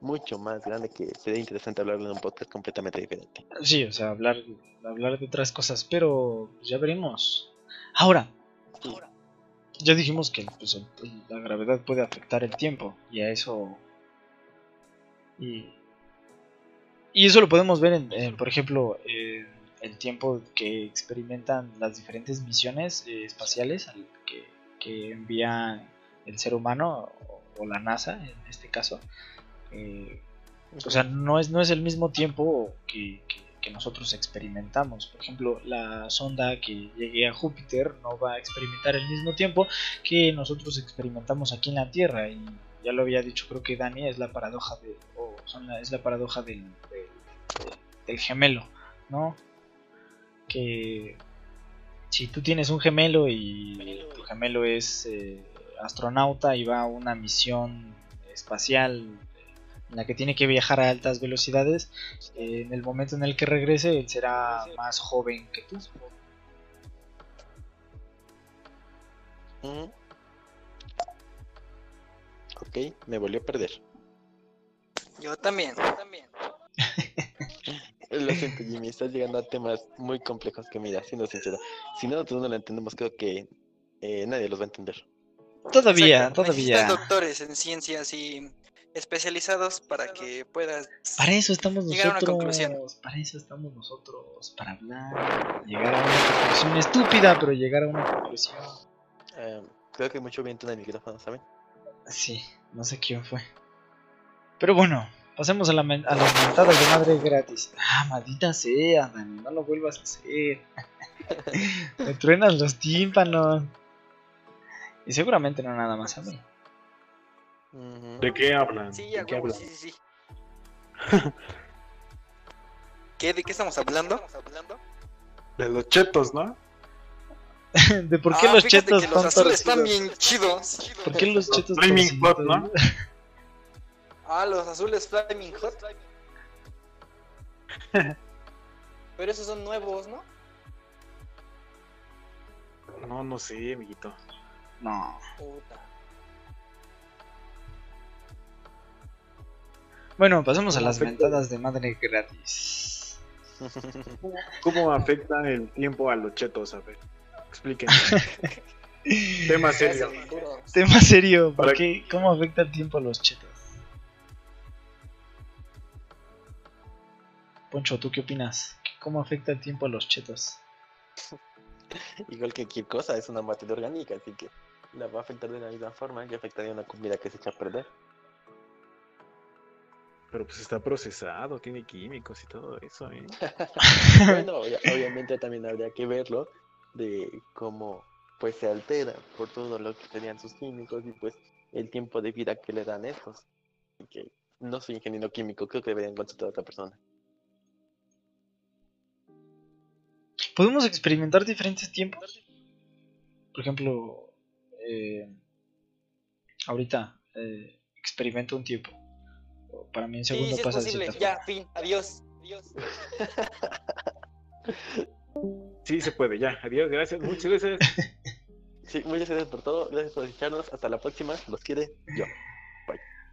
mucho más grande que sería interesante hablarlo en un podcast completamente diferente. Sí, o sea, hablar, hablar de otras cosas, pero ya veremos. Ahora, Sí. ya dijimos que pues, la gravedad puede afectar el tiempo y a eso y, y eso lo podemos ver en, en, por ejemplo en el tiempo que experimentan las diferentes misiones eh, espaciales al- que, que envía el ser humano o, la NASA en este caso eh, o sea, no es, no es el mismo tiempo que, que- que nosotros experimentamos. Por ejemplo, la sonda que llegue a Júpiter no va a experimentar el mismo tiempo que nosotros experimentamos aquí en la Tierra. Y ya lo había dicho, creo que Dani, es la paradoja de, es la paradoja del, del- gemelo, ¿no? Que si tú tienes un gemelo y tu gemelo es eh, astronauta y va a una misión espacial en la que tiene que viajar a altas velocidades, eh, en el momento en el que regrese él será más joven que tú. Ujú. Ok, me volvió a perder. Yo también, yo también. <laughs> Lo siento, Jimmy, estás llegando a temas muy complejos que, mira, siendo sincero, si nosotros no lo entendemos, creo que eh, nadie los va a entender. Todavía, Exacto, Necesitas todavía. doctores en ciencias y especializados para que puedas... Para eso estamos Llegar a una conclusión. nosotros. Para eso estamos nosotros. Para hablar. Llegar a una conclusión estúpida, pero llegar a una conclusión. Eh, Creo que mucho viento en el micrófono, ¿saben? Sí, no sé quién fue. Pero bueno, pasemos a, la a las mentadas de madre gratis. Ah, maldita sea, Dani, no lo vuelvas a hacer. <laughs> Me truenas los tímpanos. Y seguramente no nada más a mí. ¿De qué hablan? Sí, ¿De a qué hablan? sí, sí, sí. ¿Qué? ¿De qué estamos hablando? De los chetos, ¿no? <laughs> ¿De por qué Ah, los chetos que los están azules están bien chidos. ¿Por qué los chetos Hot, torcidos? ¿no? Ah, los azules Flaming Hot. <laughs> Pero esos son nuevos, ¿no? No, no sé, amiguito. No. Puta. Bueno, pasemos a las Perfecto. mentadas de madre gratis. <laughs> ¿Cómo afecta el tiempo a los chetos? A ver, explíquenme. <laughs> Tema serio. Tema serio, ¿por qué? ¿Cómo afecta el tiempo a los chetos? Poncho, ¿tú qué opinas? ¿Cómo afecta el tiempo a los chetos? <laughs> Igual que cualquier cosa, es una materia orgánica, así que la va a afectar de la misma forma que afectaría una comida que se echa a perder. Pero pues está procesado, tiene químicos y todo eso, ¿eh? <laughs> bueno, obvia- <laughs> obviamente también habría que verlo de cómo pues se altera por todo lo que serían sus químicos y pues el tiempo de vida que le dan estos. Así que no soy ingeniero químico, creo que deberían consultar a otra persona. ¿Podemos experimentar diferentes tiempos? Por ejemplo, eh, ahorita eh, experimento un tiempo. Para mí en Sí, segundo sí es pasa de posible. cierta Ya, forma. fin. Adiós. Adiós. <laughs> Sí, se puede, ya. Adiós, gracias, muchas gracias. Sí, muchas gracias por todo, gracias por escucharnos, hasta la próxima, los quiere yo.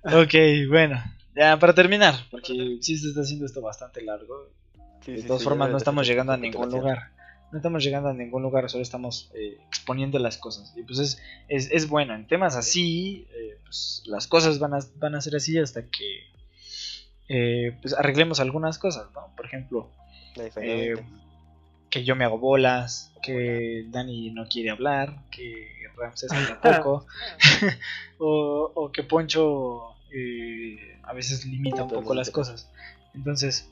Ok, bueno. Ya, para terminar, porque sí se está haciendo esto bastante largo. Sí, De sí, todas sí, formas, no estamos llegando a ningún lugar. No estamos llegando a ningún lugar, solo estamos eh, exponiendo las cosas. Y pues es, es, es bueno, en temas así, eh, pues las cosas van a, van a ser así hasta que eh, pues arreglemos algunas cosas, ¿no? Por ejemplo, eh, que yo me hago bolas, que Dani no quiere hablar, que Ramses <laughs> habla poco, <laughs> o, o que Poncho eh, a veces limita un poco las cosas. Entonces,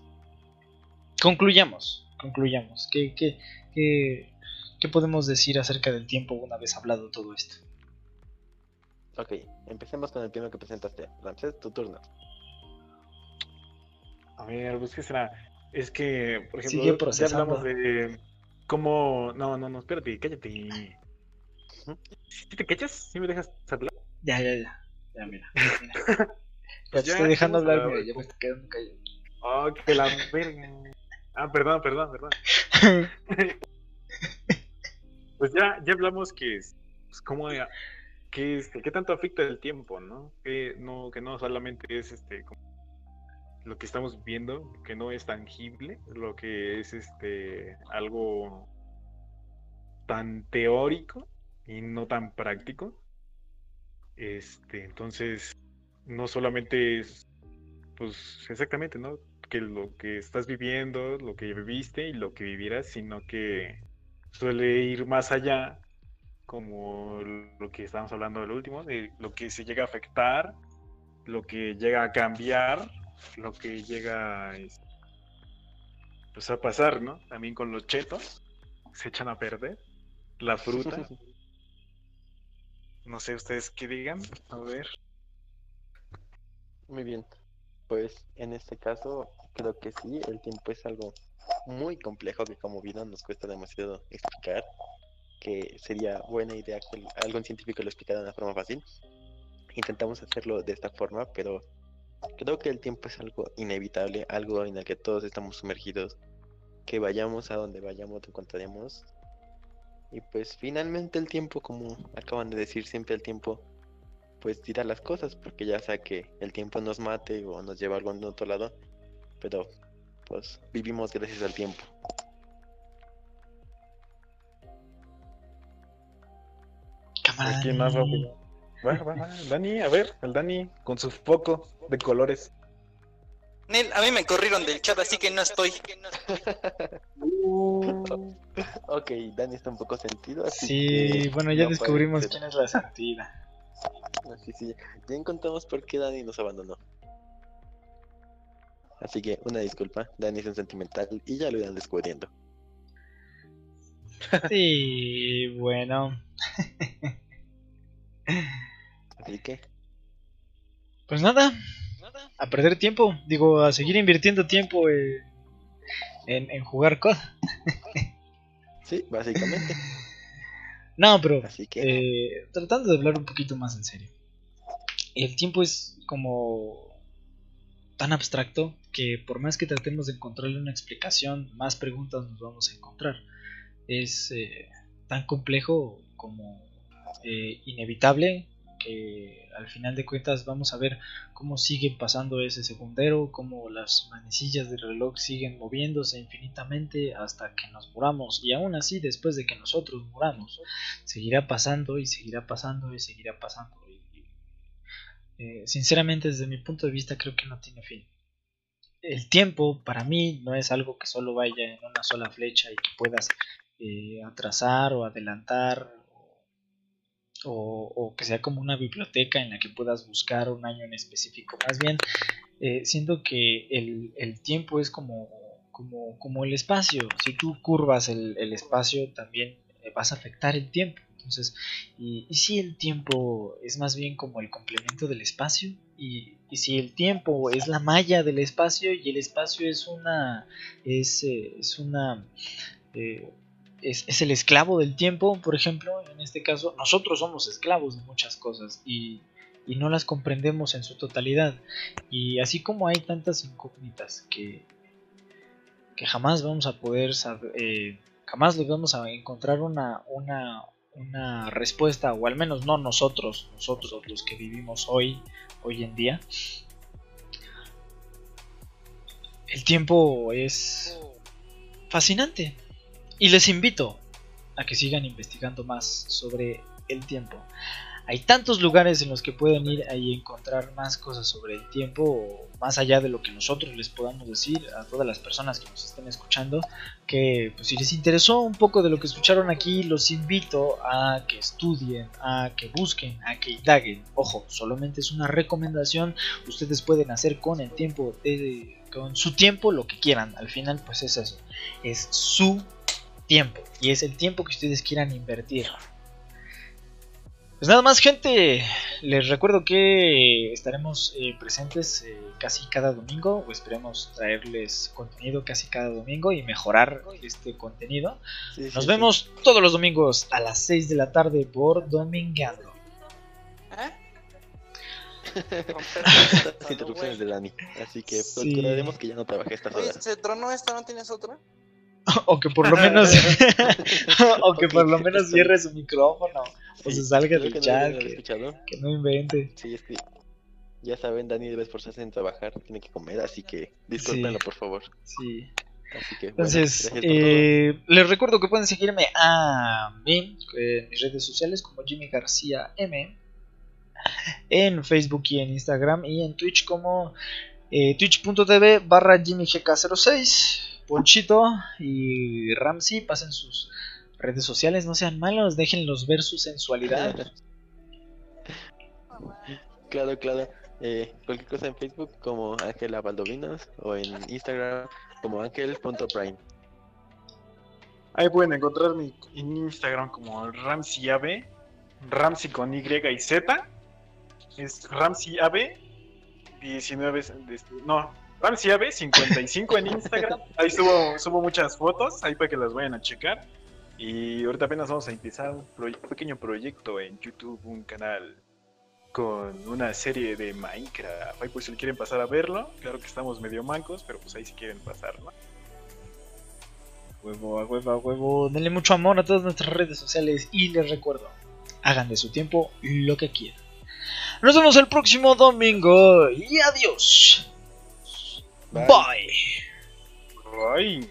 concluyamos, concluyamos. ¿Qué, qué, qué, qué podemos decir acerca del tiempo una vez hablado todo esto? Ok, empecemos con el primero que presentaste. Ramses, tu turno. A ver, pues qué será. Es que, por ejemplo, ya hablamos de cómo. No, no, no, espérate, cállate. ¿Sí te cachas? ¿Sí me dejas hablar? Ya, ya, ya. Ya, mira. <laughs> mira. Ya Pues te estoy dejando hablar, mira, ya me cómo- estoy quedando callado. Oh, que la verga. Ah, perdón, perdón, perdón. <laughs> Pues ya, ya hablamos que es, pues, cómo, eh, que este, qué tanto afecta el tiempo, ¿no? Que no, que no solamente es este como lo que estamos viendo, que no es tangible, lo que es este algo tan teórico y no tan práctico. Este, entonces, no solamente es, pues exactamente, ¿no? Que lo que estás viviendo, lo que viviste y lo que vivirás, sino que suele ir más allá, como lo que estábamos hablando del último, de lo que se llega a afectar, lo que llega a cambiar, lo que llega es- pues, a pasar, ¿no? También con los chetos, se echan a perder, la fruta, <laughs> no sé ustedes qué digan, a ver. Muy bien. Pues en este caso, creo que sí, el tiempo es algo muy complejo que como vida nos cuesta demasiado explicar, que sería buena idea que algún científico lo explicara de una forma fácil. Intentamos hacerlo de esta forma, pero creo que el tiempo es algo inevitable, algo en el que todos estamos sumergidos, que vayamos a donde vayamos lo encontraremos. Y pues finalmente el tiempo, como acaban de decir, siempre el tiempo pues dirá las cosas, porque ya sea que el tiempo nos mate o nos lleva a algún otro lado, pero pues vivimos gracias al tiempo. Cámara. ¿Quién más va a opinar? Va, va, va, Dani, a ver, el Dani con su foco de colores. Nel, a mí me corrieron del chat, así que no estoy. Ok, Dani está un poco sentido, así Sí, que bueno, ya no descubrimos quién es la sentida. Así sí, ya encontramos por qué Dani nos abandonó. Así que una disculpa, Dani es un sentimental y ya lo irán descubriendo. <laughs> Sí, bueno. Así que, Pues nada, a perder tiempo. Digo, a seguir invirtiendo tiempo eh, en, en jugar COD. sí, básicamente. <laughs> No, pero Así que, eh, tratando de hablar un poquito más en serio. El tiempo es como tan abstracto que por más que tratemos de encontrarle una explicación, más preguntas nos vamos a encontrar. Es eh, tan complejo como eh, inevitable al final de cuentas vamos a ver cómo sigue pasando ese segundero, cómo las manecillas del reloj siguen moviéndose infinitamente hasta que nos muramos y aún así después de que nosotros muramos seguirá pasando y seguirá pasando y seguirá pasando. Y, y, eh, sinceramente desde mi punto de vista creo que no tiene fin. El tiempo para mí no es algo que solo vaya en una sola flecha y que puedas eh, atrasar o adelantar o, o, que sea como una biblioteca en la que puedas buscar un año en específico. Más bien, eh, siento que el, el tiempo es como, como, como, el espacio. Si tú curvas el, el espacio, también vas a afectar el tiempo. Entonces, y, y, si el tiempo es más bien como el complemento del espacio, y, y si el tiempo es la malla del espacio y el espacio es una, es, eh, es una, eh, es, es, el esclavo del tiempo, por ejemplo, en este caso, nosotros somos esclavos de muchas cosas y, y, no las comprendemos en su totalidad. Y así como hay tantas incógnitas que, que jamás vamos a poder saber, eh, jamás les vamos a encontrar una, una, una respuesta, o al menos no nosotros, nosotros los que vivimos hoy, hoy en día. El tiempo es fascinante. Y les invito a que sigan investigando más sobre el tiempo. Hay tantos lugares en los que pueden ir y encontrar más cosas sobre el tiempo, más allá de lo que nosotros les podamos decir a todas las personas que nos estén escuchando, que pues, si les interesó un poco de lo que escucharon aquí, los invito a que estudien, a que busquen, a que indaguen. Ojo, solamente es una recomendación, ustedes pueden hacer con el tiempo, con su tiempo lo que quieran. Al final pues es eso, es su tiempo y es el tiempo que ustedes quieran invertir. Pues nada más gente, les recuerdo que estaremos eh, presentes eh, casi cada domingo o esperemos traerles contenido casi cada domingo y mejorar este contenido. Sí, sí, Nos vemos sí. todos los domingos a las 6 de la tarde por Domingueando. ¿Eh? <laughs> interrupciones de Dani, así que procuraremos que ya no trabaje esta Oye, ¿Se tronó esta? ¿No tienes otra? <laughs> o que por lo menos <laughs> <laughs> o que por lo menos cierre su micrófono o se salga del chat no que, que, no invente. Sí, es que ya saben Dani debe esforzarse en trabajar tiene que comer así que discúlpenlo sí. por favor. Sí. Así que, Entonces, bueno, eh, les recuerdo que pueden seguirme a mí en mis redes sociales como Jimmy García M, en Facebook y en Instagram, y en Twitch como eh, twitch.tv barra JimmyGK06. Ponchito y Ramsey pasen sus redes sociales, no sean malos, déjenlos ver su sensualidad. <laughs> Claro, claro. Eh, cualquier cosa en Facebook como Ángela Valdovinos o en Instagram como ángel.prime. Ahí pueden encontrarme en Instagram como Ramsey AB, Ramsey con Y y Z. Es Ramsey AB 19, no, Ramsey AB 55 en Instagram. <laughs> Ahí subo, subo muchas fotos, ahí para que las vayan a checar. Y ahorita apenas vamos a empezar un, pequeño proyecto en YouTube, un canal con una serie de Minecraft. Ahí pues si quieren pasar a verlo, claro que estamos medio mancos, pero pues ahí si quieren pasar, ¿no? Huevo, a huevo, a huevo. Denle mucho amor a todas nuestras redes sociales y les recuerdo, hagan de su tiempo lo que quieran. Nos vemos el próximo domingo y adiós. Bye. Bye. Bye.